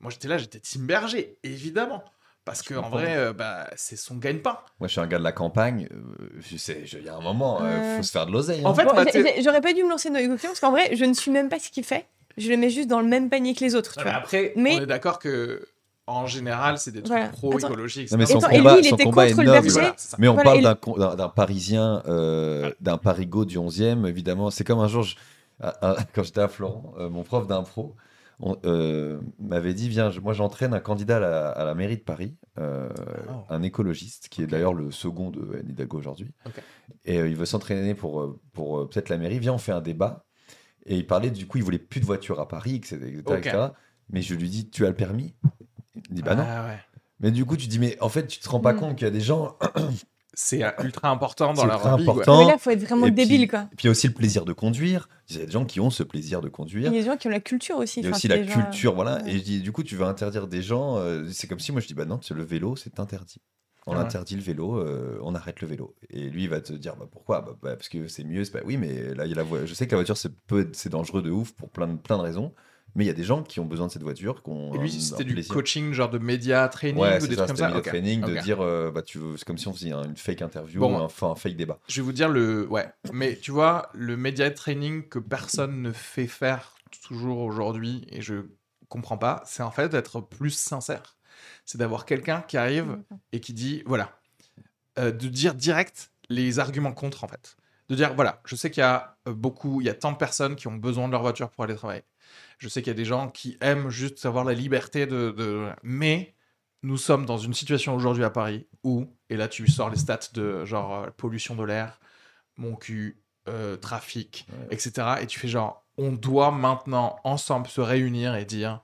Moi, j'étais là, j'étais team berger, évidemment. Parce que en vrai, euh, bah, c'est son gagne-pain. Moi, je suis un gars de la campagne. euh, je sais, je- il y a un moment, il Ouais. faut se faire de l'oseille. En hein. fait, Bon, bah, J'aurais pas dû me lancer dans Clément, parce qu'en vrai, je ne suis même pas ce qu'il fait. Je le mets juste dans le même panier que les autres, tu Ouais, mais vois. après, Mais- on est d'accord que en général, c'est des trucs Voilà. pro-écologiques. Mais son Attends, et combat, lui, il son était combat est contre le noble. berger. Voilà. Mais on Voilà, parle d'un Parisien, euh, d'un Parigot du 11e, évidemment. C'est comme un jour, je- à- à- quand j'étais à Florent, euh, mon prof d'impro euh, m'avait dit Viens, moi j'entraîne un candidat à la, à la mairie de Paris, euh, Oh. un écologiste, qui est d'ailleurs le second de Anne Hidalgo aujourd'hui. Et euh, il veut s'entraîner pour, pour peut-être la mairie. Viens, on fait un débat. Et il parlait, du coup, il voulait plus de voitures à Paris, etc. etc.. Mais je lui dis Tu as le permis? Il dit Bah non. Ah ouais. Mais du coup, tu dis Mais en fait, tu te rends pas Mm. compte qu'il y a des gens C'est ultra important dans C'est leur ultra vie. important. Mais là, faut être vraiment Et puis- débile, quoi. Et puis il y a aussi le plaisir de conduire. Il y a des gens qui ont ce plaisir de Il conduire. y a des gens qui ont la culture aussi. Il y a enfin, aussi la gens, culture, voilà. ouais. Et je dis, du coup, tu veux interdire des gens. euh, c'est comme si moi je dis, bah non, c'est le vélo, c'est interdit. On Ah ouais. interdit le vélo, euh, on arrête le vélo. Et lui, il va te dire, bah pourquoi? Bah, bah, Parce que c'est mieux. c'est Pas... Oui, mais là, il y a la voie- je sais que la voiture, c'est peu... dangereux de ouf pour plein de, plein de raisons. Mais il y a des gens qui ont besoin de cette voiture. qui ont Et lui, c'était du plaisir. coaching, genre de média training Ouais, ou c'est des ça, trucs comme ça. training de dire, euh, bah, tu veux... c'est comme si on faisait un- une fake interview, Bon, ou un fake débat. Je vais vous dire le. Ouais. Mais tu vois, le média training que personne ne fait faire toujours aujourd'hui, et je comprends pas, c'est en fait d'être plus sincère. C'est d'avoir quelqu'un qui arrive et qui dit voilà, Euh, de dire direct les arguments contre en fait. De dire voilà, je sais qu'il y a euh, beaucoup, il y a tant de personnes qui ont besoin de leur voiture pour aller travailler. Je sais qu'il y a des gens qui aiment juste avoir la liberté de, de... Mais nous sommes dans une situation aujourd'hui à Paris où, et là tu sors les stats de genre euh, pollution de l'air, mon cul, euh, trafic, Ouais. etc. Et tu fais genre, on doit maintenant ensemble se réunir et dire,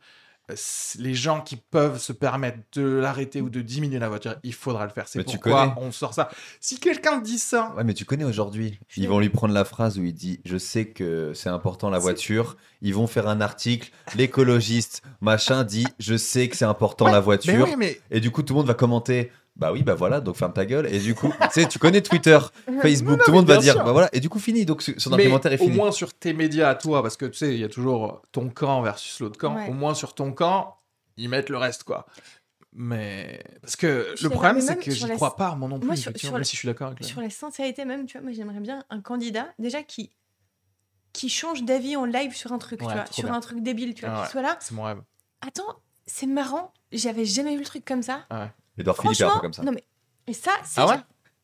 les gens qui peuvent se permettre de l'arrêter ou de diminuer la voiture, il faudra le faire. C'est Mais tu pourquoi connais. on sort ça. Si quelqu'un dit ça, Ouais, mais tu connais aujourd'hui. Ils vont lui prendre la phrase où il dit Je sais que c'est important la voiture. Ils vont faire un article. L'écologiste, machin, dit Je sais que c'est important Ouais, la mais voiture. oui, mais Et du coup, tout le monde va commenter Bah oui, bah voilà, donc ferme ta gueule. Et du coup, tu sais, tu connais Twitter, Facebook, tout le monde va dire sûr. Bah voilà. Et du coup, fini. Donc son Mais argumentaire est au fini. moins sur tes médias à toi, parce que tu sais, il y a toujours ton camp versus l'autre camp. Ouais. Au moins sur ton camp, ils mettent le reste, quoi. Mais parce que Je le problème, c'est que la- crois pas, moi non plus, Moi, sur- sur même la- si je suis d'accord avec Sur la sincérité même, tu vois, moi j'aimerais bien un candidat déjà qui qui change d'avis en live sur un truc, Ouais, tu vois, sur bien. un truc débile, tu vois, Ah ouais. qui soit là. C'est mon rêve. Attends, c'est marrant, j'avais jamais vu le truc comme ça. Edouard Philippe est un peu comme ça. non mais et ça, c'est Ah ouais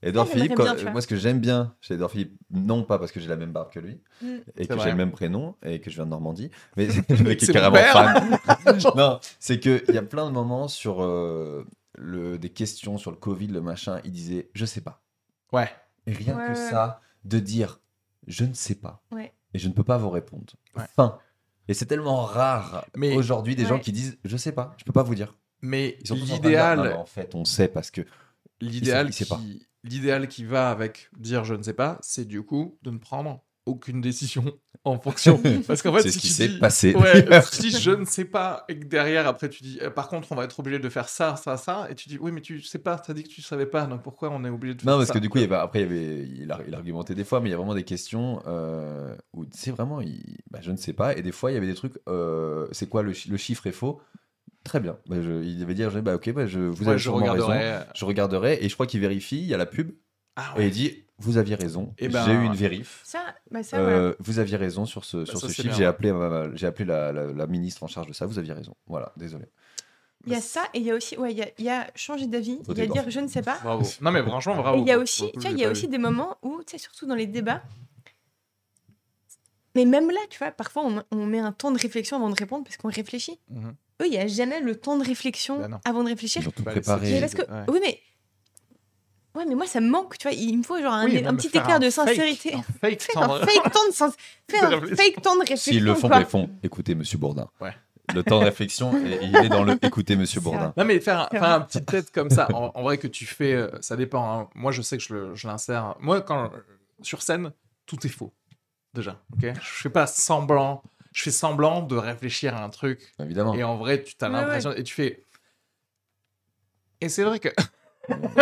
Edouard Philippe, quand- vois. moi, ce que j'aime bien chez Edouard Philippe, non pas parce que j'ai la même barbe que lui Mm. et que j'ai le même prénom et que je viens de Normandie, mais le mec est C'est mon carrément père. fan. non, c'est qu'il y a plein de moments sur euh, le, des questions sur le Covid, le machin. Il disait Je sais pas. Ouais. Et rien Ouais, que ouais. ça, de dire Je ne sais pas. Ouais. Et je ne peux pas vous répondre. Ouais. Fin. Et c'est tellement rare Mais- aujourd'hui des gens qui disent Je sais pas, je peux pas vous dire. Mais Ils sont tous en l'idéal, fait, on sait parce que. l'idéal qui, l'idéal qui va avec dire je ne sais pas, c'est du coup de ne prendre aucune décision en fonction. Parce qu'en fait, C'est si ce qui tu s'est passé. Ouais, si je ne sais pas, et que derrière, après, tu dis, euh, par contre, on va être obligé de faire ça, ça, ça, et tu dis, oui, mais tu sais pas, t'as dit que tu savais pas, donc pourquoi on est obligé de faire Non, parce ça? que du coup, il y avait- après, il, y avait, il, a- il argumentait des fois, mais il y a vraiment des questions euh, où, tu sais, vraiment, il- bah, je ne sais pas. Et des fois, il y avait des trucs, euh, c'est quoi le chiffre est faux? Très bien. Bah, je- il devait dire, je- bah, ok, bah, je, vous Ouais, avez je sûrement raison. regarderai. Je regarderai, et je crois qu'il vérifie, il y a la pub, Ah et il dit, vous aviez raison, Eh ben, j'ai eu une vérif. Ça, bah ça, Euh. Vous aviez raison sur ce, sur ça, ce chiffre. J'ai appelé, ma- j'ai appelé la, la- la ministre en charge de ça. Vous aviez raison. Voilà, désolé. Il y a ça et il y a aussi, ouais, il y a, il y a changer d'avis, il y a dire je ne sais pas. Bravo. Non, mais franchement, bravo. Et il y a aussi, tu il y a aussi vu. des moments où, tu sais, surtout dans les débats, mais même là, tu vois, parfois on, on met un temps de réflexion avant de répondre parce qu'on réfléchit. Mhm. Eux, il n'y a jamais le temps de réflexion Bah avant de réfléchir. Ils ont tout Bah, préparé. Mais parce que, Ouais. oui, mais. Ouais, mais moi, ça me manque, tu vois. Il me faut genre un, Oui, un même petit un de sincérité. fake un de- fake temps de, réflexion. fake temps de réflexion. S'ils le font, quoi. ils font. Écoutez, Monsieur Bourdin. Ouais. Le temps de réflexion, et il est dans le écoutez, Monsieur Bourdin. Non, mais faire, un- faire un petit tête comme ça, en, en vrai que tu fais, euh, ça dépend. hein. Moi, je sais que je, l'insère. Moi, quand euh, sur scène, tout est faux. Déjà, ok? Je fais pas semblant. Je fais semblant de réfléchir à un truc. Évidemment. Et en vrai, tu as Ouais, l'impression. Et tu fais. Et c'est vrai que.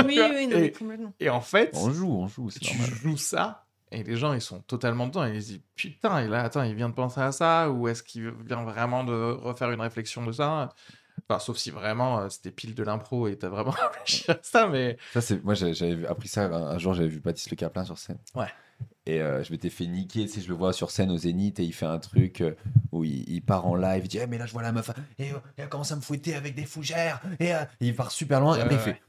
Oui, oui, non, Et- complètement. Et en fait, On joue, on joue, tu normal. joues ça. Et les gens, ils sont totalement dedans. Ils se disent Putain, et là, attends, il vient de penser à ça Ou est-ce qu'il vient vraiment de refaire une réflexion de ça? Enfin, sauf si vraiment euh, c'était pile de l'impro et t'as vraiment réfléchi à ça, mais. Ça, c'est moi, j'avais vu- appris ça un, un jour. J'avais vu Baptiste Le Caplin sur scène. Ouais. Et euh, je m'étais fait niquer. Tu sais, je le vois sur scène au Zénith et il fait un truc euh, où il, il part en live. Il dit, Eh, mais là, je vois la meuf et euh, elle commence à me fouetter avec des fougères. Et il part super loin. et après, il fait.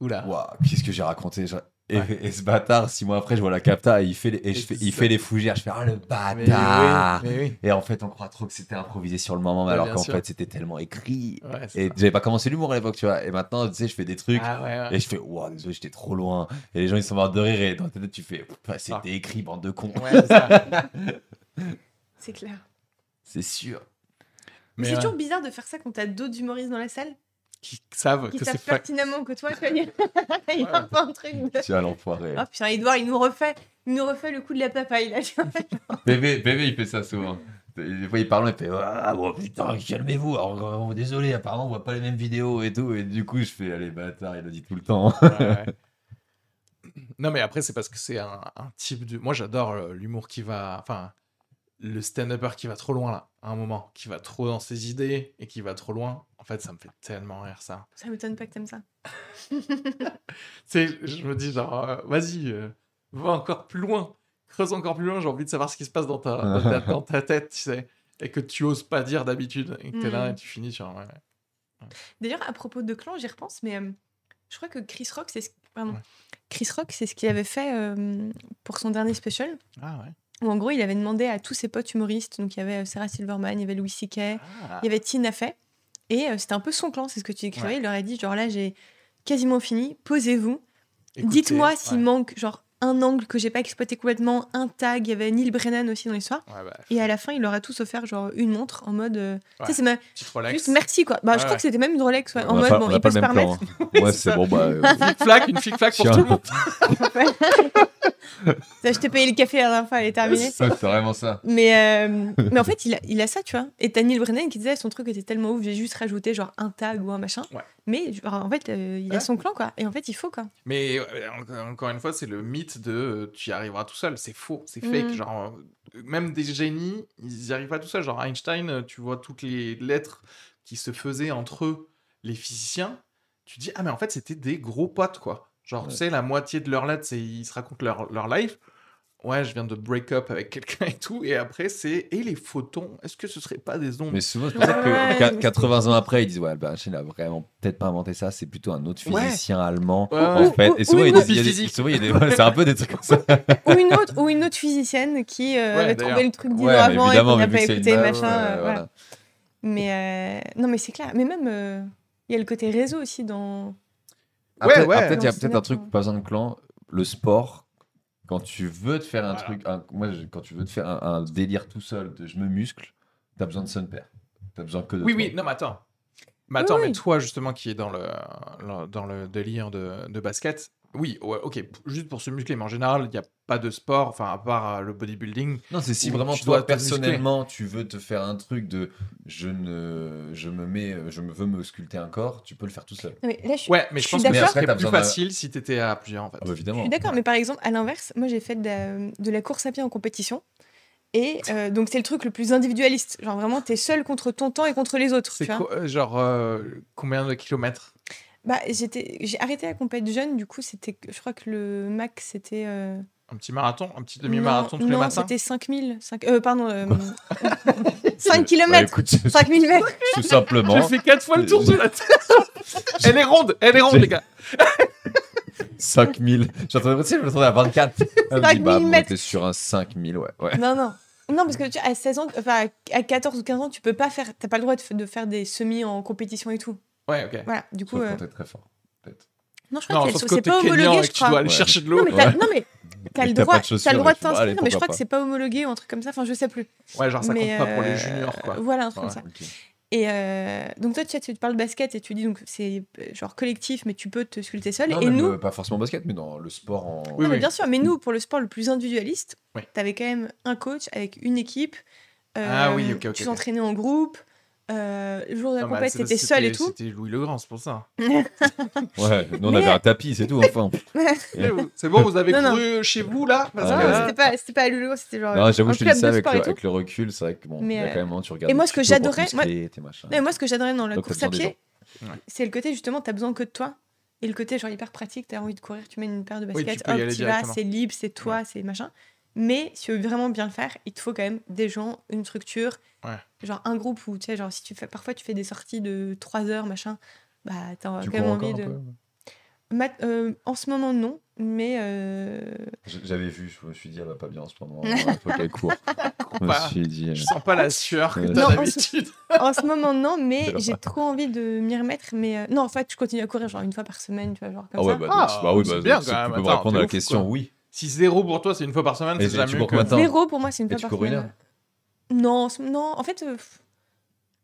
Oula. Waouh, qu'est-ce que j'ai raconté Je- et, Ouais. et ce bâtard, six mois après, je vois la capta et il fait les, et je fais, il fait les fougères. Je fais ah le Mais bâtard. oui, mais oui. Et en fait, on croit trop que c'était improvisé sur le moment, mais Ouais, alors qu'en fait, c'était tellement écrit. Ouais, Et j'avais pas commencé l'humour à l'époque, tu vois. Et maintenant, tu sais, je fais des trucs. Ah ouais, ouais. Et je fais, waouh, désolé, j'étais trop loin. Et les gens, ils sont morts de rire. Et dans ta tête, tu fais, Putain, c'était Ah. écrit, bande de cons. Ouais, c'est ça. C'est clair. C'est sûr. Mais Mais c'est ouais, toujours bizarre de faire ça quand t'as d'autres humoristes dans la salle qui savent qui que savent c'est pertinemment que toi, tu vois, il y a a un peu un truc de... Tu as l'enfoiré. Oh putain, Edouard, il nous refait, il nous refait le coup de la papaye, là. Bébé, bébé, il fait ça souvent. Des fois, il parle, il fait Ah, bon, putain, calmez-vous. Alors, euh, désolé, apparemment, on voit pas les mêmes vidéos et tout. Et du coup, je fais Allez, bâtard, il le dit tout le temps. Ouais, ouais. Non, mais après, c'est parce que c'est un, un type de. Moi, j'adore euh, l'humour qui va. Enfin, le stand-upper qui va trop loin, là, à un moment. Qui va trop dans ses idées et qui va trop loin. En fait, ça me fait tellement rire, ça. Ça m'étonne pas que t'aimes ça. Tu sais, je me dis, genre, euh, vas-y, euh, va encore plus loin. Creuse encore plus loin. J'ai envie de savoir ce qui se passe dans ta, dans ta, dans ta tête, tu sais. Et que tu oses pas dire d'habitude. Et que t'es là Mm. et tu finis sur. ouais, ouais. D'ailleurs, à propos de clan, j'y repense, mais euh, je crois que Chris Rock, c'est ce... Pardon. Chris Rock, c'est ce qu'il avait fait euh, pour son dernier special. Ah ouais. Où en gros, il avait demandé à tous ses potes humoristes, donc il y avait euh, Sarah Silverman, il y avait Louis C.K., Ah. il y avait Tina Fey, et euh, c'était un peu son clan, c'est ce que tu écrivais. Ouais. Il leur a dit, genre là, j'ai quasiment fini, posez-vous, dites-moi s'il ouais. manque genre un angle que j'ai pas exploité complètement, un tag, il y avait Neil Brennan aussi dans l'histoire. Ouais, bah, Et à la fin, il leur a tous offert genre une montre en mode. euh, Tu sais, c'est ma- juste merci quoi. Bah, Ouais, je crois ouais. que c'était même une Rolex ouais, en mode pas- bon, peuvent le se même permettre. plan. hein. Ouais, c'est bon, bah. euh, Flic-flac, une flic-flac pour Tiens. tout le monde. Je t'ai payé le café la dernière fois, elle est terminée. c'est vraiment ça. Mais, euh, mais en fait, il a, il a ça, tu vois. Et t'as Neil Brennan qui disait son truc était tellement ouf, j'ai juste rajouté genre un tag ou un machin. Mais en fait, euh, il a son clan, quoi. Et en fait, il faut, quoi. Mais euh, encore- encore une fois, c'est le mythe de euh, tu y arriveras tout seul. C'est faux, c'est fake. Mhm. Genre, euh, même des génies, ils y arrivent pas tout seuls. Genre Einstein, euh, tu vois toutes les lettres qui se faisaient entre eux, les physiciens. Tu dis, ah, mais en fait, c'était des gros potes, quoi. Genre, tu sais, la moitié de leurs lettres, c'est ils se racontent leur, leur life. Ouais, je viens de break up avec quelqu'un et tout. Et après, c'est. Et les photons Est-ce que ce serait pas des ondes? Mais souvent, c'est pour ça que Ouais, qua- mais 80 ans après, ils disent Ouais, ben, Einstein a vraiment peut-être pas inventé ça, c'est plutôt un autre Ouais. physicien allemand. Ouais, En ouais. fait, Ou- et souvent, ou il y a des- il y a des- physique. souvent, il y a des- ouais, c'est un peu des trucs comme ça. ou, une autre, ou une autre physicienne qui euh, Ouais, avait d'ailleurs. trouvé le truc dix Ouais, ans avant et qu'on n'a pas écouté, machin. euh, ouais, voilà. voilà. Mais euh, non, mais c'est clair. Mais même, euh, il y a le côté réseau aussi dans. Après, ouais. après, il y a peut-être un truc, pas besoin de clan, le sport. Quand tu veux te faire un Voilà. truc, un- moi, je- quand tu veux te faire un, un délire tout seul, de je me muscle, t'as besoin de son père. T'as besoin que de Oui, toi. oui, non, mais attends. Mais attends, Oui, mais oui. toi, justement, qui est dans le, le- dans le délire de, de basket, Oui, ouais, ok, juste pour se muscler, mais en général, il n'y a pas de sport, enfin, à part euh, le bodybuilding. Non, c'est si vraiment tu toi dois personnellement tu veux te faire un truc de je ne je me mets je me veux me sculpter un corps, tu peux le faire tout seul. Non, mais là, je suis, Ouais, mais je Je pense suis que ce serait plus facile si t'étais à plusieurs, en fait. Ah bah je évidemment. suis d'accord, mais par exemple, à l'inverse, moi j'ai fait de la, de la course à pied en compétition. Et euh, donc, c'est le truc le plus individualiste. Genre, vraiment, t'es seul contre ton temps et contre les autres. C'est tu vois. quoi, euh, genre euh, combien de kilomètres? Bah, j'étais, j'ai arrêté la compète jeune, du coup, c'était, je crois que le max, c'était. euh, Un petit marathon Un petit demi-marathon non, tous les non, matins c'était 5000. 5, euh, pardon, euh, 5 Bah, km. écoute, 5000 mètres. tout simplement. J'ai fait 4 fois le tour de la Terre Elle est ronde Elle est ronde, les gars 5000. J'entendais je m'attendais à 24. Elle me dit, 5000 bah, mètres. t'es sur un 5000, ouais. ouais. Non, non. Non, parce que tu à 16 ans, enfin, à 14 ou 15 ans, tu peux pas faire, t'as pas le droit de, de faire des semis en compétition et tout. Ouais, ok. Voilà, du coup. Sauf euh, quand t'es très fort. peut-être. Non, je crois Non, que c'est que c'est t'es pas homologué, je que tu crois. dois aller Ouais. chercher de l'eau. non, mais t'as le droit, t'as le droit de tu t'inscrire, mais je crois que c'est pas homologué ou un truc comme ça. Enfin, je sais plus. Ouais, genre ça compte pas pour les euh, juniors, quoi. Voilà, un truc Ouais. comme ça. Et euh, donc toi, tu, tu parles basket et tu dis donc c'est genre collectif, mais tu peux te sculpter seul. Non, et nous, pas forcément basket, mais dans le sport en. Oui, Non, mais oui. bien sûr, mais nous, pour le sport le plus individualiste, Oui. t'avais quand même un coach avec une équipe. euh, Ah oui, ok, ok, Tu t'entraînais en groupe. Euh, le jour de la Non, compète, t'étais seul et c'était- tout. C'était Louis Legrand, c'est pour ça. Ouais, nous on Mais- avait un tapis, c'est tout, enfin. C'est bon, vous avez Non, non. couru chez vous, là Ah, c'était pas, c'était pas à Lulu, c'était genre. Non, j'avoue, je te dis ça avec le, et avec le recul, c'est vrai que bon, Mais, il y a euh, quand même un moment, tu regardes. et moi, des ce que j'adorais- machins. Mais moi, ce que j'adorais dans la Donc, course à pied, c'est le côté justement, t'as besoin que de toi. Et le côté genre hyper pratique, t'as envie de courir, tu mets une paire de baskets, hop, tu vas, c'est libre, c'est toi, c'est machin. Mais si tu veux vraiment bien le faire, il te faut quand même des gens, une structure, Ouais. genre un groupe où tu sais, genre si tu fais, parfois tu fais des sorties de 3 heures, machin, bah t'as quand même envie de. peu Mat- euh, en ce moment, non, mais euh, J'avais vu, je me suis dit, elle va pas bien en ce moment, il faut qu'elle court. Je me suis dit. euh, Je sens pas la sueur que t'as d'habitude. en ce moment, non, mais j'ai trop envie de m'y remettre. Mais euh, non, en fait, je continue à courir genre une fois par semaine, tu vois, genre comme Ah ouais, ça. bah, Ah, donc, bah oui, c'est bah, bien, donc, quand tu même. peux me répondre à la ouf, question, quoi. oui. Si zéro pour toi, c'est une fois par semaine, Et c'est déjà mieux Zéro pour moi, c'est une fois tu par cours une semaine. Non, non, en fait, euh,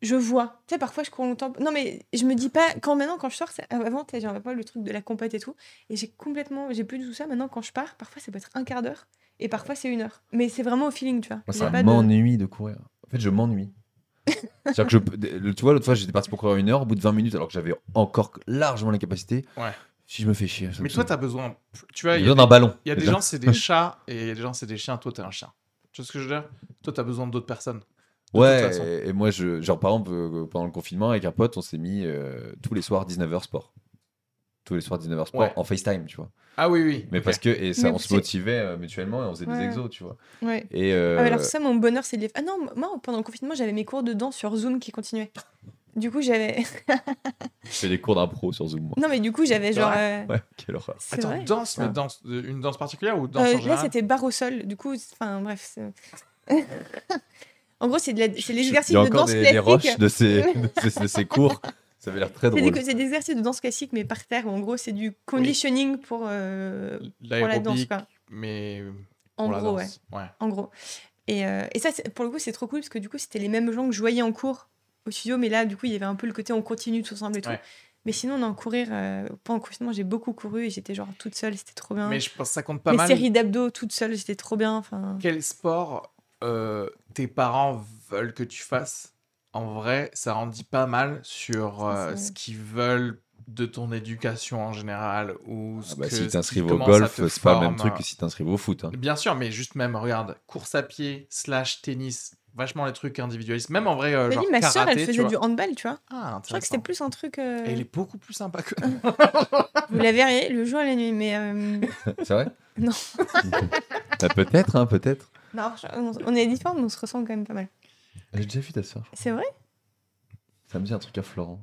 je vois. Tu sais, parfois, je cours longtemps. Non, mais je me dis pas. Quand maintenant, quand je sors, avant, tu sais, j'avais pas le truc de la compète et tout. Et j'ai complètement. J'ai plus du tout ça. Maintenant, quand je pars, parfois, ça peut être un quart d'heure. Et parfois, c'est une heure. Mais c'est vraiment au feeling, tu vois. Moi, ça de- m'ennuie de courir. En fait, je m'ennuie. C'est-à-dire que je, tu vois, l'autre fois, j'étais parti pour courir une heure, au bout de 20 minutes, alors que j'avais encore largement les capacités. Ouais. Si je me fais chier. Mais toi, t'as besoin... Tu vois, il y a besoin d'un ballon. Il y a des gens, c'est des chats, et il y a des gens, c'est des chiens. Toi, t'es un chien. Tu vois ce que je veux dire? Toi, t'as besoin d'autres personnes. de toute Ouais, façon. et, et moi, je, genre, par exemple, euh, pendant le confinement, avec un pote, on s'est mis euh, tous les soirs 19h sport. Tous les soirs 19h sport Ouais. en FaceTime, tu vois. Ah oui, oui. Mais parce que, et ça, Mais on se motivait euh, mutuellement et on faisait Ouais. des exos, tu vois. Ouais. Et euh, Ah, mais alors, ça, mon bonheur, c'est de les. Ah non, moi, pendant le confinement, j'avais mes cours de danse sur Zoom qui continuaient. Du coup, j'avais. je fais des cours d'impro sur Zoom, moi. Non, mais du coup, j'avais genre. euh, Ouais, quelle horreur. Attends, vrai. danse, mais danse, euh, une danse particulière ou danse Euh, en là, c'était barre au sol. Du coup, enfin, bref. en gros, c'est de la- c'est Il l'exercice y a de encore danse des, des classique. roches de ces, de ces, de ces cours. Ça avait l'air très C'est drôle. des, c'est des exercices de danse classique, mais par terre. où En gros, c'est du conditioning pour, euh, pour la danse. Quoi. mais En pour gros, ouais. danse. ouais. En gros. Et, euh, et ça, c'est- pour le coup, c'est trop cool parce que du coup, c'était les mêmes gens que je voyais en cours au studio, mais là, du coup, il y avait un peu le côté on continue tous ensemble et tout. Ouais. Mais sinon, on en courir, euh, pendant le confinement, j'ai beaucoup couru et j'étais genre toute seule, c'était trop bien. Mais je pense que ça compte pas Mes mal. séries d'abdos toute seule, j'étais trop bien. Enfin, Quel sport euh, tes parents veulent que tu fasses? En vrai, ça en dit pas mal sur euh, ce qu'ils veulent de ton éducation en général ou ce Ah bah, que, si qui au golf, c'est pas le même truc que si t'inscrives au foot. hein. Bien sûr, mais juste même, regarde, course à pied, slash tennis, vachement les trucs individualistes. Même en vrai, euh, genre dis, ma soeur, karaté, elle tu faisait du handball, tu vois. Ah, Je crois que c'était plus un truc. euh, Et elle est beaucoup plus sympa que Vous la verriez le jour et la nuit, mais. euh, C'est vrai? Non. Bah, peut-être, hein, peut-être. Non, on- est différents, mais on se ressemble quand même pas mal. J'ai déjà vu ta soeur. C'est vrai? Ça me dit un truc à Florent.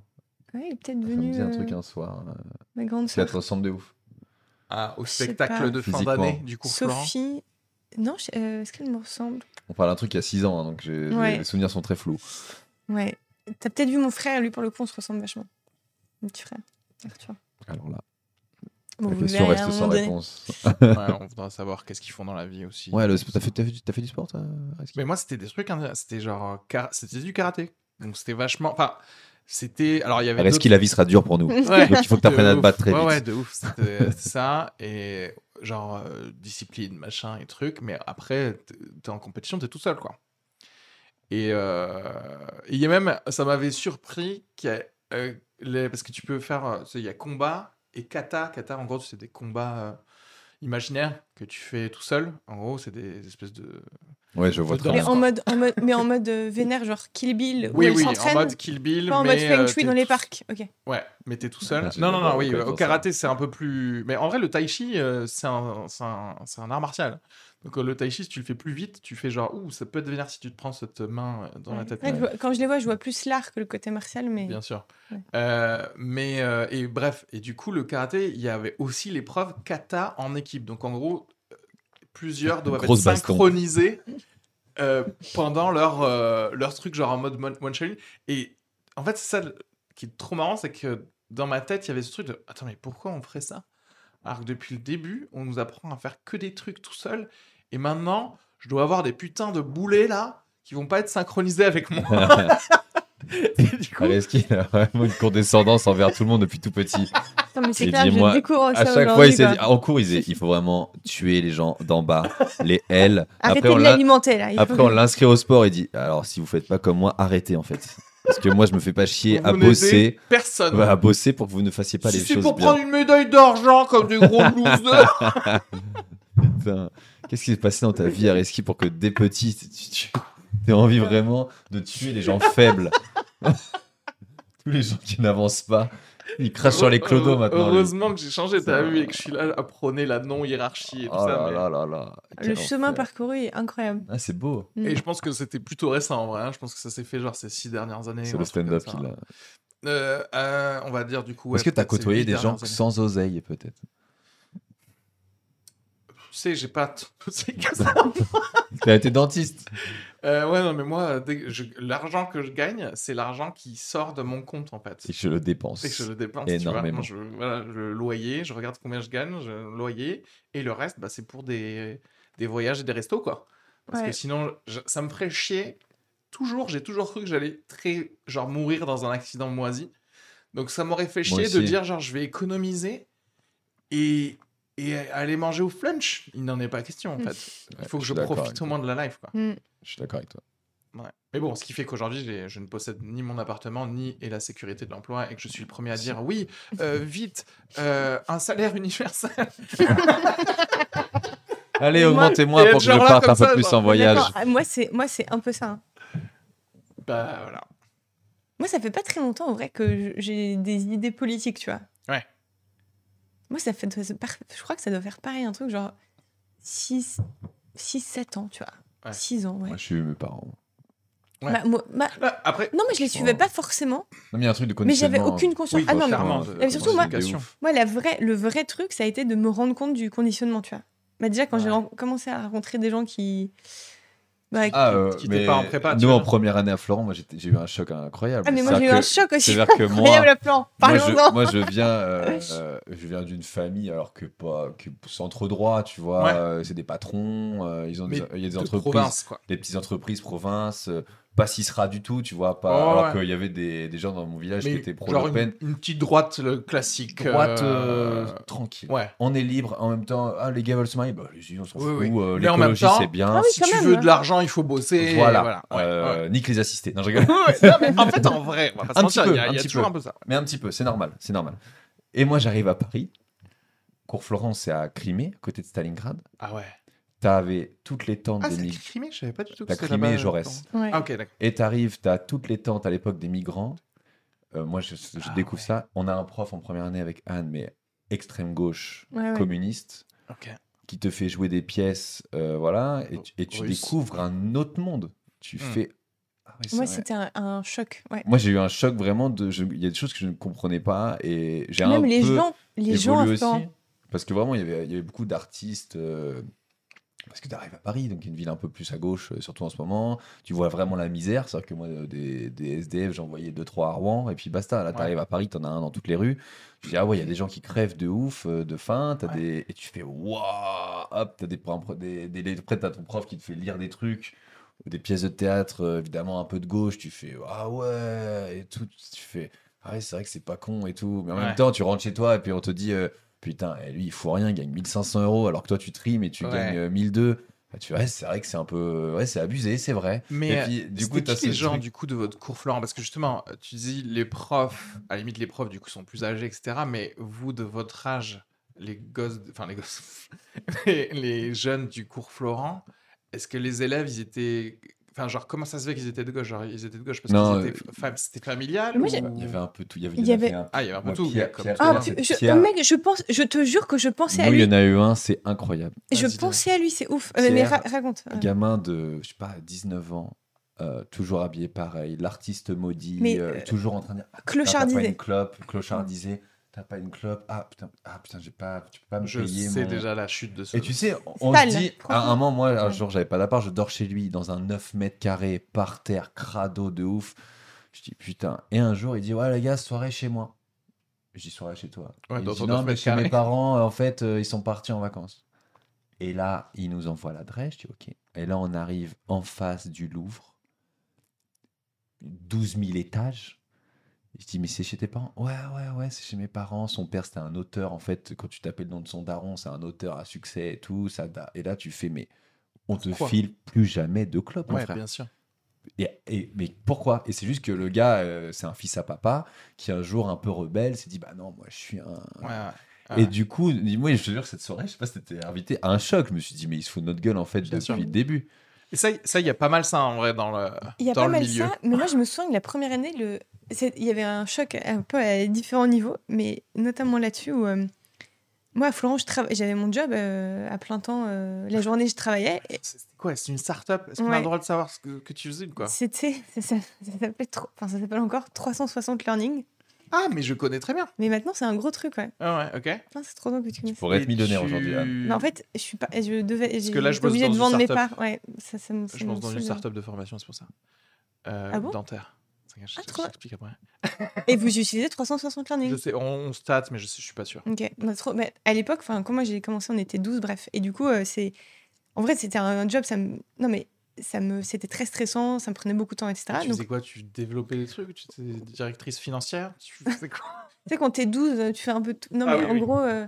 Ouais, il est peut-être Ça me dit un truc euh, un soir. euh, ma grande qu'elle sœur. te ressemble de ouf. Ah, au Je spectacle de fin d'année du cours Florent? Non, euh, est-ce qu'elle me ressemble? On parle d'un truc il y a 6 ans, hein, donc Ouais. les souvenirs sont très flous. Ouais. T'as peut-être vu mon frère, lui, pour le coup, on se ressemble vachement. Mon petit frère, Arthur. Alors là, Bon, la question reste un sans donné. réponse. Ouais, on voudra savoir qu'est-ce qu'ils font dans la vie aussi. Ouais, le- t'as fait, du- t'as fait du sport, toi Mais moi, c'était des trucs, hein, c'était genre, euh, c'était du karaté. Donc c'était vachement, enfin, C'était. Alors, il y avait. Est-ce que la vie sera dure pour nous Ouais. Donc il faut que tu apprennes à te battre très ouais, vite. Ouais, de ouf. C'était ça. Et genre, euh, discipline, machin et truc. Mais après, t'es- en compétition, t'es tout seul, quoi. Et euh, il y a même, ça m'avait surpris qu'il y a, euh, les, parce que tu peux faire, il y a combat et kata. Kata, en gros, c'est des combats euh, imaginaires que tu fais tout seul. En gros, c'est des espèces de. Ouais, je vois très Mais bien. en mode, en mode, mais en mode euh, vénère, genre Kill Bill, où Oui, elle oui, en mode Kill Bill. pas en mais, mode Feng euh, Shui dans les parcs. Ok. Ouais, mais t'es tout seul. Ah, j'ai non, non, d'abord non, oui, au faire karaté, c'est un peu plus. Mais en vrai, le tai chi, euh, c'est un, c'est un, art martial. Donc, euh, le tai chi, si tu le fais plus vite, tu fais genre, ouh, ça peut devenir si tu te prends cette main euh, dans la Ouais. tête. Ouais, je vois- quand je les vois, je vois plus l'art que le côté martial, mais Bien sûr. Ouais. Euh, mais, euh, et bref, et du coup, le karaté, il y avait aussi l'épreuve kata en équipe. Donc, en gros, euh, plusieurs doivent être Grosse synchronisés euh, pendant leur, euh, leur truc, genre en mode one shot. Et en fait, c'est ça qui est trop marrant, c'est que dans ma tête, il y avait ce truc de Attends, mais pourquoi on ferait ça? Alors que depuis le début, on nous apprend à faire que des trucs tout seul. Et maintenant, je dois avoir des putains de boulets là qui vont pas être synchronisés avec moi. Et du coup, Aleski, il a vraiment une condescendance envers tout le monde depuis tout petit. Attends, mais c'est Il clair, dit, je moi, découvre ça À chaque fois, il s'est dit, en cours, il disait, il faut vraiment tuer les gens d'en bas, les L. Arrêtez Après, on de l'alimenter là. faut Après, on l'inscrit au sport. Il dit, alors, si vous fêtes pas comme moi, arrêtez en fait. Parce que moi, je me fais pas chier à vous bosser, personne. ouais, à bosser pour que vous ne fassiez pas si les c'est choses pour bien. prendre une médaille d'argent comme des gros losers. Putain, Qu'est-ce qui s'est passé dans ta vie, Areski, pour que dès petit, tu, aies envie vraiment de tuer les gens faibles Tous les gens qui n'avancent pas. Ils crachent sur les clodos maintenant. Heureusement que j'ai changé, t'as vu, et que je suis là à prôner la non-hiérarchie et tout Oh ça. là mais- là là là. Le chemin parcouru est incroyable. Ah, c'est beau. Mm. Et je pense que c'était plutôt récent en vrai. hein. Je pense que ça s'est fait genre ces six dernières années. C'est le stand-up comme qu'il ça. a. Euh, euh, on va dire du coup. Est-ce ouais, que tu as peut-être ces côtoyé des gens années. sans oseille, peut-être? Tu sais, j'ai pas. Tu as été dentiste. Euh, ouais, non, mais moi, l'argent que je gagne, c'est l'argent qui sort de mon compte en fait. Et je le dépense. Et que je le dépense. tu vois. Énormément. Moi, je, voilà, le loyer, je regarde combien je gagne, je, le loyer, et le reste, bah, c'est pour des, des voyages et des restos, quoi. Parce que sinon, je- ça me ferait chier. Toujours, j'ai toujours cru que j'allais très, genre, mourir dans un accident moisi. Donc, ça m'aurait fait chier de dire, genre, je vais économiser et, et aller manger au flunch. Il n'en est pas question, en Mm. fait. Il Ouais, faut que je profite au moins de la life, quoi. Mm. Je suis d'accord avec toi. Ouais. Mais bon, ce qui fait qu'aujourd'hui, je ne possède ni mon appartement, ni et la sécurité de l'emploi, et que je suis le premier à dire oui, euh, vite, euh, un salaire universel. Allez, augmentez-moi pour que je parte un peu ça, plus genre, en voyage. Moi, c'est moi, c'est un peu ça. hein. bah voilà. Moi, ça fait pas très longtemps, en vrai, que j'ai des idées politiques, tu vois. Ouais. Moi, ça fait. Je crois que ça doit faire pareil, un truc genre 6, 7 ans, tu vois. Ouais. 6 ans, ouais. Moi, je suis mes parents. Ouais. Moi- Là, après, non, mais je les suivais Oh. pas forcément. Non, mais il y a un truc de Mais j'avais aucune conscience. Oui, ah non, mais surtout, moi- moi, la vraie, le vrai truc, ça a été de me rendre compte du conditionnement, tu vois. Bah, déjà, quand j'ai Ouais. commencé à rencontrer des gens qui. Bah, qui- Ah, euh, mais pas en prépa, Nous, en première année à Florent, moi, j'ai eu un choc incroyable. Ah, mais moi, j'ai eu un choc aussi. C'est-à-dire que moi, moi, je, moi, je viens, euh, euh, je viens d'une famille alors que pas que centre droit, tu vois. Ouais. euh, c'est des patrons, euh, ils ont des, il y a des de entreprises, province, quoi. des petites entreprises province, pas Sisra du tout, tu vois. Pas, Oh, alors ouais. qu'il y avait des, des gens dans mon village qui étaient pro genre Le Pen. une, une petite droite le classique. Droite, euh, euh, tranquille. Ouais. On est libre en même temps. Ah, les gars veulent se marier, bah allez-y, on s'en Oui, fout. oui. euh, L'écologie, c'est bien. Ah oui, si tu même, veux hein. de l'argent, il faut bosser. Voilà. voilà. Ouais, Euh, ouais. Nique les assistés. Non, je rigole. Ouais, non, mais en fait, en vrai, on va pas se Un mentir, petit peu, il y a, un y a petit toujours peu. un peu ça. Mais un petit peu, c'est normal, c'est normal. Et moi, j'arrive à Paris. Cours Florence, c'est à Crimée, à côté de Stalingrad. Ah ouais. T'avais toutes les tentes Ah, des migrants. Crimée, je savais pas du tout que c'était Crimée et Jaurès. Ouais. Ah ok, d'accord. Et t'arrives, t'as toutes les tentes à l'époque des migrants. Euh, moi, je, je Ah découvre ouais. ça. On a un prof en première année avec Anne, mais extrême gauche, Ouais, ouais. communiste, qui te fait jouer des pièces, euh, voilà, et tu, et tu Russe. découvres un autre monde. Tu Hmm. fais. Ah Moi, c'était un, un choc. Ouais. Moi, j'ai eu un choc vraiment de. je- Il y a des choses que je ne comprenais pas et j'ai un Même les peu gens, les gens aussi. Parce que vraiment, il y avait, il y avait beaucoup d'artistes. euh, parce que tu arrives à Paris, donc une ville un peu plus à gauche, euh, surtout en ce moment. Tu vois vraiment la misère. C'est-à-dire que moi, euh, des, des SDF, j'en voyais deux, trois à Rouen, et puis basta. Là, tu arrives à Paris, tu en as un dans toutes les rues. Je dis, ah ouais, il y a des gens qui crèvent de ouf, euh, de faim. As Ouais. des... Et tu fais, waouh Hop, tu as des, des, des, des, t'as ton prof qui te fait lire des trucs des pièces de théâtre, évidemment un peu de gauche, tu fais ah ouais et tout, tu fais ah ouais c'est vrai que c'est pas con et tout, mais en Ouais. même temps tu rentres chez toi et puis on te dit euh, putain et lui il fout rien, il gagne 1500 euros alors que toi tu trimes et tu Ouais. gagnes euh, 1002. Bah, tu vois, c'est vrai que c'est un peu, ouais, c'est abusé, c'est vrai. Mais et puis du coup, les ce gens truc- du coup de votre cours Florent? Parce que justement, tu dis les profs, à la limite les profs du coup sont plus âgés, etc. Mais vous de votre âge, les gosses, enfin les gosses, les, les jeunes du cours Florent, est-ce que les élèves ils étaient, enfin genre comment ça se fait qu'ils étaient de gauche? Genre ils étaient de gauche parce Non, qu'ils étaient euh, c'était familial Moi, ou- j'ai- Il y avait un peu tout. Il y avait, Il y un Ah il y avait un peu tout. Pierre- comme Pierre- tout Ah, je, Pierre. mec, je pense, je te jure que je pensais à Nous, il lui. y en a eu un, c'est incroyable. Je pensais à lui, c'est ouf. Euh, mais ra- raconte. Un gamin de, je sais pas, 19 ans, euh, toujours habillé pareil, l'artiste maudit, Mais, euh, euh, toujours en train de Ah, Clochardisé. une clope, clochardisé, t'as pas une clope, ah putain, ah, putain j'ai pas, tu peux pas me Je payer. sais mon- déjà la chute de ce. Et tu sais, on se dit, à un moment, moi, un jour, j'avais pas d'appart, je dors chez lui dans un 9 mètres carrés, par terre, crado de ouf. Je dis putain. Et un jour, il dit, ouais, les gars, soirée chez moi. Je dis, soirée chez toi. Ouais, il dans dit, ton non, 9 mais chez mes parents, en fait, euh, ils sont partis en vacances. Et là, il nous envoie l'adresse. Je dis, ok. Et là, on arrive en face du Louvre. 12 000 étages. Je dis, mais c'est chez tes parents? Ouais, ouais, ouais, c'est chez mes parents. Son père, c'était un auteur. En fait, quand tu t'appelles le nom de son daron, c'est un auteur à succès et tout. Ça, et là, tu fais, mais on te Pourquoi file plus jamais de clope, mon Ouais, frère. bien sûr. Et, et- mais pourquoi? Et c'est juste que le gars, euh, c'est un fils à papa qui, un jour, un peu rebelle, s'est dit, bah non, moi, je suis un. Ouais, ouais. Et du coup, moi, je te jure, cette soirée, je sais pas si t'étais invité à un choc. Je me suis dit, mais il se fout de notre gueule, en fait, Bien depuis sûr. le début. Et ça, ça, il y a pas mal ça en vrai dans le, Il y a dans pas le mal milieu. ça, mais moi je me souviens que la première année, le... c'est- il y avait un choc un peu à différents niveaux, mais notamment là-dessus où euh, moi à trava- j'avais mon job euh, à plein temps, euh, la journée je travaillais, et C'était quoi? C'est une start-up? Est-ce qu'on a Ouais. le droit de savoir ce que, que tu faisais ou quoi? C'était, ça, ça, ça s'appelait trop- enfin, ça s'appelle encore 360 Learning, Ah, mais je connais très bien. mais maintenant c'est un gros truc, ouais. Ah ouais, ok. C'est trop drôle que tu connaisses. Pour être Et millionnaire tu- aujourd'hui. Mais en fait, je suis pas, je devais, j'ai que là, je bosse dans de une vendre mes start-up. parts, ouais. Ça, ça me, ça Je me pense dans une start-up de formation, c'est pour ça. Euh, Ah bon? Dentaire. Je, Ah, t'explique après. Et vous utilisez 360 Learning Je sais, on, on stat, mais je, sais, je suis pas sûr. Ok, bah, trop- bah, à l'époque, quand moi j'ai commencé, on était 12, bref. Et du coup, euh, c'est. En vrai, c'était un job, ça me. Non, mais ça me... c'était très stressant, ça me prenait beaucoup de temps, etc. tu Donc, faisais quoi? Tu développais des trucs? Tu étais directrice financière? Tu faisais quoi? Tu sais, quand t'es 12, euh, tu fais un peu tout. Non, Ah mais oui, en oui. gros, euh,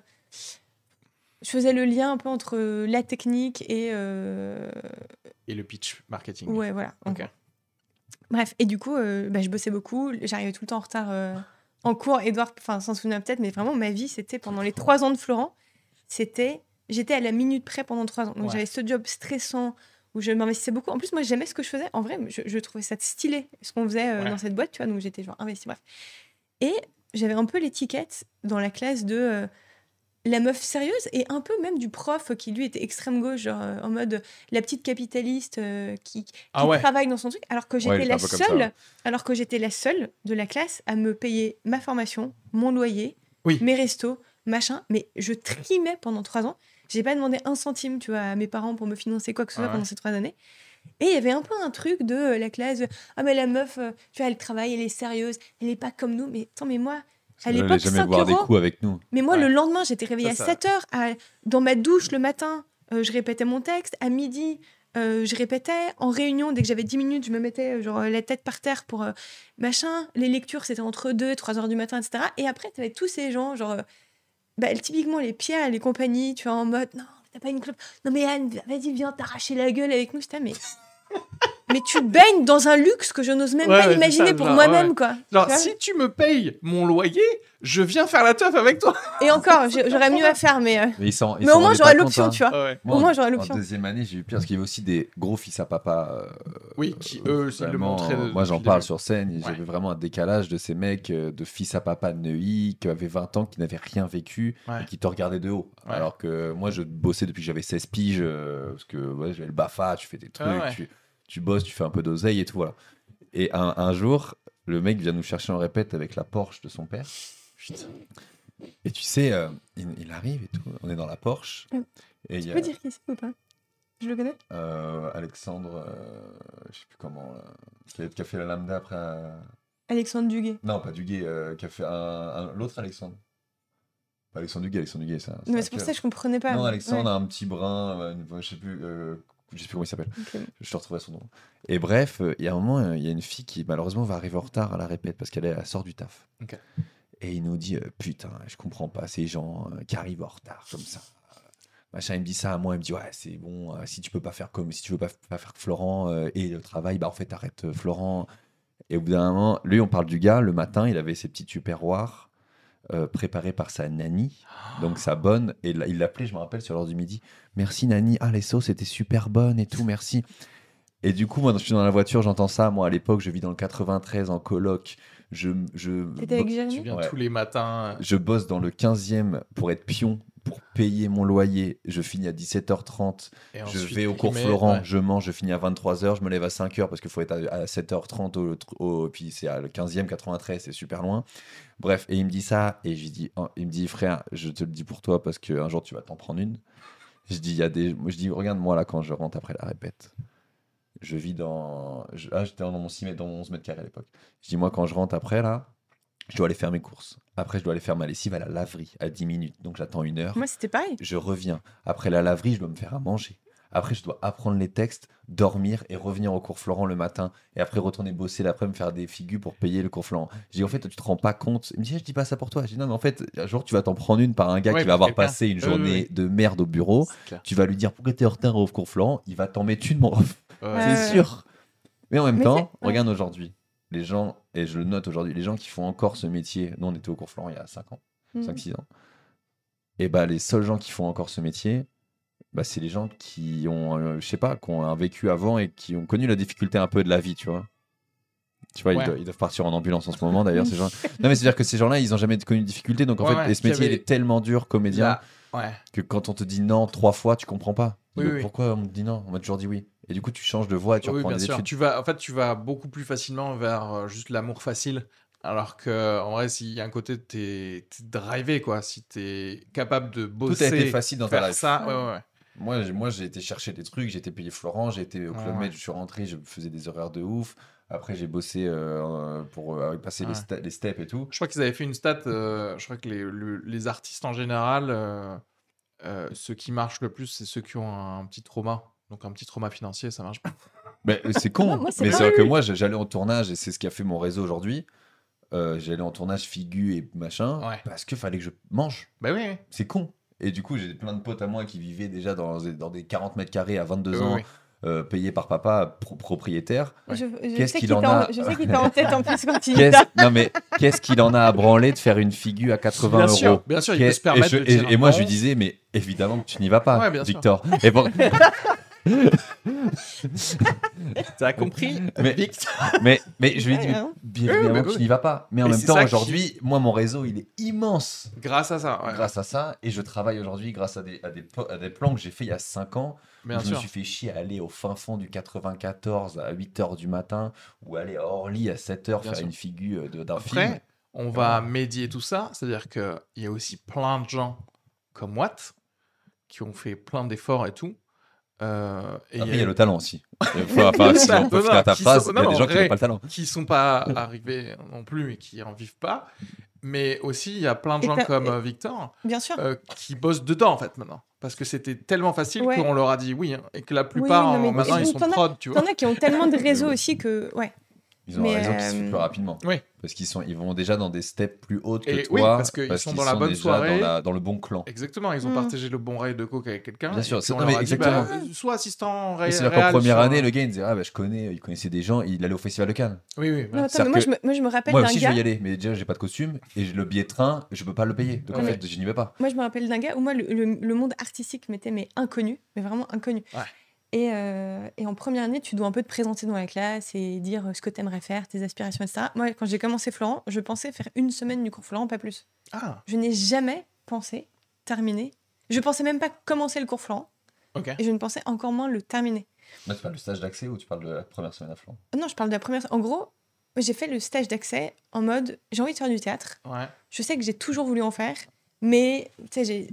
je faisais le lien un peu entre la technique et. euh, Et le pitch marketing. Ouais, voilà. Bref, et du coup, euh, bah, je bossais beaucoup, j'arrivais tout le temps en retard euh, en cours. Edouard, enfin, s'en souvient peut-être, mais vraiment, ma vie, c'était pendant les trois ans de Florent, c'était. J'étais à la minute près pendant trois ans. Donc, Ouais. j'avais ce job stressant où je m'investissais beaucoup. En plus, moi, j'aimais ce que je faisais. En vrai, je, je trouvais ça stylé, ce qu'on faisait euh, Ouais. dans cette boîte, tu vois. Donc, j'étais genre investie, bref. Et j'avais un peu l'étiquette dans la classe de. Euh, la meuf sérieuse et un peu même du prof qui lui était extrême gauche, genre euh, en mode la petite capitaliste euh, qui, qui Ah ouais. travaille dans son truc, alors que j'étais la ça, seule, ouais. alors que j'étais la seule de la classe à me payer ma formation, mon loyer, Oui. mes restos, machin. Mais je trimais pendant trois ans. J'ai pas demandé un centime, tu vois, à mes parents pour me financer quoi que ce soit pendant ces trois années. Et il y avait un peu un truc de euh, la classe, euh, ah mais la meuf, euh, tu vois, elle travaille, elle est sérieuse, elle est pas comme nous. Mais attends, mais moi, à l'époque, jamais 5 boire des coups avec nous. Mais moi, Ouais. le lendemain, j'étais réveillée Ça, à ça- 7 heures. à- Dans ma douche le matin, euh, je répétais mon texte. À midi, euh, je répétais. En réunion, dès que j'avais 10 minutes, je me mettais euh, genre, la tête par terre pour euh, machin. Les lectures, c'était entre 2 et 3 heures du matin, etc. Et après, tu avais tous ces gens, genre, bah, typiquement les Pierre, les compagnies, tu vois, en mode non, t'as pas une clope. Non, mais Anne, vas-y, viens t'arracher la gueule avec nous. J'étais, mais. mais tu baignes dans un luxe que je n'ose même Ouais, pas ouais, imaginer ça, pour moi-même, ouais. quoi. Genre, Tu si tu me payes mon loyer, je viens faire la teuf avec toi. Et encore, j'aurais mieux à faire, mais. euh, Mais, ils s'en- ils Mais s'en au moins, j'aurais l'option, hein. tu vois. ouais. Au moins, j'aurais en l'option. deuxième année, j'ai eu pire parce qu'il y avait aussi des gros fils à papa. euh, Oui, qui eux aussi le montraient. moi, j'en parle sur scène. Ouais. J'avais vraiment un décalage de ces mecs euh, de fils à papa de Neuilly qui avaient 20 ans, qui n'avaient rien vécu Ouais. et qui te regardaient de haut. Alors que moi, je bossais depuis que j'avais 16 piges euh, parce que ouais, j'avais le BAFA, tu fais des trucs, Ah tu, tu bosses, tu fais un peu d'oseille et tout. Voilà. Et un, un jour, le mec vient nous chercher en répète avec la Porsche de son père. Putain. Et tu sais, euh, il, il arrive et tout. On est dans la Porsche. Euh, Et il Tu y a peux dire qui c'est ou pas? Je le connais? Euh, Alexandre, euh, je sais plus comment, qui, a, a fait la lambda après. euh, Alexandre Duguay. Non, pas Duguay, euh, qui a fait un, un- l'autre Alexandre. Pas Alexandre Duguay, Alexandre Duguay, ça. Non, mais c'est pour ça que je comprenais pas. Non, Alexandre Ouais. a un petit brin, une- je sais plus, euh, Je sais plus comment il s'appelle. Je te retrouverai son nom. Et bref, euh, il y a un moment, euh, il y a une fille qui malheureusement va arriver en retard à la répète parce qu'elle sort du taf. Et il nous dit euh, Putain, je comprends pas ces gens qui arrivent en retard comme ça. Machin, il me dit ça à moi, il me dit Ouais, c'est bon, si tu peux pas faire comme si tu veux pas, pas faire que Florent et le travail, bah en fait, arrête Florent. Et au bout d'un moment, lui, on parle du gars, le matin, il avait ses petits tupperwares euh, préparés par sa nanny, donc sa bonne, et il l'appelait, je me rappelle, sur l'heure du midi Merci Nani, ah les sauces étaient super bonnes et tout, merci. Et du coup, moi, je suis dans la voiture, j'entends ça. Moi, à l'époque, je vis dans le 93 en coloc. Je, je, avec Tu viens Ouais. tous les matins. je bosse dans le 15e pour être pion, pour payer mon loyer. Je finis à 17h30. Et je vais au cours Florent, ouais. je mange, je finis à 23h. Je me lève à 5h parce qu'il faut être à, à 7h30 au, au- puis c'est à le 15e 93, c'est super loin. Bref, et il me dit ça et je dis, oh, il me dit frère, je te le dis pour toi parce qu'un jour tu vas t'en prendre une. Je dis, y a des, je dis, regarde moi là quand je rentre après la répète. Je vis dans, je- ah, j'étais dans mon 6 mètres, dans mon 11 mètres carrés à l'époque. Je dis moi quand je rentre après là, je dois aller faire mes courses. Après je dois aller faire ma lessive à la laverie à 10 minutes, donc j'attends une heure Moi, c'était pareil. je reviens. Après la laverie, je dois me faire à manger. Après, je dois apprendre les textes, dormir et revenir au cours Florent le matin. Et après, retourner bosser l'après, me faire des figures pour payer le cours Florent. Je dis, en fait, toi, tu te rends pas compte. Il me dit, je dis pas ça pour toi. Je dis, non, mais en fait, un jour, tu vas t'en prendre une par un gars Ouais, qui va avoir passé une journée oui. de merde au bureau. Tu vas lui dire, pourquoi t'es en retard au cours Florent? Il va t'en mettre une, mon ref. Ouais. Ouais. C'est sûr. Mais en même Mais temps, regarde aujourd'hui. Les gens, et je le note aujourd'hui, les gens qui font encore ce métier. Nous, on était au cours Florent il y a 5 ans. Mm. 5-6 ans. Et bah, les seuls gens qui font encore ce métier, bah, c'est les gens qui ont, euh, je sais pas, qui ont un vécu avant et qui ont connu la difficulté un peu de la vie, tu vois. Tu vois, ils doivent, ils, doivent partir en ambulance en ce moment d'ailleurs, ces gens. Non, mais c'est-à-dire que ces gens-là, ils ont jamais connu de difficulté. Donc en Ouais, fait, ouais, et ce métier, il est tellement dur, comédien, Là, ouais. que quand on te dit non trois fois, tu comprends pas. Oui, Donc, oui. Pourquoi on me dit non? On m'a toujours dit oui. Et du coup, tu changes de voie et tu Oui, reprends bien des sûr. études. Tu vas, en fait, tu vas beaucoup plus facilement vers euh, juste l'amour facile. Alors que, en vrai, s'il y a un côté, t'es es drivé, quoi. Si t'es capable de Tout bosser, a été facile dans ta life. ça, ouais, ouais, ouais. Moi, j'ai- moi, j'ai été chercher des trucs, j'ai été payé Florent, j'ai été au Club Ouais, je suis rentré, je faisais des horaires de ouf. Après, j'ai bossé euh, pour euh, passer les, sta- les steps et tout. Je crois qu'ils avaient fait une stat. euh, je crois que les, le- les artistes en général, ceux qui marchent le plus, c'est ceux qui ont un petit trauma. Donc un petit trauma financier, ça marche pas. Mais c'est con. Moi, mais c'est vrai que moi, j'allais en tournage et c'est ce qui a fait mon réseau aujourd'hui. Euh, j'allais en tournage figu et machin Ouais. parce que fallait que je mange. Bah oui, oui. C'est con. Et du coup, j'ai plein de potes à moi qui vivaient déjà dans, dans des 40 mètres carrés à 22 Oui, ans, oui. euh, payés par papa, pro- propriétaire. Qu'est-ce sais qu'il en t'a a en- je sais qu'il t'a en tête en plus quand il non mais qu'est-ce qu'il en a à branler de faire une figure à 80 Bien euros? sûr, bien sûr, il peut Qu'est- se permettre et, je- de dire et- et moi, je lui disais, mais évidemment que tu n'y vas pas, Ouais, bien sûr. Victor. Et bon, T'as compris Mais- mais, mais je lui dis, Ouais, mais hein. bien Oui, évidemment tu n'y vas pas. Mais en même temps, qui- aujourd'hui, moi, mon réseau, il est immense Grâce à ça, ouais. grâce à ça. Et je travaille aujourd'hui grâce à des, à, des, po- à des plans que j'ai fait il y a 5 ans. Bien je sûr. me suis fait chier à aller au fin fond du 94 à 8h du matin ou aller à Orly à 7h Bien faire sûr. une figure de- d'un film. Après, on va médier tout ça, c'est-à-dire qu'il y a aussi plein de gens comme Watt qui ont fait plein d'efforts et tout. Euh, et Après, il y a le talent aussi. Il faut- enfin, si on peut finir ta phrase, il y a des en gens qui n'ont pas le talent. qui sont pas arrivés non plus et qui en vivent pas. Mais aussi, il y a plein de Et gens comme et- euh, Victor Bien sûr. euh, qui bossent dedans en fait maintenant. Parce que c'était tellement facile Ouais. qu'on leur a dit oui. hein, et que la plupart, non, mais- euh, maintenant, ils sont prod, tu vois. T'en as qui ont tellement de réseaux aussi que. Ouais. Ils ont Mais, un réseau qui se euh, plus rapidement. Oui. Parce qu'ils sont, ils vont déjà dans des steps plus hautes que Et toi. oui, parce qu'ils sont dans la bonne soirée. Dans, la- dans le bon clan. Exactement, ils ont Mm. partagé le bon rail de coke avec quelqu'un. Bien sûr, c'est- dit, bah, exactement. euh, soit assistant ré- C'est-à-dire qu'en première année, le gars, il disait Ah, bah, je connais, il connaissait des gens, il allait au Festival de Cannes. Oui, oui. Non, voilà. attends, mais moi, que- je me, moi, je me rappelle Moi d'un aussi, je gars. vais y aller, mais déjà, j'ai pas de costume et le billet de train, je peux pas le payer. Donc en Ouais. fait, je n'y vais pas. Moi, je me rappelle d'un gars où moi, le, le- le monde artistique m'était mais inconnu, mais vraiment inconnu. Et, euh, et en première année, tu dois un peu te présenter dans la classe et dire euh, ce que tu aimerais faire, tes aspirations, etc. Moi, quand j'ai commencé Florent, je pensais faire une semaine du cours Florent, pas plus. Ah, Je n'ai jamais pensé terminer. Je pensais même pas commencer le cours Florent ok. et je ne pensais encore moins le terminer. Là, tu parles du stage d'accès ou tu parles de la première semaine à Florent? Non, je parle de la première. En gros, j'ai fait le stage d'accès en mode j'ai envie de faire du théâtre. Ouais. Je sais que j'ai toujours voulu en faire, mais tu sais, j'ai.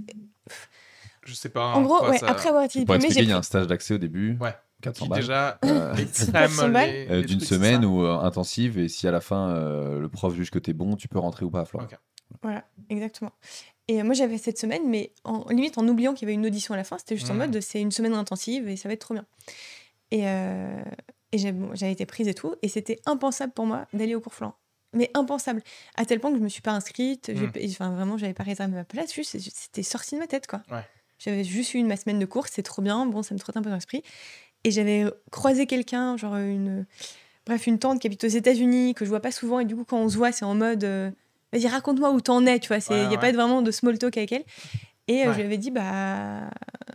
Je sais pas. En gros, quoi ouais, ça- après avoir été expliquer, j'ai il y a un stage d'accès au début, Ouais. 400 qui balles, déjà euh, extrême 400 balles. les- euh, les d'une semaine ou euh, intensive. Et si à la fin, euh, le prof juge que t'es bon, tu peux rentrer ou pas à Florent. Ok. Voilà, exactement. Et moi, j'avais cette semaine, mais en limite en oubliant qu'il y avait une audition à la fin. C'était juste en Mhm. mode, c'est une semaine intensive et ça va être trop bien. Et, euh, et j'ai- bon, j'avais été prise et tout. Et c'était impensable pour moi d'aller au cours Florent. Mais impensable. À tel point que je me suis pas inscrite. j'ai pas- Enfin, vraiment, j'avais pas réservé ma place. Juste, c'était sorti de ma tête, quoi. Ouais. J'avais juste eu ma semaine de cours. C'est trop bien. Bon, ça me trotte un peu dans l'esprit. Et j'avais croisé quelqu'un, genre une. Bref, une tante qui habite aux États-Unis, que je vois pas souvent. Et du coup, quand on se voit, c'est en mode. euh, Vas-y, raconte-moi où t'en es, tu vois. Il Ouais, n'y a ouais. pas vraiment de small talk avec elle. Et euh, Ouais. je lui avais dit, bah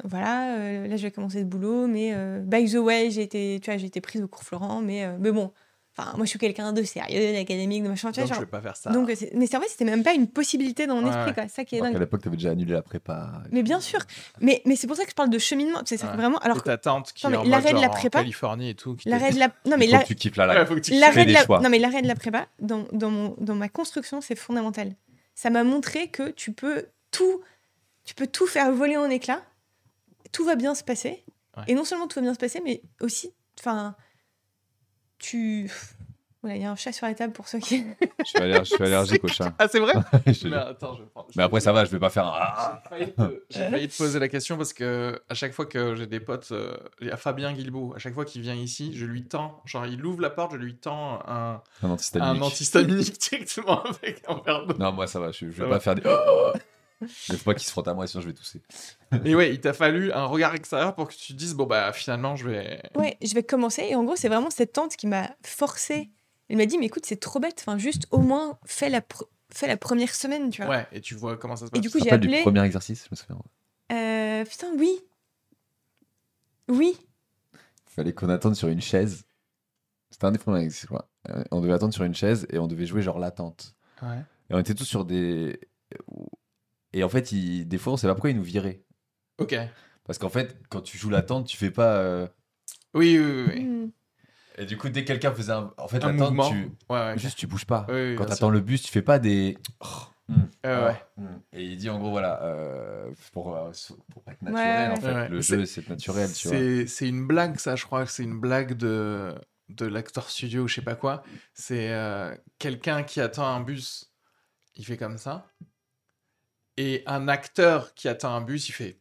voilà, euh, là je vais commencer ce boulot, mais by the way, j'ai été, tu vois, j'ai été prise au cours Florent, mais, mais bon, enfin, moi je suis quelqu'un de sérieux, d'académique, de machin, tu vois. Donc, je genre- vais pas faire ça. donc, c'est- mais c'est en fait, c'était même pas une possibilité dans mon Ouais, esprit, ouais. quoi. Ça qui est Alors dingue. l'époque, t'avais déjà annulé la prépa. Mais bien sûr, mais, mais c'est pour ça que je parle de cheminement. C'est Ouais. vraiment. Alors, Et ta tante qui Non, est mais en l'arrêt de la genre en prépa- Californie et tout. l'arrêt de la, non mais Il faut la- que tu kiffes que tu l'arrêt de la, non mais l'arrêt de la prépa dans, dans mon dans ma construction, c'est fondamental. Ça m'a montré que tu peux tout, tu peux tout faire voler en éclats. Tout va bien se passer. Ouais. Et non seulement tout va bien se passer, mais aussi, enfin, tu. Voilà, il y a un chat sur la table pour ceux qui. Je suis aller- je suis allergique au chat. Ah, c'est vrai Mais attends, je vais prendre- Mais après, ça va, je vais pas faire un. J'ai failli te- failli te poser la question parce que à chaque fois que j'ai des potes, euh, il y a Fabien Guilbault, à chaque fois qu'il vient ici, je lui tends, genre il ouvre la porte, je lui tends un, Un antihistaminique. un antihistaminique directement avec un verre d'eau. Non, moi ça va, je, je vais Ça pas va. faire des. Il faut pas qu'il se frotte à moi, sinon je vais tousser. Et ouais, il t'a fallu un regard extérieur pour que tu te dises, bon bah finalement je vais. Ouais, je vais commencer. Et en gros, c'est vraiment cette tante qui m'a forcé. Elle m'a dit, mais écoute, c'est trop bête. Enfin, juste au moins, fais la, pr- fais la première semaine, tu vois. Ouais, et tu vois comment ça se Et passe. du Tu coup, te j'ai rappelles appelé. du premier exercice Je me souviens. Euh, putain, oui. Oui. Il fallait qu'on attende sur une chaise. C'était un des premiers exercices, quoi. Euh, On devait attendre sur une chaise et on devait jouer genre l'attente. Ouais. Et on était tous sur des. Et en fait, il... des fois, on sait pas pourquoi ils nous viraient. Ok. Parce qu'en fait, quand tu joues l'attente, tu fais pas. euh, Oui, oui, oui. oui. Hmm. Et du coup, dès que quelqu'un faisait un. En fait, Un l'attente, mouvement. tu. Ouais, ouais. Juste, tu bouges pas. Oui, oui, Quand bien t'attends le bus, tu fais pas des. Oh, hmm, Euh, ouais. ah, hmm. Et il dit en gros, voilà, euh, pour, euh, pour pas être Ouais, naturel, en fait. Ouais. Le jeu, c'est naturel, tu vois. C'est c'est une blague, ça, je crois que c'est une blague de, de l'acteur studio ou je sais pas quoi. C'est euh, quelqu'un qui attend un bus, il fait comme ça. Et un acteur qui attend un bus, il fait.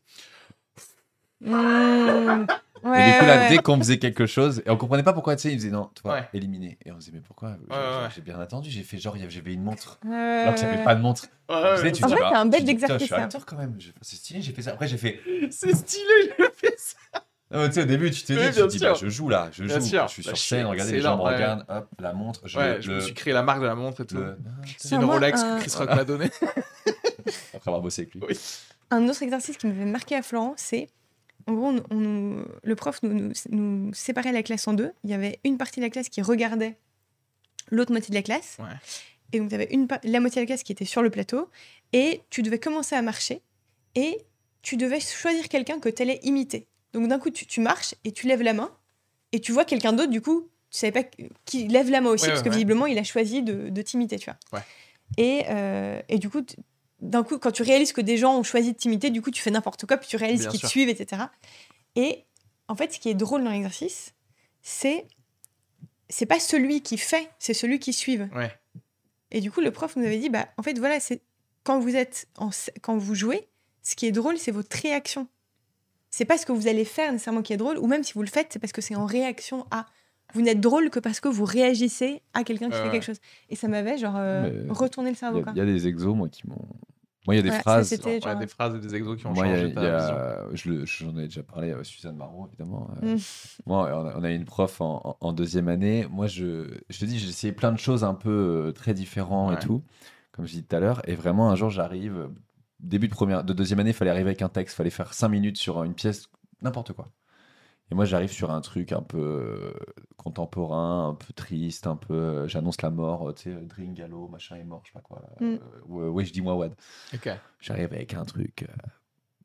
Et du coup, là, ouais, dès ouais. qu'on faisait quelque chose, et on comprenait pas pourquoi, tu sais, il faisait non, toi, Ouais. éliminé. Et on se disait, mais pourquoi? J'ai- Ouais, ouais. J'ai bien attendu, j'ai fait genre, il y avait- j'avais une montre. Ouais, Alors que j'avais pas de montre. Ouais, Tu ouais, sais, tu te En dis, vrai, bah, c'est un bête putain, Je suis d'exercice, acteur quand même. J'ai fait, C'est stylé, j'ai fait ça. Après, j'ai fait. C'est stylé, a fait ça. Non, mais tu sais, au début, tu te dis, Oui, tu te bien dis, bah, je joue là, je Bien joue. sûr. Je suis Bah, sur scène, regardez, les gens me ouais. regardent, hop, la montre. Je, Ouais, je me suis créé la marque de la montre et tout. le- C'est une Enfin, moi, Rolex un- que Chris Rock m'a donnée. Après avoir bossé avec lui. Oui. Un autre exercice qui m'avait marqué à Florent, c'est. En gros, on- on nous- le prof nous, nous, nous séparait la classe en deux. Il y avait une partie de la classe qui regardait l'autre moitié de la classe. Ouais. Et donc, tu avais une, la moitié de la classe qui était sur le plateau. Et tu devais commencer à marcher. Et tu devais choisir quelqu'un que tu allais imiter. Donc, d'un coup, tu, tu marches et tu lèves la main. Et tu vois quelqu'un d'autre, du coup, tu savais pas qui lève la main aussi, Ouais, parce ouais, que ouais. visiblement, il a choisi de, de t'imiter, tu vois. Et, euh, et du coup, d'un coup, quand tu réalises que des gens ont choisi de t'imiter, du coup, tu fais n'importe quoi, puis tu réalises qu'ils te suivent, etc. Et en fait, ce qui est drôle dans l'exercice, c'est c'est pas celui qui fait, c'est celui qui suive. Et du coup, le prof nous avait dit, bah, en fait, voilà, c'est quand vous êtes en, quand vous jouez, ce qui est drôle, c'est votre réaction. C'est pas ce que vous allez faire nécessairement qui est drôle, ou même si vous le faites, c'est parce que c'est en réaction à. Vous n'êtes drôle que parce que vous réagissez à quelqu'un qui Ouais, fait ouais. quelque chose. Et ça m'avait genre euh, retourné le cerveau. il y a des exos, moi, qui m'ont. Moi, il y a des Ouais, ça, phrases. Ouais, genre- des phrases et des exos qui ont Moi, il y a- changé y vision. je j'en ai déjà parlé à Suzanne Marot, évidemment. Euh, Mm. Moi, on a, on a une prof en, deuxième année. Moi, je, je te dis, j'ai essayé plein de choses un peu euh, très différentes Ouais. et tout, comme je dis tout à l'heure. Et vraiment, un jour, j'arrive, début de, première, de deuxième année, il fallait arriver avec un texte, il fallait faire cinq minutes sur une pièce, n'importe quoi. Et moi, j'arrive sur un truc un peu euh, contemporain, un peu triste, un peu. euh, J'annonce la mort, euh, tu sais, Dring Gallo, machin est mort, je sais pas quoi. Mm. Euh, ouais, je dis moi, Wad. J'arrive avec un truc, euh,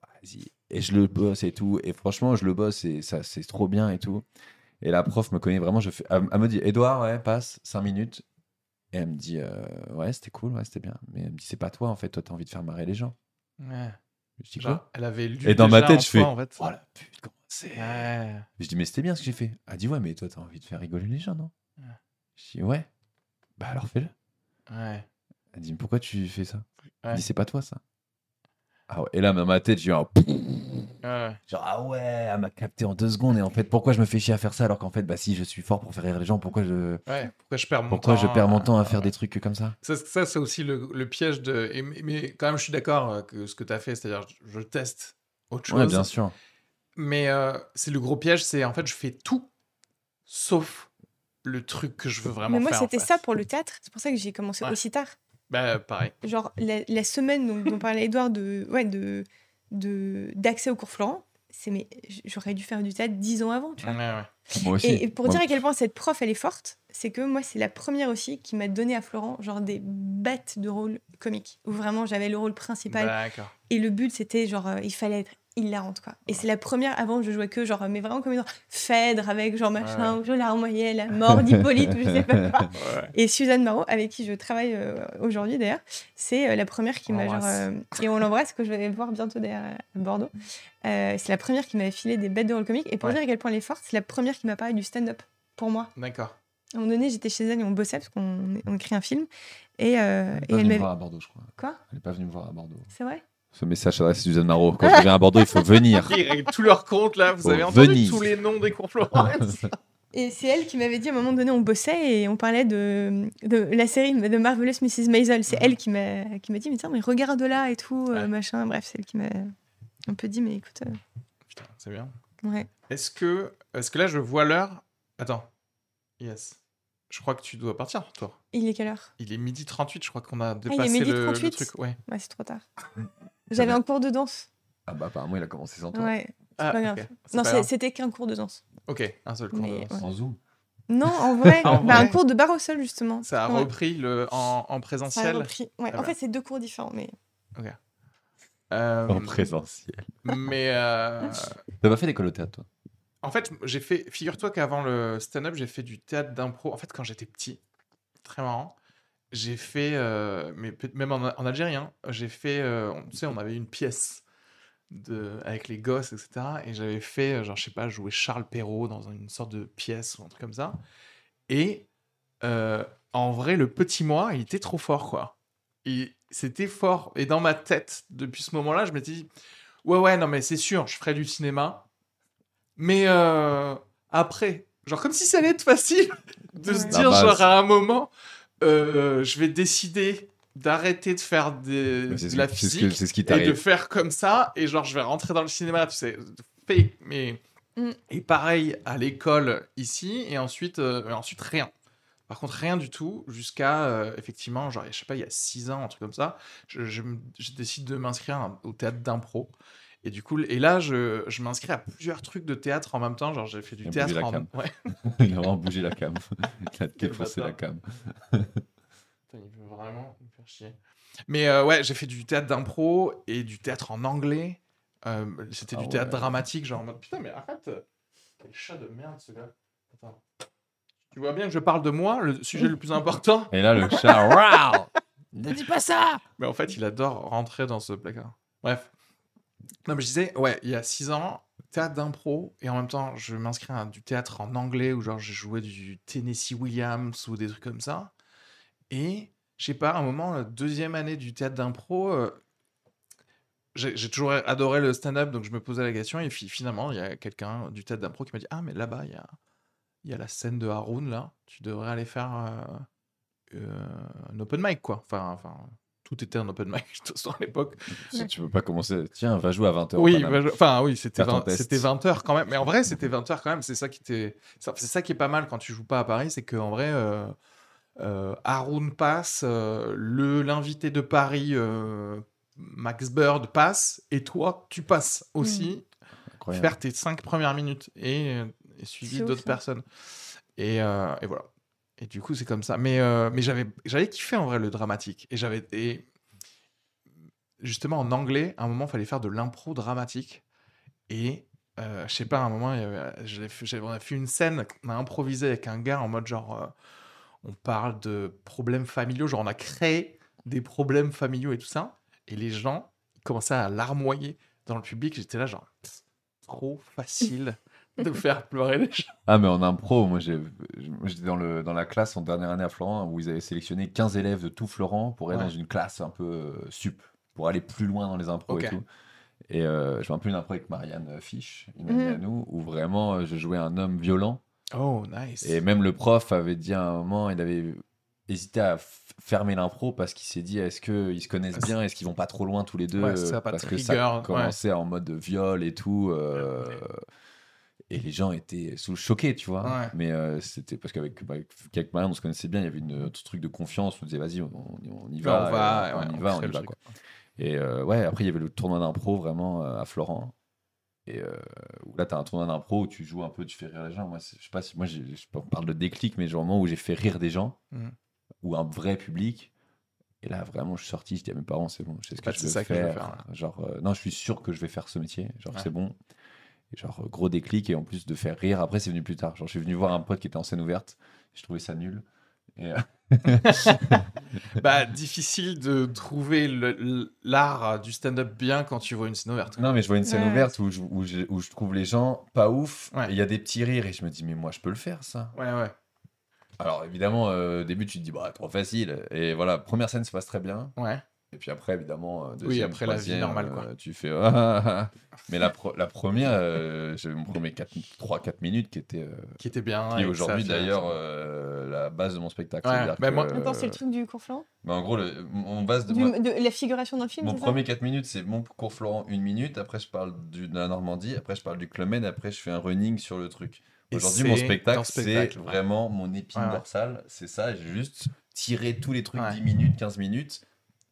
vas-y. Et je le bosse et tout. Et franchement, je le bosse et ça, c'est trop bien et tout. Et la prof me connaît vraiment. Je fais, elle, elle me dit, Edouard, ouais, passe 5 minutes. Et elle me dit, euh, ouais, c'était cool, ouais, c'était bien. Mais elle me dit, c'est pas toi, en fait. Toi, t'as envie de faire marrer les gens. Ouais. Je dis, Genre, quoi elle avait lu. Et dans ma tête, je fais, toi, en fait. Oh la pute, comment c'est Ouais. Je dis, mais c'était bien ce que j'ai fait. Elle dit, ouais, mais toi, t'as envie de faire rigoler les gens, non Ouais. Je dis, ouais. Bah alors fais-le. Ouais. Elle dit, mais pourquoi tu fais ça? Ouais. Elle dit, c'est pas toi, ça. Ah ouais, Et là, dans ma tête, j'ai un. Ouais. Genre, ah ouais, elle m'a capté en deux secondes. Et en fait, pourquoi je me fais chier à faire ça alors qu'en fait, bah si je suis fort pour faire rire les gens, pourquoi je, Ouais, pourquoi je perds mon pourquoi temps je perds mon temps à faire des trucs comme ça? Ça, ça, c'est aussi le, le piège de. et- mais- quand même, je suis d'accord euh, que ce que tu as fait, c'est-à-dire, je, je teste autre chose. Ouais, bien sûr. Mais euh, c'est le gros piège, c'est en fait, je fais tout sauf le truc que je veux vraiment Mais moi, faire. en c'était fait. ça pour le théâtre. C'est pour ça que j'ai commencé Ouais. aussi tard. Bah, pareil. Genre, la, la semaine dont, dont parlait Edouard de, ouais, de, d'accès au cours Florent, c'est, mais j'aurais dû faire du théâtre dix ans avant, tu vois. Ouais, ouais. Moi aussi. Et, et pour dire à quel point cette prof, elle est forte, c'est que moi, c'est la première aussi qui m'a donné à Florent, genre, des bêtes de rôle comique, où vraiment j'avais le rôle principal. Et le but, c'était genre, euh, il fallait être hilarante, quoi. Et c'est la première, avant, je jouais que genre, mais vraiment comme une Phèdre avec genre machin, Ouais. où je larmoyais la mort d'Hippolyte, ou je sais pas quoi. Ouais. Et Suzanne Marot, avec qui je travaille euh, aujourd'hui d'ailleurs, c'est euh, la première qui m'a genre. euh, et on l'embrasse, que je vais voir bientôt d'ailleurs à Bordeaux. Euh, c'est la première qui m'avait filé des bêtes de rôle comique. Et pour Ouais. dire à quel point elle est forte, c'est la première qui m'a parlé du stand-up pour moi. D'accord. À un moment donné, j'étais chez elle et on bossait parce qu'on on écrit un film. Et, euh, Elle est et pas venue me voir à Bordeaux, je crois. Quoi? Elle n'est pas venue me voir à Bordeaux. C'est vrai? Ce message s'adresse à Suzanne Marot. Quand je viens à Bordeaux, il faut venir. Ils règlent tous leurs comptes là. Vous Faut avez entendu venir. tous les noms des cours Florence Et c'est elle qui m'avait dit à un moment donné, on bossait et on parlait de, de la série de Marvelous Mrs. Maisel. C'est elle qui m'a qui m'a dit, mais tiens, mais regarde là et tout, euh, machin. Bref, c'est elle qui m'a un peu dit, mais écoute, euh, Putain, c'est bien. ouais. Est-ce que, est-ce que là, je vois l'heure? Attends. Yes. Je crois que tu dois partir, toi. Il est quelle heure? Il est midi 38, je crois qu'on a il est dépassé midi le, le 38? truc. Ouais. Ouais, c'est trop tard. J'avais un cours de danse. Ah bah apparemment, il a commencé sans toi. Ouais. Ah, pas grave. Non, pas c'était qu'un cours de danse. Ok, un seul cours. de Mais, danse. ouais. Sans Zoom. Non, en vrai, En bah, un cours de barre au sol, justement. Ça a Ouais. repris le, en, en Ça a présentiel. repris. Ouais, Ah en bah. fait, c'est deux cours différents, mais Euh, En présentiel. mais euh, T'as pas fait d'école au théâtre, toi? en fait, j'ai fait. Figure-toi qu'avant le stand-up, j'ai fait du théâtre d'impro. En fait, quand j'étais petit, très marrant. J'ai fait, euh, mais même en, en algérien, j'ai fait. euh, on- tu sais, on avait une pièce de, avec les gosses, etc. Et j'avais fait, euh, genre, je sais pas, jouer Charles Perrault dans une sorte de pièce ou un truc comme ça. Et euh, en vrai, le petit moi, il était trop fort, quoi. Et c'était fort. Et dans ma tête, depuis ce moment-là, je m'étais dit, ouais, ouais, non, mais c'est sûr, je ferai du cinéma. Mais après, genre comme si ça allait être facile de se dire, genre à un moment, euh, je vais décider d'arrêter de faire des, de ce, la ce, physique que- c'est ce qui et de faire comme ça et genre je vais rentrer dans le cinéma tu sais. Fake mais Mm. et pareil à l'école ici et ensuite euh, et ensuite rien. Par contre rien du tout jusqu'à euh, effectivement genre je sais pas il y a six ans un truc comme ça je, je décide de m'inscrire au théâtre d'impro et du coup et là je, je m'inscris à plusieurs trucs de théâtre en même temps genre j'ai fait du Il théâtre en cam. ouais Il a vraiment bougé la cam. Il a défoncé la cam. Putain, il veut vraiment me faire chier. Mais euh, ouais, j'ai fait du théâtre d'impro et du théâtre en anglais. Euh, C'était Ah du théâtre ouais. dramatique, genre en mode putain, mais arrête. euh, Quel chat de merde ce gars. Attends. Tu vois bien que je parle de moi, le sujet le plus important? Et là, le chat, waouh Ne dis pas ça Mais en fait, il adore rentrer dans ce placard. Bref. Non, mais je disais, ouais, il y a six ans, théâtre d'impro, et en même temps, je m'inscris à du théâtre en anglais, où genre, j'ai joué du Tennessee Williams ou des trucs comme ça. Et, je sais pas, à un moment, la deuxième année du théâtre d'impro, euh, j'ai toujours adoré le stand-up, donc je me posais la question, et fi- finalement, il y a quelqu'un du théâtre d'impro qui m'a dit Ah, mais là-bas, il y a, y a la scène de Haroun, là, tu devrais aller faire euh, euh, un open mic, quoi. Enfin, enfin, tout était un open mic, de toute façon, à l'époque. Si tu veux pas commencer, tiens, va jouer à 20h. Oui, enfin oui, c'était Faire ton 20, test. c'était 20 heures quand même. Mais en vrai, c'était 20 heures quand même. C'est ça qui était, ça- c'est ça qui est pas mal quand tu joues pas à Paris, c'est qu'en vrai, euh, euh, Haroun passe, euh, le l'invité de Paris, euh, Max Bird passe, et toi, tu passes aussi. Faire tes cinq premières minutes et, et suivi d'autres ça. personnes. Et, euh, et voilà. Et du coup, c'est comme ça. Mais, euh, mais j'avais, j'avais kiffé en vrai le dramatique. Et j'avais. Et justement, en anglais, à un moment, il fallait faire de l'impro dramatique. Et euh, je sais pas, à un moment, il on a fait une scène, on a improvisé avec un gars en mode genre. euh, on parle de problèmes familiaux, genre on a créé des problèmes familiaux et tout ça. Et les gens commençaient à larmoyer dans le public. J'étais là, genre, trop facile de faire pleurer les gens. Ah, mais en impro, moi j'étais dans, le, dans la classe en dernière année à Florent où ils avaient sélectionné 15 élèves de tout Florent pour être Ouais. dans une classe un peu euh, sup pour aller plus loin dans les impros et tout. Et euh, je fais un peu une impro avec Marianne Fish, une Mhm. amie à nous, où vraiment euh, je jouais un homme violent. Oh, nice. Et même le prof avait dit à un moment, il avait hésité à fermer l'impro parce qu'il s'est dit est-ce qu'ils se connaissent Ouais, bien, est-ce qu'ils vont pas trop loin tous les deux? Ouais, ça, pas de Parce que ça ouais. commençait en mode viol et tout. euh, Et les gens étaient sous choqués, tu vois. Ouais. Mais euh, c'était parce qu'avec bah, avec Marianne, on se connaissait bien, il y avait une, un truc de confiance, on disait vas-y, on, on y va, on va, euh, ouais, on y va, on y. Quoi. Et euh, ouais, après, il y avait le tournoi d'impro vraiment à Florent. Et euh, où là, tu as un tournoi d'impro où tu joues un peu, tu fais rire les gens. Moi, je sais pas si moi, je parle de déclic, mais genre, moment où j'ai fait rire des gens, Mhm. ou un vrai public. Et là, vraiment, je suis sorti, je dis à mes parents, c'est bon, je sais ce que Bah, je c'est veux ça que faire. je veux faire, Genre, euh, non, je suis sûr que je vais faire ce métier. Genre, Ouais. c'est bon. Et genre, euh, gros déclic, et en plus de faire rire, après, c'est venu plus tard. Genre, je suis venu voir un pote qui était en scène ouverte, je trouvais ça nul. Et, euh, Bah, difficile de trouver l'art du stand-up bien quand tu vois une scène ouverte. Non, mais je vois une scène Ouais. ouverte où je, où, je, où je trouve les gens pas ouf. Ouais. Il y a des petits rires et je me dis, mais moi, je peux le faire, ça. Ouais, ouais. Alors, évidemment, euh, au début, tu te dis, bah, trop facile. Et voilà, première scène se passe très bien. Ouais. Et puis après, évidemment, euh, deuxième, après, la vie troisième, normale, quoi. euh, tu fais. ah, ah, ah. Mais la, pro- la première, euh, j'avais mon premier 3-4 minutes qui était. euh, Qui était bien. qui aujourd'hui, d'ailleurs, euh, la base de mon spectacle. Ouais, bah, que, moi- Attends, c'est le truc du cours Florent? bah, en gros, le- mon base de. Du- moi- de la figuration dans le film, Mon premier 4 minutes, c'est mon cours Florent, une minute. Après, je parle du- de la Normandie. Après, je parle du Club Med. Après, je fais un running sur le truc. Aujourd'hui, mon spectacle, c'est vraiment mon épine dorsale. C'est ça. J'ai juste tiré tous les trucs Ouais. 10 minutes, 15 minutes.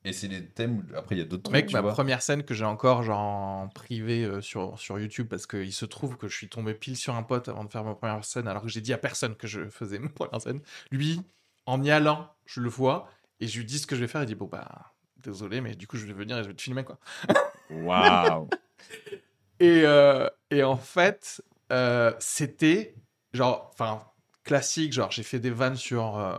Et c'est les thèmes. Après, il y a d'autres trucs. Mec, ma vois. première scène que j'ai encore genre en privé euh, sur, sur YouTube parce qu'il se trouve que je suis tombé pile sur un pote avant de faire ma première scène alors que j'ai dit à personne que je faisais ma première scène. Lui, en y allant, je le vois et je lui dis ce que je vais faire. Il dit bon bah désolé mais du coup je vais venir et je vais te filmer quoi. Waouh! Et, euh, et en fait, euh, c'était genre, enfin, classique, genre j'ai fait des vannes sur euh,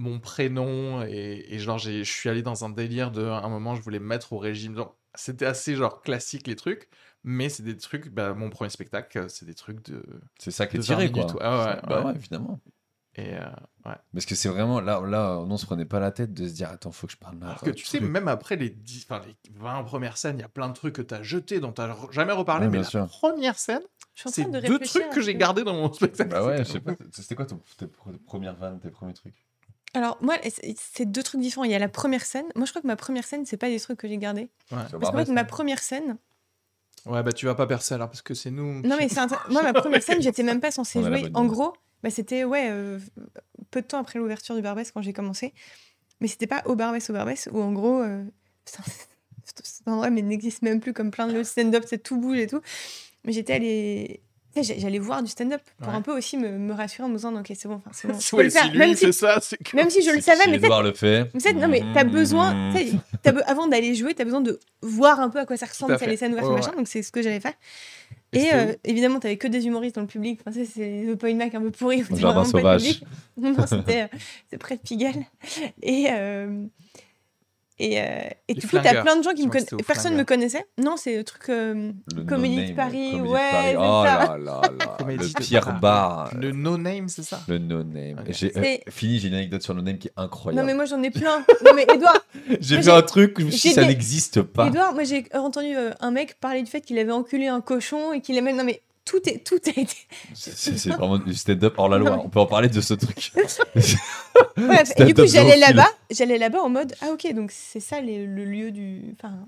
mon prénom et, et genre j'ai- je suis allé dans un délire de, à un moment je voulais me mettre au régime. Genre, C'était assez genre classique les trucs, mais c'est des trucs, bah, mon premier spectacle, euh, c'est des trucs de, C'est ça qui est tiré, 20 quoi. Ouais, ouais, Bah ouais. évidemment. Et euh, ouais. Parce que c'est vraiment là, là, on se prenait pas la tête de se dire attends, faut que je parle là. Alors que tu sais, même après les, 10, enfin, les 20 premières scènes, il y a plein de trucs que tu as jetés, dont tu jamais reparlé, Ouais, mais la sûr. première scène, Je suis en c'est train de deux trucs que j'ai peu. gardés dans mon spectacle. Bah ouais, je C'était sais pas. C'était quoi ton, tes pre- premières vannes, tes premiers trucs? Alors, moi, c'est deux trucs différents. Il y a la première scène. Moi, je crois que ma première scène, c'est pas des trucs que j'ai gardés. Vas Parce qu'en fait, ma première scène. Ouais, bah tu vas pas percer alors parce que c'est nous. Non, mais c'est moi, ma première scène, j'étais même pas censée jouer. En gros, bah, c'était ouais, euh, peu de temps après l'ouverture du Barbès quand j'ai commencé. Mais c'était pas au Barbès, au Barbès, où en gros, euh, putain, cet endroit mais n'existe même plus comme plein de stand-up, c'est tout bouge et tout. Mais j'étais allée. J'allais voir du stand-up pour Ouais. un peu aussi me, me rassurer en me disant ok c'est bon, enfin, c'est bon. je Ouais, le faire. si lui même, si, fait ça, c'est que. même si je le savais, si mais Edouard le fait. mais non, mais t'as besoin, Mhm. tu sais, t'as be- avant d'aller jouer, t'as besoin de voir un peu à quoi ça ressemble, ça, fait. les scènes ouvertes, Ouais, machin, donc c'est ce que j'allais faire. Et euh, évidemment, t'avais que des humoristes dans le public. Enfin, c'est le point Mac un peu pourri. Jardin vraiment pas de sauvage. public. Non, non, c'était euh, près de Pigalle. Et, euh, et, euh, et du coup, plein de gens qui Je me connaissent. Personne ne me connaissait. Non, c'est le truc. euh, Le Comédie de Paris, Comédie de ouais, Paris. Oh ça. là là là. Comédie Le de pire bar. Le no-name, c'est ça? Le no-name. J'ai euh, fini, j'ai une anecdote sur le no-name qui est Non, incroyable. mais moi, j'en ai plein. non, mais Edouard, J'ai vu un truc, je me suis dit, ça n'existe pas. Edouard, moi, j'ai entendu euh, un mec parler du fait qu'il avait enculé un cochon et qu'il aimait. Non, mais tout, est, tout a été. C'est vraiment du stand-up hors la loi. Non, On peut en parler de ce truc. Bref, et du coup, j'allais là-bas, j'allais là-bas en mode ah ok donc c'est ça les- le lieu du, enfin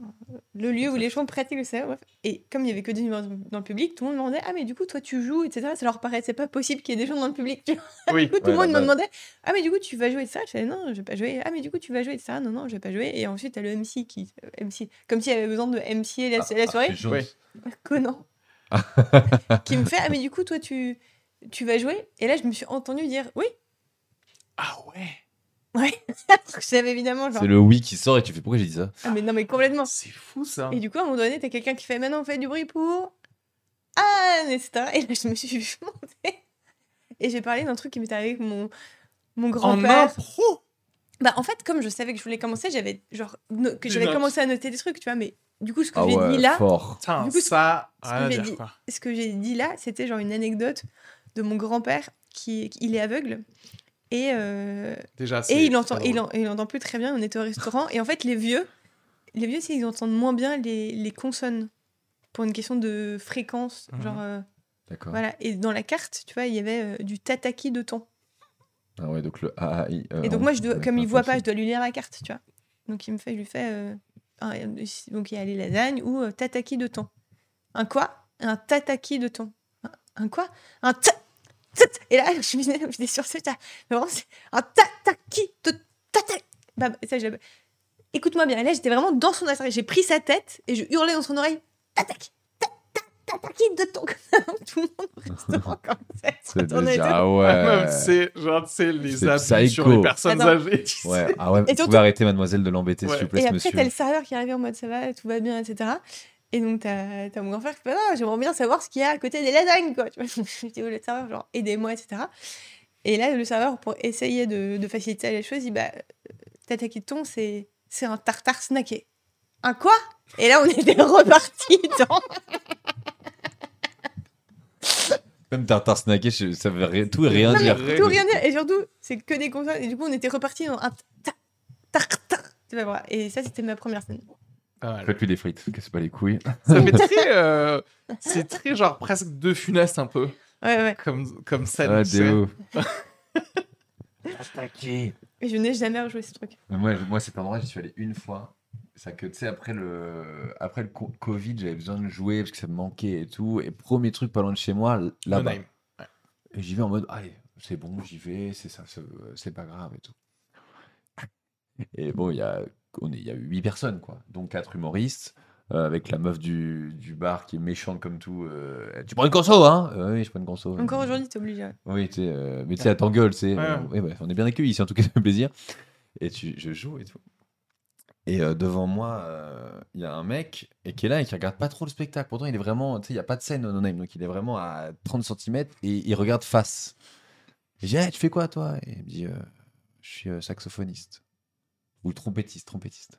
le lieu où les gens pratiquent le stand-up. Et comme il y avait que des humoristes dans le public, tout le monde me demandait ah mais du coup toi tu joues etc. Ça leur paraissait pas possible qu'il y ait des gens dans le public. Tu vois Oui. du coup tout Ouais, le monde la me base. demandait ah mais du coup tu vas jouer etc. Je disais non je vais pas jouer. Ah mais du coup tu vas jouer etc. Non non je vais pas jouer. Et ensuite t'as le MC qui euh, MC comme s'il y avait besoin de MC la, la soirée. Ah. Connant. qui me fait ah mais du coup toi tu tu vas jouer? Et là je me suis entendu dire oui Ah ouais. ouais. je savais évidemment genre C'est le oui qui sort et tu fais pourquoi j'ai dit ça? Ah mais non mais complètement. C'est fou ça. Et du coup, à un moment donné, t'as quelqu'un qui fait maintenant on fait du bruit pour Anne, etc. Et là, je me suis vu monter. Et j'ai parlé d'un truc qui m'était arrivé avec mon, mon En grand-père. impro? Bah, en fait, comme je savais que je voulais commencer, j'avais genre no- que j'avais commencé à noter des trucs, tu vois. Mais du coup, ce que Ah j'ai ouais, dit là, fort. Du coup, ça, ce que j'ai dire, dit- quoi. ce que j'ai dit là, c'était genre une anecdote de mon grand-père qui, qui- il est aveugle. Et, euh, Déjà, c'est et il entend, très il, drôle. en- il entend plus très bien. On était au restaurant et en fait les vieux, les vieux, ils entendent moins bien les, les consonnes pour une question de fréquence. Mhm. Genre, euh, D'accord. voilà. Et dans la carte, tu vois, il y avait euh, du tataki de ton. Ah ouais, donc le A, I. euh, Et donc on- moi, je dois, ouais, comme il voit pas, je dois lui lire la carte, tu vois. Donc il me fait, je lui fais, euh, donc il y a les lasagnes ou euh, tataki de thon. Un quoi? Un tataki de thon. Un, quoi? Un ta, Et là, je me disais, sur ce vraiment, c'est un tataki de tataki. Bah, Écoute-moi bien. Là, j'étais vraiment dans son oreille. J'ai pris sa tête et je hurlais dans son oreille, tataki, tataki de thon. Tout le monde il se C'est déjà, ah ouais. Même, c'est genre, tu sais, les C'est abus sur les personnes Attends. âgées. tu sais. Ouais, ah ouais, vous pouvez arrêter, mademoiselle, de l'embêter, s'il vous plaît, Et après, t'as le serveur qui arrive en mode ça va, tout va bien, etc. Et donc, t'as as mon grand frère qui fait non, j'aimerais bien savoir ce qu'il y a à côté des lasagnes, quoi. Tu vois, je dis au le serveur, genre, aidez-moi, etc. Et là, le serveur, pour essayer de, de faciliter les choses, il dit bah, euh, tataki de thon, c'est c'est un tartare snacké. Un quoi? Et là, on était reparti dans. Même tartare snacké, je- ça veut rien- tout et rien Non, mais dire. tout rien dire. Et surtout, c'est que des consonnes. Et du coup, on était reparti dans un ta- tartare. Tu vas voir. Et ça, c'était ma première scène. Pas mal. Faites-lui des frites, casse pas les couilles. Ça fait très. euh, c'est très genre presque de funeste un peu. Ouais, ouais. Comme, comme scène. Ah, tu sais. Déo. Et je n'ai jamais rejoué ce truc. Mais Moi, moi, cet endroit, j'y suis allé une fois. Ça que, tu sais, après le, après le co- Covid, j'avais besoin de jouer parce que ça me manquait et tout. Et premier truc pas loin de chez moi, là-bas. Et j'y vais en mode, allez, c'est bon, j'y vais, c'est ça, c'est- c'est pas grave et tout. Et bon, il y a, on est, il y a huit personnes, quoi. Donc quatre humoristes, euh, avec la meuf du, du bar qui est méchante comme tout. euh, tu prends une conso, hein? Euh, Oui, je prends une conso. Encore aujourd'hui, t'es obligé. Oui, euh, mais tu sais, à t'engueule, tu sais. Ouais, euh, ouais. ouais, ouais, on est bien accueillis ici, en tout cas, fait plaisir. Et tu, je joue et tout. Et euh, devant moi, euh, il y a un mec et qui est là et qui regarde pas trop le spectacle. Pourtant, il est vraiment, tu sais, il n'y a pas de scène au no-name, donc il est vraiment à 30 cm et il regarde face. Et je dis, Eh, tu fais quoi, toi? Et il me dit, euh, je suis euh, saxophoniste. Ou trompettiste, trompettiste.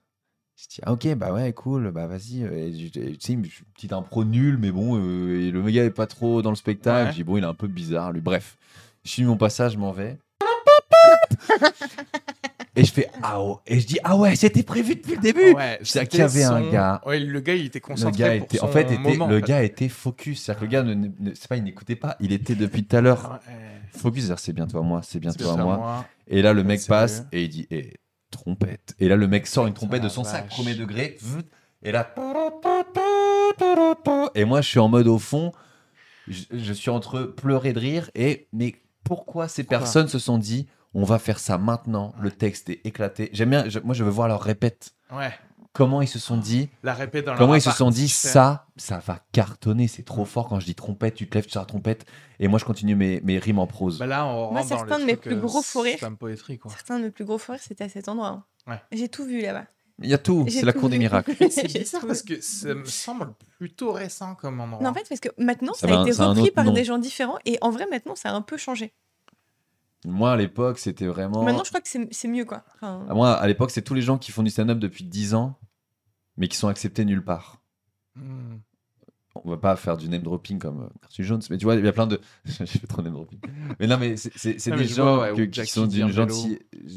Je dis, ah ok, bah ouais, cool, bah vas-y. Je- tu sais, une petite impro nulle, mais bon, euh, et le gars est pas trop dans le spectacle. Ouais. Je dis, bon, il est un peu bizarre, lui. Bref, je finis mon passage, je m'en vais. et je fais, ah ouais. Et je dis, ah ouais, c'était prévu depuis le début. Ouais, Je sais c'était qu'il y avait un gars. Ouais, le gars, il était Le concentré. gars pour était, en fait, était, moment, le en fait. gars était focus. C'est-à-dire que le gars, ne, ne- c'est pas, il n'écoutait pas. Il était depuis tout à l'heure Ouais, focus. C'est-à-dire, c'est bientôt à moi, c'est bien à ça, moi. Et là, le mec Sérieux passe et il dit eh, trompette. Et là, le mec sort une trompette Ah, de son sac, premier degré. Et là. Et moi, je suis en mode au fond. Je, je suis entre pleurer de rire et. Mais pourquoi ces Pourquoi personnes se sont dit on va faire ça maintenant Le texte est éclaté. J'aime bien. je- moi, je veux voir leur répète. Ouais, Comment ils se sont dit la répète dans Comment ils se sont dit ça, ça va cartonner, c'est trop fort quand je dis trompette, tu te lèves, tu sors la trompette, et moi je continue mes, mes rimes en prose. Bah là, on Moi, rentre dans certains de mes plus euh, gros fous rires. Certains de mes plus gros fous rires, c'était à cet endroit. hein. Ouais. J'ai tout vu là-bas. Il y a tout, c'est la cour des miracles. C'est bizarre parce que ça me semble plutôt récent comme endroit. Non, en fait, parce que maintenant, Ça a été un repris par nom. des gens différents. Et en vrai, maintenant, ça a un peu changé. Moi à l'époque, c'était vraiment. Maintenant, je crois que c'est c'est mieux, quoi. Enfin, Moi à l'époque, c'est tous les gens qui font du stand-up depuis 10 ans, mais qui sont acceptés nulle part. Hmm. On va pas faire du name dropping comme euh, Arthur Jones, mais tu vois, il y a plein de. J'ai fait trop name dropping. Mais non, mais c'est- Non, des mais gens vois, ouais, que- ou qui sont d'une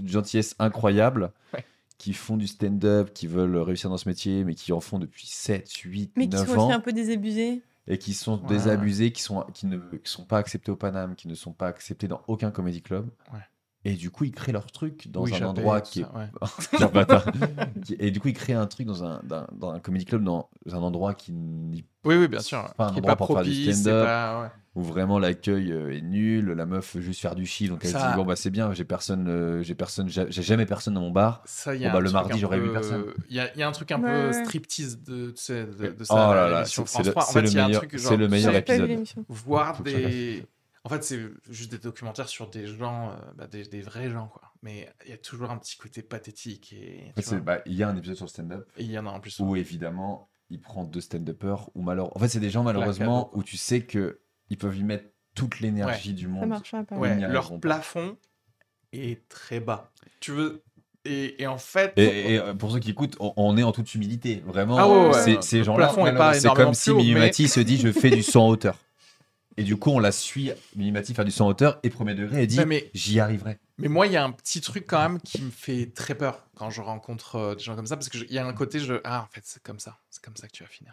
gentillesse incroyable, Ouais. qui font du stand-up, qui veulent réussir dans ce métier, mais qui en font depuis 7, 8, mais qui 9 sont ans. aussi un peu désabusés. Et qui sont Ouais. désabusés, qui sont qui ne qui sont pas acceptés au Paname, qui ne sont pas acceptés dans aucun comédie club. Ouais. Et du coup, ils créent leur truc dans Oui, un endroit qui est ça, ouais. Bâtard. Qui- et du coup, ils créent un truc dans un dans, dans un comédie club dans un endroit qui n'y- Oui, oui, bien sûr. Pas un Qui est endroit pas pour faire du propice, stand-up. pas- ouais. où vraiment l'accueil euh, est nul, la meuf veut juste faire du chi, donc elle se Ça- dit bon bah c'est bien, j'ai personne, euh, j'ai personne, j'ai jamais personne dans mon bar. Ça, y Bon, a bah, un le mardi, j'aurais huit personnes. Il y y a un truc un Ouais, peu ouais. striptease de, tu sais, de, de Oh ça, là là, l'émission c'est- le- 3. En c'est fait, le meilleur- genre, le vu épisode. voir des... En fait, c'est juste des documentaires sur des gens, euh, bah, des, des vrais gens, quoi. Mais il y a toujours un petit côté pathétique. Et, bah, il y a un épisode sur le stand-up il y en a en plus. où évidemment il prend deux stand-uppers ou malheureusement, en fait c'est des gens malheureusement où tu sais que ils peuvent y mettre toute l'énergie du Ça monde. marchera pas. Ouais, leur plafond est très bas. Tu veux... Et, et en fait... Et, et, euh, pour ceux qui écoutent, on, on est en toute humilité, vraiment. Ah ouais, ouais, c'est ouais. ces Le gens-là, plafond est pas malheureusement, c'est comme si mais- Mimimati se dit je fais du 100 hauteur. Et du coup, on la suit, Mimimati, faire du son hauteur et premier degré, et dit Ouais, mais- J'y arriverai. Mais moi, il y a un petit truc quand même qui me fait très peur quand je rencontre euh, des gens comme ça, parce qu'il y a un côté, je... ah, en fait, c'est comme ça, c'est comme ça que tu vas finir.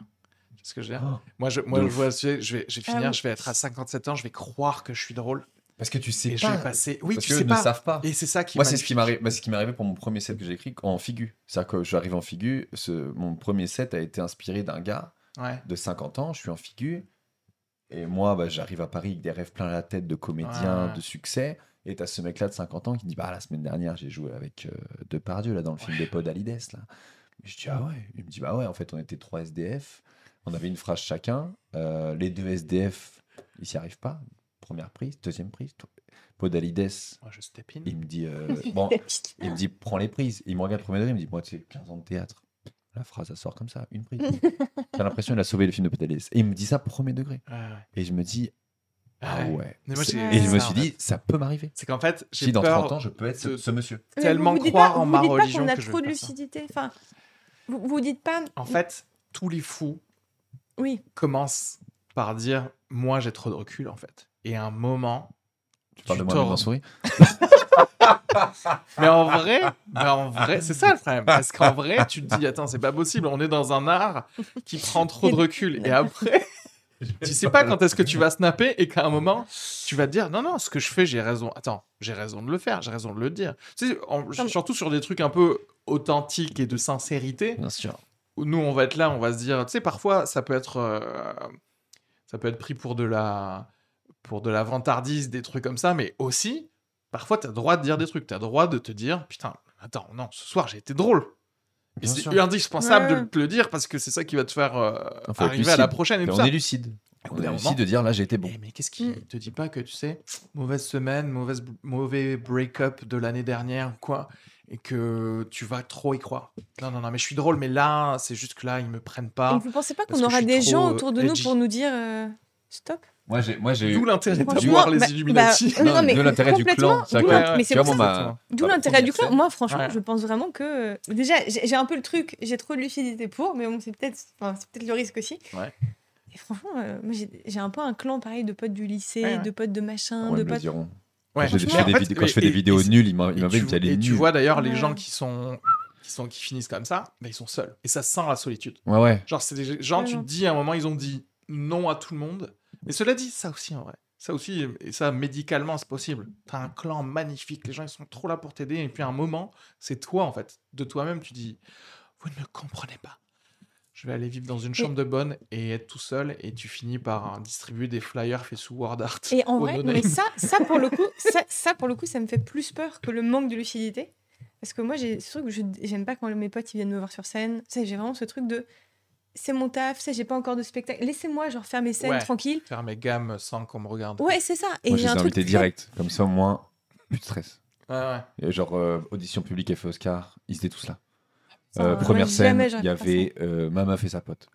Tu sais ce que je veux dire? Oh. Moi, je, moi, je vois, je vais, je vais Ah finir, oui. je vais être à 57 ans, je vais croire que je suis drôle, Parce que tu sais et je pas. vais passer. Oui, parce tu qu'eux sais ne pas. savent pas. Et c'est ça qui Moi, c'est ce qui magnifique. m'arrive, bah, ce qui m'est arrivé pour mon premier set que j'ai écrit en figu. C'est-à-dire que j'arrive en figu. Ce, mon premier set a été inspiré d'un gars Ouais. de 50 ans. Je suis en figu. Et moi, bah, j'arrive à Paris avec des rêves plein la tête de comédien, Ouais. de succès. Et t'as ce mec-là de 50 ans qui dit Bah, la semaine dernière, j'ai joué avec euh, Depardieu là, dans le film des Pod Alides. Là. Et je dis Ah ouais. Il me dit Bah ouais, en fait, on était trois SDF. On avait une phrase chacun. Euh, les deux SDF, ils s'y arrivent pas. Première prise, deuxième prise. Pod Alides, Moi, je step in. il me dit euh, Bon, il me dit, prends les prises. Il me regarde premier degré, il me dit, moi, tu sais, 15 ans de théâtre. La phrase, elle sort comme ça, une prise. T'as l'impression qu'il a sauvé le film de Pétalis. Et il me dit ça premier degré. Ouais, ouais. Et je me dis, ah Ouais. ouais. Mais moi, C'est- j'ai- Et je me suis dit, ça peut m'arriver. C'est qu'en fait, j'ai Si dans peur 30 ans, je peux être ce, de- ce monsieur. Mais tellement vous vous dites croire pas- en vous ma dites pas religion qu'on a que je trop de lucidité. Enfin, vous vous dites pas. En fait, tous les fous Oui. commencent par dire Moi, j'ai trop de recul, en fait. Et à un moment. Tu parles de moi, en souris Mais en vrai, mais en vrai, c'est ça le problème. Parce qu'en vrai, tu te dis, attends, c'est pas possible. On est dans un art qui prend trop de recul. Et après, tu sais pas quand est-ce que tu vas snapper et qu'à un moment, tu vas te dire, non, non, ce que je fais, j'ai raison. Attends, j'ai raison de le faire, j'ai raison de le dire. Tu sais, en- Comme- surtout sur des trucs un peu authentiques et de sincérité, Bien sûr. où nous, on va être là, on va se dire, tu sais, parfois, ça peut être, euh, ça peut être pris pour de la, pour de la vantardise, des trucs comme ça, mais aussi, parfois, tu as le droit de dire des trucs, tu as le droit de te dire, putain, attends, non, ce soir, j'ai été drôle. Et Bien c'est indispensable Ouais. de te le dire parce que c'est ça qui va te faire euh, être arriver à la prochaine et Et tout on ça. est lucide. On est lucide de dire, là, j'ai été bon. Eh, mais qu'est-ce qui Mm. te dit pas que tu sais, mauvaise semaine, mauvaise, mauvais break-up de l'année dernière ou quoi, et que tu vas trop y croire? Non, non, non, mais je suis drôle, mais là, c'est juste que là, ils me prennent Et pas. vous pensez pas qu'on aura des gens autour de nous pour nous dire euh, stop? Moi, j'ai moi, j'ai eu. D'où l'intérêt d'avoir les bah- Illuminati. bah, non, mais de l'intérêt du clan. D'où D'où l'intérêt du clan. Moi, franchement, Ouais. je pense vraiment que. Déjà, j'ai un peu le truc, j'ai trop de lucidité pour, mais bon, c'est peut-être enfin, c'est peut-être le risque aussi. Ouais. Et franchement, euh, moi, j'ai un peu un clan pareil de potes du lycée, Ouais, ouais. de potes de machin, Ouais, de ils me le potes. Ouais, Quand je fais des fait, vidéos- quand je fais et- des et- vidéos et- nulles, il m'a- il Et tu, et vois d'ailleurs les gens qui sont, qui sont qui finissent comme ça, bah, ils sont seuls. Et ça sent la solitude. Ouais, ouais. Genre, c'est des gens, Ouais, tu non. te dis à un moment, ils ont dit non à tout le monde. Mais cela dit, ça aussi en vrai. Ça aussi, et ça médicalement, c'est possible. T'as un clan magnifique, les gens ils sont trop là pour t'aider. Et puis à un moment, c'est toi en fait. De toi-même, tu dis Vous ne comprenez pas. Je vais aller vivre dans une chambre de bonne et être tout seul. Et tu finis par euh, distribuer des flyers faits sous Word Art. Et en vrai, mais ça, ça pour le coup, ça, ça pour le coup, ça me fait plus peur que le manque de lucidité. Parce que moi, j'ai ce truc, j'aime pas quand mes potes ils viennent me voir sur scène. Tu sais, j'ai vraiment ce truc de, c'est mon taf, tu sais, j'ai pas encore de spectacle. Laissez-moi genre faire mes scènes Ouais. tranquille. Faire mes gammes sans qu'on me regarde. Ouais, c'est ça. Et Moi, j'ai les un ai truc très- direct. Comme ça, au moins, plus de stress. Ouais, ouais. Et genre, euh, audition publique et fait Oscar, ils étaient tous là. Ça, Euh, première scène, il y avait euh, Mama fait sa pote.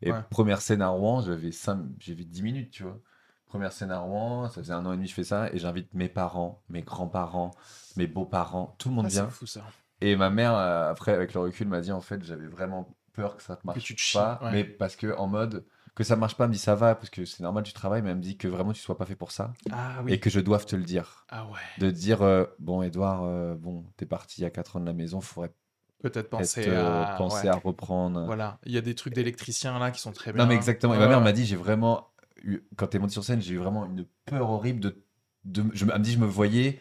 Et Ouais. première scène à Rouen, j'avais cinq- j'avais 10 minutes, tu vois. Première scène à Rouen, ça faisait un an et demi que je fais ça, et j'invite mes parents, mes grands-parents, mes beaux-parents, tout le monde Ah, vient. c'est fou ça. Et ma mère, euh, après, avec le recul, m'a dit en fait, j'avais vraiment peur que ça te marche tu te chies, pas, ouais. mais parce que en mode que ça marche pas, elle me dit ça va, parce que c'est normal, tu travailles, mais elle me dit que vraiment tu sois pas fait pour ça, Ah oui. et que je doive te le dire. Ah ouais. De dire, euh, bon, Edouard, euh, bon, t'es parti il y a 4 ans de la maison, faudrait Peut-être penser euh, à. penser ouais. à reprendre. Voilà. Il y a des trucs d'électriciens là qui sont très bien. Non, mais exactement. Et ma mère m'a dit, j'ai vraiment, eu- quand t'es monté sur scène, j'ai eu vraiment une peur horrible de. de je, me- elle me dit, je me voyais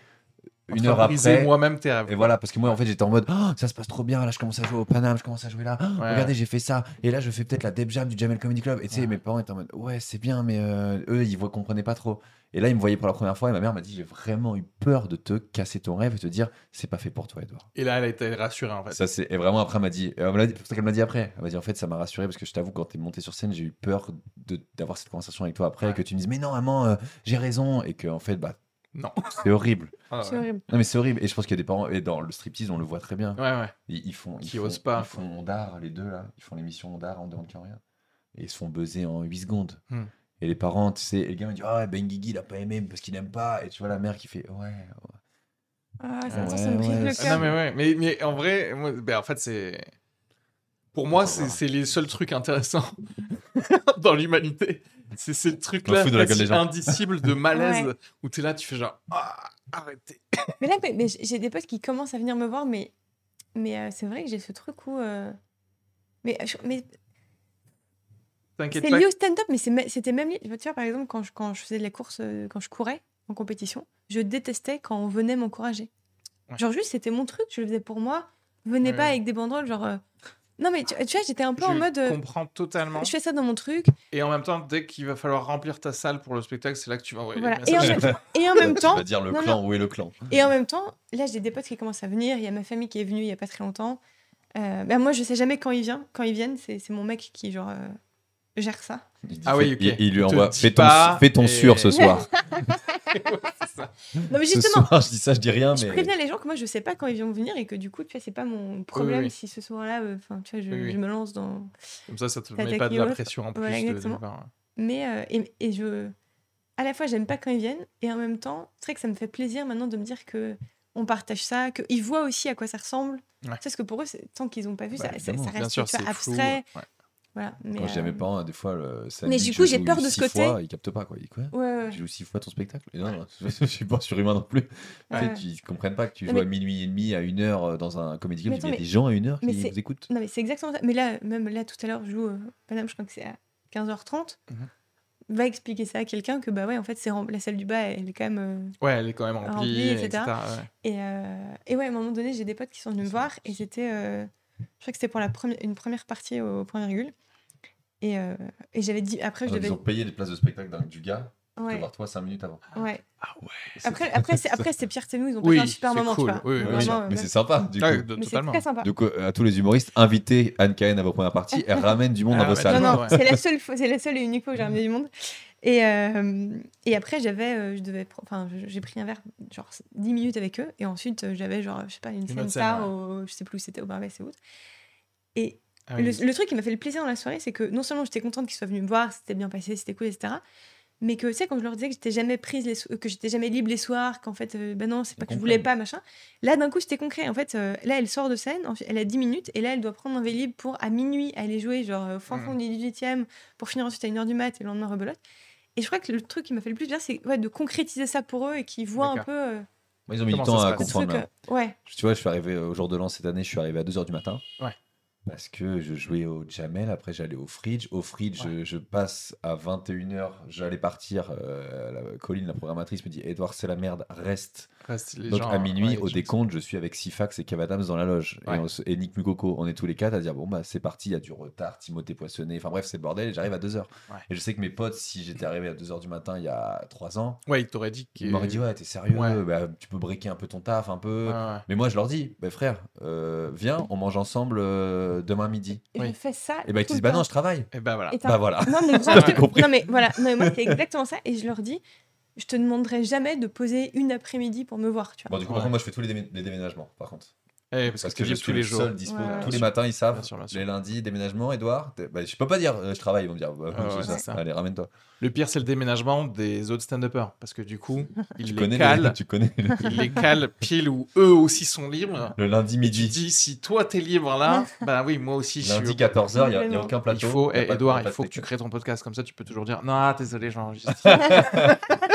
une heure de après. moi-même tes rêves. Et voilà, parce que moi, en fait, j'étais en mode, Oh, ça se passe trop bien. Là, je commence à jouer au Paname, je commence à jouer là. Oh, Ouais. Regardez, j'ai fait ça. Et là, je fais peut-être la Deb Jam du Jamel Comedy Club. Et tu sais, Ouais. mes parents étaient en mode, ouais, c'est bien, mais euh, eux, ils ne comprenaient pas trop. Et là, ils me voyaient pour la première fois. Et ma mère m'a dit, j'ai vraiment eu peur de te casser ton rêve et te dire, c'est pas fait pour toi, Edouard. Et là, elle a été rassurée en fait. Ça, c'est... Et vraiment, après, elle m'a dit, dit- c'est pour ça qu'elle m'a dit après. Elle m'a dit, en fait, ça m'a rassuré parce que je t'avoue, quand t'es monté sur scène, j'ai eu peur de, d'avoir cette conversation avec toi après, Ouais. que tu me dises, mais non, maman, euh, j'ai raison. Et que, en fait, bah, Non. c'est horrible. Ah, C'est ouais. horrible. Non, mais c'est horrible. Et je pense qu'il y a des parents, et dans le striptease, on le voit très bien. Ouais, ouais. Ils, ils font, ils Qui font, osent pas, Ils font d'art, les deux là. Ils font l'émission d'art en demandant rien. Et ils se font buzzer en 8 secondes. Hmm. Et les parents, tu sais, et le gars me dit Ah, Ben Guigui, il a pas aimé parce qu'il aime pas. Et tu vois la mère qui fait Ouais. ouais. Ah, ça, Ouais, ça, me brise ouais, le cœur. non, mais ouais. Mais, mais en vrai, moi, ben, en fait, c'est. Pour moi, c'est, c'est les seuls trucs intéressants dans l'humanité. C'est c'est le truc Je m'en là, fous de la gueule des gens. indicible de malaise Ouais. où t'es là, tu fais genre ah, arrêtez. Mais là, mais, mais j'ai des potes qui commencent à venir me voir, mais, mais euh, c'est vrai que j'ai ce truc où. euh, Mais, je- mais c'est lié au stand-up, mais c'était même lié. Tu vois, par exemple, quand je, quand je faisais de la course, euh, quand je courais en compétition, je détestais quand on venait m'encourager. Ouais. Genre, juste, c'était mon truc, je le faisais pour moi. Venez Ouais, pas avec des banderoles, genre. euh, Non, mais tu, tu vois, j'étais un peu en Je mode. euh, comprends totalement. Je fais ça dans mon truc. Et en même temps, dès qu'il va falloir remplir ta salle pour le spectacle, c'est là que tu vas envoyer Voilà. Et en, et en même Tu temps, vas dire le non, clan, où est le clan? Et en même temps, là, j'ai des potes qui commencent à venir. Il y a ma famille qui est venue il y a pas très longtemps. Euh, ben, moi, je sais jamais quand ils viennent. Quand ils viennent, c'est c'est mon mec qui genre euh, gère ça. Il dit, Ah oui, il, il lui envoie fais ton, fais ton et- ce soir. Ouais, c'est ça. Non, mais ce justement, soir, je dis ça, je dis rien, je mais. préviens les gens que moi, je sais pas quand ils vont venir et que du coup, tu vois, c'est pas mon problème oui. si ce soir-là, euh, enfin, tu vois, je, Oui, oui. je me lance dans. Comme ça, ça te met pas de la pression en plus. Voilà, de. Mais euh, et, et je, à la fois, j'aime pas quand ils viennent et en même temps, c'est vrai que ça me fait plaisir maintenant de me dire que on partage ça, qu'ils voient aussi à quoi ça ressemble. Ouais. Parce que pour eux, tant qu'ils ont pas vu, Bah, ça, ça, évidemment. ça reste sûr, tu abstrait. Ouais. Voilà. Mais, Quand je dis à mes parents, des fois, le samedi Mais du coup, j'ai peur de ce côté. Fois, ils captent pas, quoi. Ils disent, quoi Ouais, ouais. Tu joues six fois ton spectacle? Et Non, je, je suis pas surhumain non plus. Tu sais, Ouais. tu- Ils comprennent pas que tu Non, joues mais- à minuit et demi, à une heure euh, dans un comédie club. Il y a des gens à une heure mais qui vous écoutent. Non, mais c'est exactement ça. Mais là, même là, tout à l'heure, je joue euh, Paname, je crois que c'est à 15h30. Mhm. Va expliquer ça à quelqu'un que, bah ouais, en fait, c'est rem- la salle du bas, elle est quand même. euh, Ouais, elle est quand même remplie, Remplie, etc. etc. ouais. Et, euh, et ouais, à un moment donné, j'ai des potes qui sont venus me voir et c'était. Euh, Je crois que c'était pour la première, une première partie au point virgule. Et, euh, et j'avais dit. Après, je Alors, devais. Ils ont payé les places de spectacle d'un- du gars de Ouais, voir toi 5 minutes avant. ouais. Ah ouais. Après, après, c'est, après, c'est Pierre Ténou, ils ont Oui, passé un super moment, cool. tu vois. Oui, oui, Oui, Vraiment, mais euh, c'est sympa, du Ouais, coup. de- mais c'est totalement. très sympa. Donc, euh, à tous les humoristes, invitez Anne Cahen à vos premières parties. Elle ramène du monde Ah dans vos salles. Non, non, ouais. c'est la seule c'est la seule et unique fois où j'ai ramené du monde. Et, euh, et après, j'avais, euh, je devais, enfin, j'ai pris un verre, genre 10 minutes avec eux, et ensuite euh, j'avais genre, je sais pas, une, scène autre scène, au, je sais plus où c'était, au Barbès et autres. Et Ah oui. le, le truc qui m'a fait le plaisir dans la soirée, c'est que non seulement j'étais contente qu'ils soient venus me voir, c'était bien passé, c'était cool, etc. Mais que, tu sais, quand je leur disais que j'étais jamais prise, les que j'étais jamais libre les soirs, qu'en fait, euh, ben non, c'est pas que je voulais pas, machin. Là, d'un coup, c'était concret. En fait, euh, là, elle sort de scène, elle a 10 minutes, et là, elle doit prendre un Vélib pour, à minuit, aller jouer, genre, au fin fond Mm. du 18e, pour finir ensuite à 1h du mat, et le lendemain, rebelote. Et je crois que le truc qui m'a fait le plus plaisir, c'est ouais, de concrétiser ça pour eux et qu'ils voient un peu euh, ils ont mis du temps à comprendre. truc. là. euh, ouais. Tu vois, je suis arrivé au jour de l'an cette année, je suis arrivé à 2h du matin. Ouais. Parce que je jouais au Jamel, après j'allais au Fridge. Au Fridge, je, je passe à 21h, j'allais partir. euh, la, Colline, la programmatrice, me dit Edouard, c'est la merde, reste. Reste les Donc gens, à minuit, ouais, au décompte, je suis avec Sifax et Kev Adams dans la loge. Ouais. Et, on se- et Nick Mukoko, on est tous les quatre à dire Bon, bah c'est parti, il y a du retard, Timothée Poissonné. Enfin bref, c'est le bordel j'arrive à 2h. Ouais. Et je sais que mes potes, si j'étais arrivé à 2h du matin il y a 3 ans, Ouais, il t'aurait dit ils m'auraient dit Ouais, t'es sérieux, bah, tu peux breaker un peu ton taf, un peu. Mais moi, je leur dis, bah, frère, euh, viens, on mange ensemble euh, demain midi. Je Oui. fais ça. Et bah, ils te disent, bah non, je travaille. Et ben voilà. Et Bah voilà. Non, mais, non, voilà, non, mais moi c'est exactement ça. Et je leur dis, je te demanderai jamais de poser une après-midi pour me voir, tu vois. Bon, du coup, Ouais. par contre, moi, je fais tous les déménagements, par contre. Eh, parce, Parce que, que je suis tous le les jours. seul dispo. Ouais, Tous les matins, ils savent. Bien sûr, bien sûr. Les lundis, déménagement, Edouard. Bah, je peux pas dire euh, je travaille. Ils vont me dire, bah, Ah ouais, c'est ça. c'est ça. Allez, ramène-toi. Le pire, c'est le déménagement des autres stand-uppers. Parce que du coup, ils Tu les connais, calent. les, tu connais Ils les calent pile où eux aussi sont libres. le lundi Et tu midi. dis, si toi t'es libre là, bah oui, moi aussi je Lundi suis. 14h, il n'y a, aucun plateau. Il faut, eh, Edouard, il faut que tu crées ton podcast comme ça, tu peux toujours dire non, désolé, j'enregistre.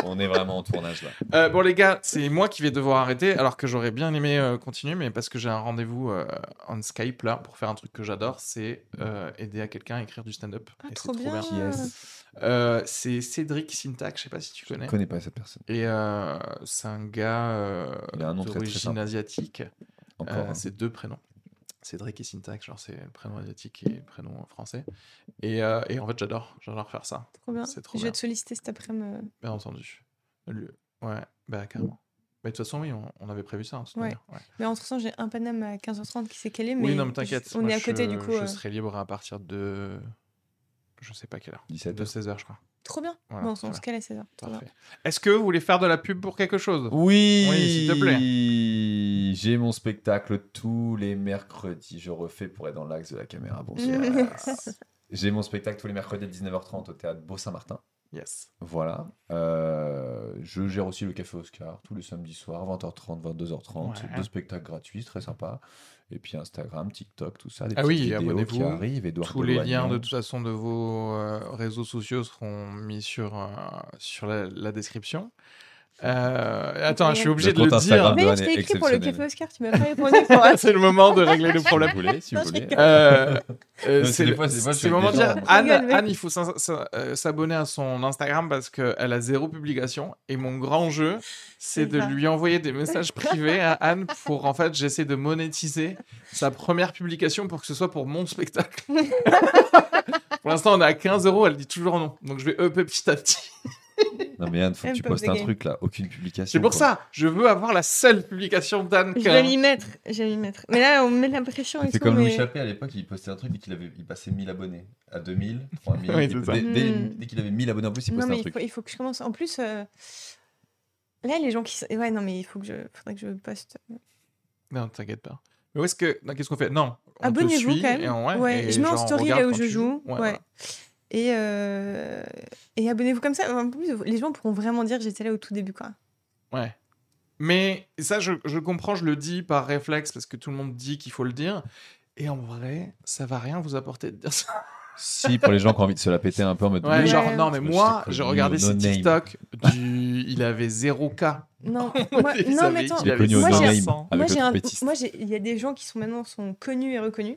On est vraiment en tournage là. Euh, bon les gars, c'est moi qui vais devoir arrêter, alors que j'aurais bien aimé euh, continuer, mais parce que j'ai un rendez-vous euh, en Skype là pour faire un truc que j'adore, c'est euh, aider à quelqu'un à écrire du stand-up. Ah, Et trop c'est bien. Qui est-ce Euh, c'est Cédric Syntax, je sais pas si tu Je connais. ne connais pas cette personne. Et euh, c'est un gars euh, d'origine asiatique. Encore. Euh, hein. c'est deux prénoms. Cédric et Syntax, genre c'est le prénom asiatique et le prénom français. Et, euh, et en fait, j'adore, j'adore faire ça, Trop bien. C'est trop je vais bien. te solliciter cet après-midi. bien entendu. Le- Ouais, bah carrément. Mais de toute façon, oui, on, on avait prévu ça. hein, Ouais. ouais. Mais entre temps, j'ai un Paname à 15h30 qui s'est calé. Mais Oui, non, mais t'inquiète. On moi, est à je- côté du coup. Je euh, serai libre à partir de. Je sais pas quelle heure. 17 De 16h, je crois. Trop bien. Voilà, bon, on se cale à 16h. Trop bien. Parfait. Est-ce que vous voulez faire de la pub pour quelque chose? Oui, Oui, s'il te plaît. J'ai mon spectacle tous les mercredis. Je refais pour être dans l'axe de la caméra. Bonsoir. J'ai mon spectacle tous les mercredis à 19h30 au théâtre Beau-Saint-Martin. Yes. Voilà. Euh, je gère aussi le Café Oscar tous les samedis soirs, 20h30, 22h30. Ouais. Deux spectacles gratuits, très sympa. Et puis Instagram, TikTok, tout ça. Des Ah oui, abonnez-vous. Tous les liens de toute façon de vos euh, réseaux sociaux seront mis sur, euh, sur la, la description. Euh, attends, je suis obligé Le de le dire. Mais je t'ai écrit pour le café Oscar, tu m'as pas répondu. Pour... C'est le moment de régler le Si vous problème. voulez, si vous voulez. Euh, euh, c'est le, moment de dire Anne, Anne, il faut s'abonner à son Instagram parce qu'elle a zéro publication. Et mon grand jeu, c'est C'est de ça. lui envoyer des messages privés à Anne pour en fait, j'essaie de monétiser sa première publication pour que ce soit pour mon spectacle. pour l'instant, on est à 15 euros, elle dit toujours non. Donc je vais up petit à petit. Non, mais Anne, faut que tu postes un game. truc là. Aucune publication. C'est pour quoi. ça, je veux avoir la seule publication d'Anne. Je vais m'y mettre, je vais m'y mettre. Mais là, on me met l'impression et C'est tout, comme Louis mais- Chappé à l'époque, il postait un truc dès qu'il avait, il passait 1000 abonnés. À 2000, 3000. Oui, il- c'est dès dès- Hmm. dès qu'il avait 1000 abonnés en plus, il Non, postait mais un il truc. faut, il faut que je commence. En plus, euh, là, les gens qui. Ouais, non, mais il faut que je. Faudrait que je poste. Non, t'inquiète pas. Mais où est-ce que. non, Qu'est-ce qu'on fait? Non. Abonnez-vous quand même. et on- ouais, Ouais, et je mets en story là où je joue. Ouais. voilà. Et, euh, et abonnez-vous comme ça. En plus, les gens pourront vraiment dire que j'étais là au tout début, quoi. Ouais. Mais ça, je, je comprends, je le dis par réflexe parce que tout le monde dit qu'il faut le dire. Et en vrai, ça va rien vous apporter de dire ça. Si, pour les gens qui ont envie de se la péter un peu en mode. Ouais, genre, non, mais Moi, j'ai regardé ses. TikTok. Du... Il avait 0K. Non, moi, non mais attends. Il est avait connu moi, no j'ai- name. 500. Avec Moi, le j'ai un- moi, j'ai- il y a des gens qui sont maintenant sont connus et reconnus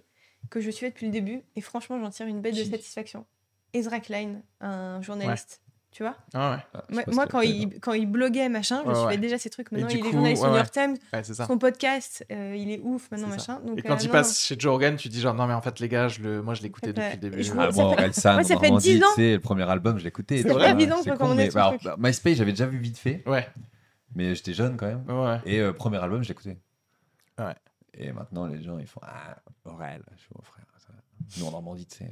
que je suivais depuis le début et franchement, j'en tire une bête de satisfaction. Ezra Klein, un journaliste, tu vois? Ah ouais, Ah, Moi, quand il quand il bloguait machin, je Ouais, suivais ouais. déjà ses trucs. Maintenant, il est coup, journaliste ouais, au New. York Times. c'est. Son podcast, euh, il est ouf maintenant C'est machin. Donc, Et quand euh, il non, passe chez Joe Rogan, tu dis genre, non, mais en fait, les gars, je le... moi, je l'écoutais depuis le début. je Ah, Ça bon, fait- Orelsan, Ouais, ça fait Normandie, 10 ans. le premier album, je l'écoutais. Tu fait vois, 10 ans c'est son alors, truc. bah, MySpace, j'avais déjà vu vite fait, Ouais, mais j'étais jeune quand même. ouais. Et euh, premier album, je l'écoutais. Ouais. Et maintenant, les gens, ils font Ah, Aurel, je suis mon frère. ça. Nous, en Normandie, tu sais,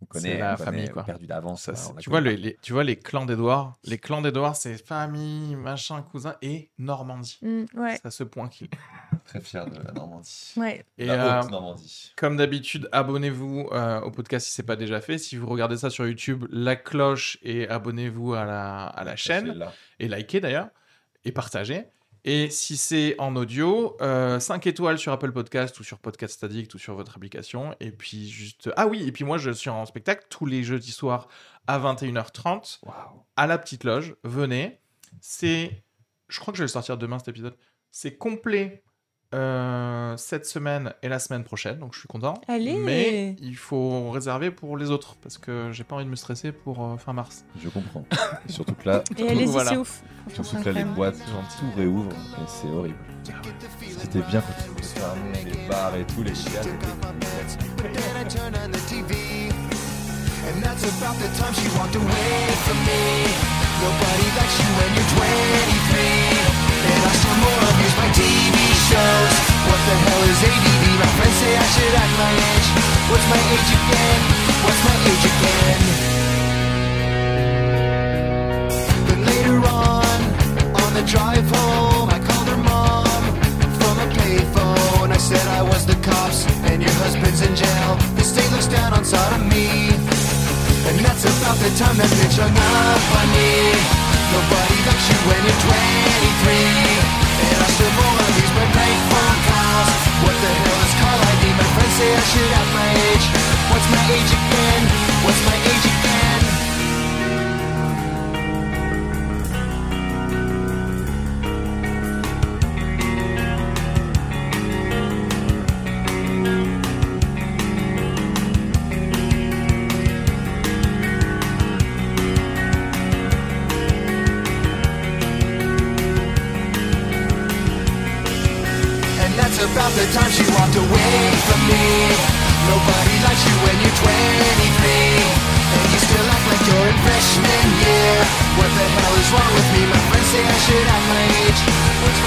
on C'est connaît, la on connaît, famille, quoi. perdu d'avance. Tu, vois, les, tu vois les clans d'Edouard Les clans d'Edouard, c'est famille, machin, cousin et Normandie. Mm, ouais, C'est à ce point qu'il est. Très fier de la Normandie. ouais. Et la euh, haute Normandie. comme d'habitude, abonnez-vous euh, au podcast si c'est pas déjà fait. Si vous regardez ça sur YouTube, la cloche et abonnez-vous à la, à la chaîne. Et likez d'ailleurs. Et partagez. Et si c'est en audio, 5 étoiles sur Apple Podcast ou sur Podcast Addict ou sur votre application. Et puis juste. Ah oui, et puis moi je suis en spectacle tous les jeudis soirs à 21h30 Waouh. à la petite loge. Venez. C'est. Je crois que je vais le sortir demain cet épisode. C'est complet euh, cette semaine et la semaine prochaine, donc je suis content. Allez. Mais il faut réserver pour les autres parce que j'ai pas envie de me stresser pour euh, fin mars. Je comprends. Et surtout que là, Et allez-y, Voilà. c'est ouf. Surtout que là, les boîtes, tout réouvre et c'est horrible. C'était bien quand tout fermé, les bars et tout, les chiens. And that's about the time she walked away from me. Nobody likes you when you're 23, I still more abuse my TV shows. What the hell is ADD? My friends say I should act my age. What's my age again? What's my age again? But later on, on the drive home, I called her mom from a payphone. I said I was the cops and your husband's in jail. The state looks down on sodomy. And that's about the time that bitch hung up on me. Nobody you when you're 23. And I still these calls. What the hell is call ID? My friends say I should have my age. What's my age again? What's my age again? Is wrong with me? My friends say I should act my age What's?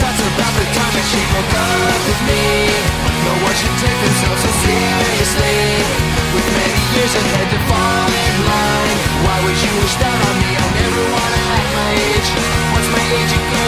That's about the time that she broke up with me No one should take themselves so seriously With many years ahead to fall in line Why would you wish that on me? I never wanna act my age What's my age again?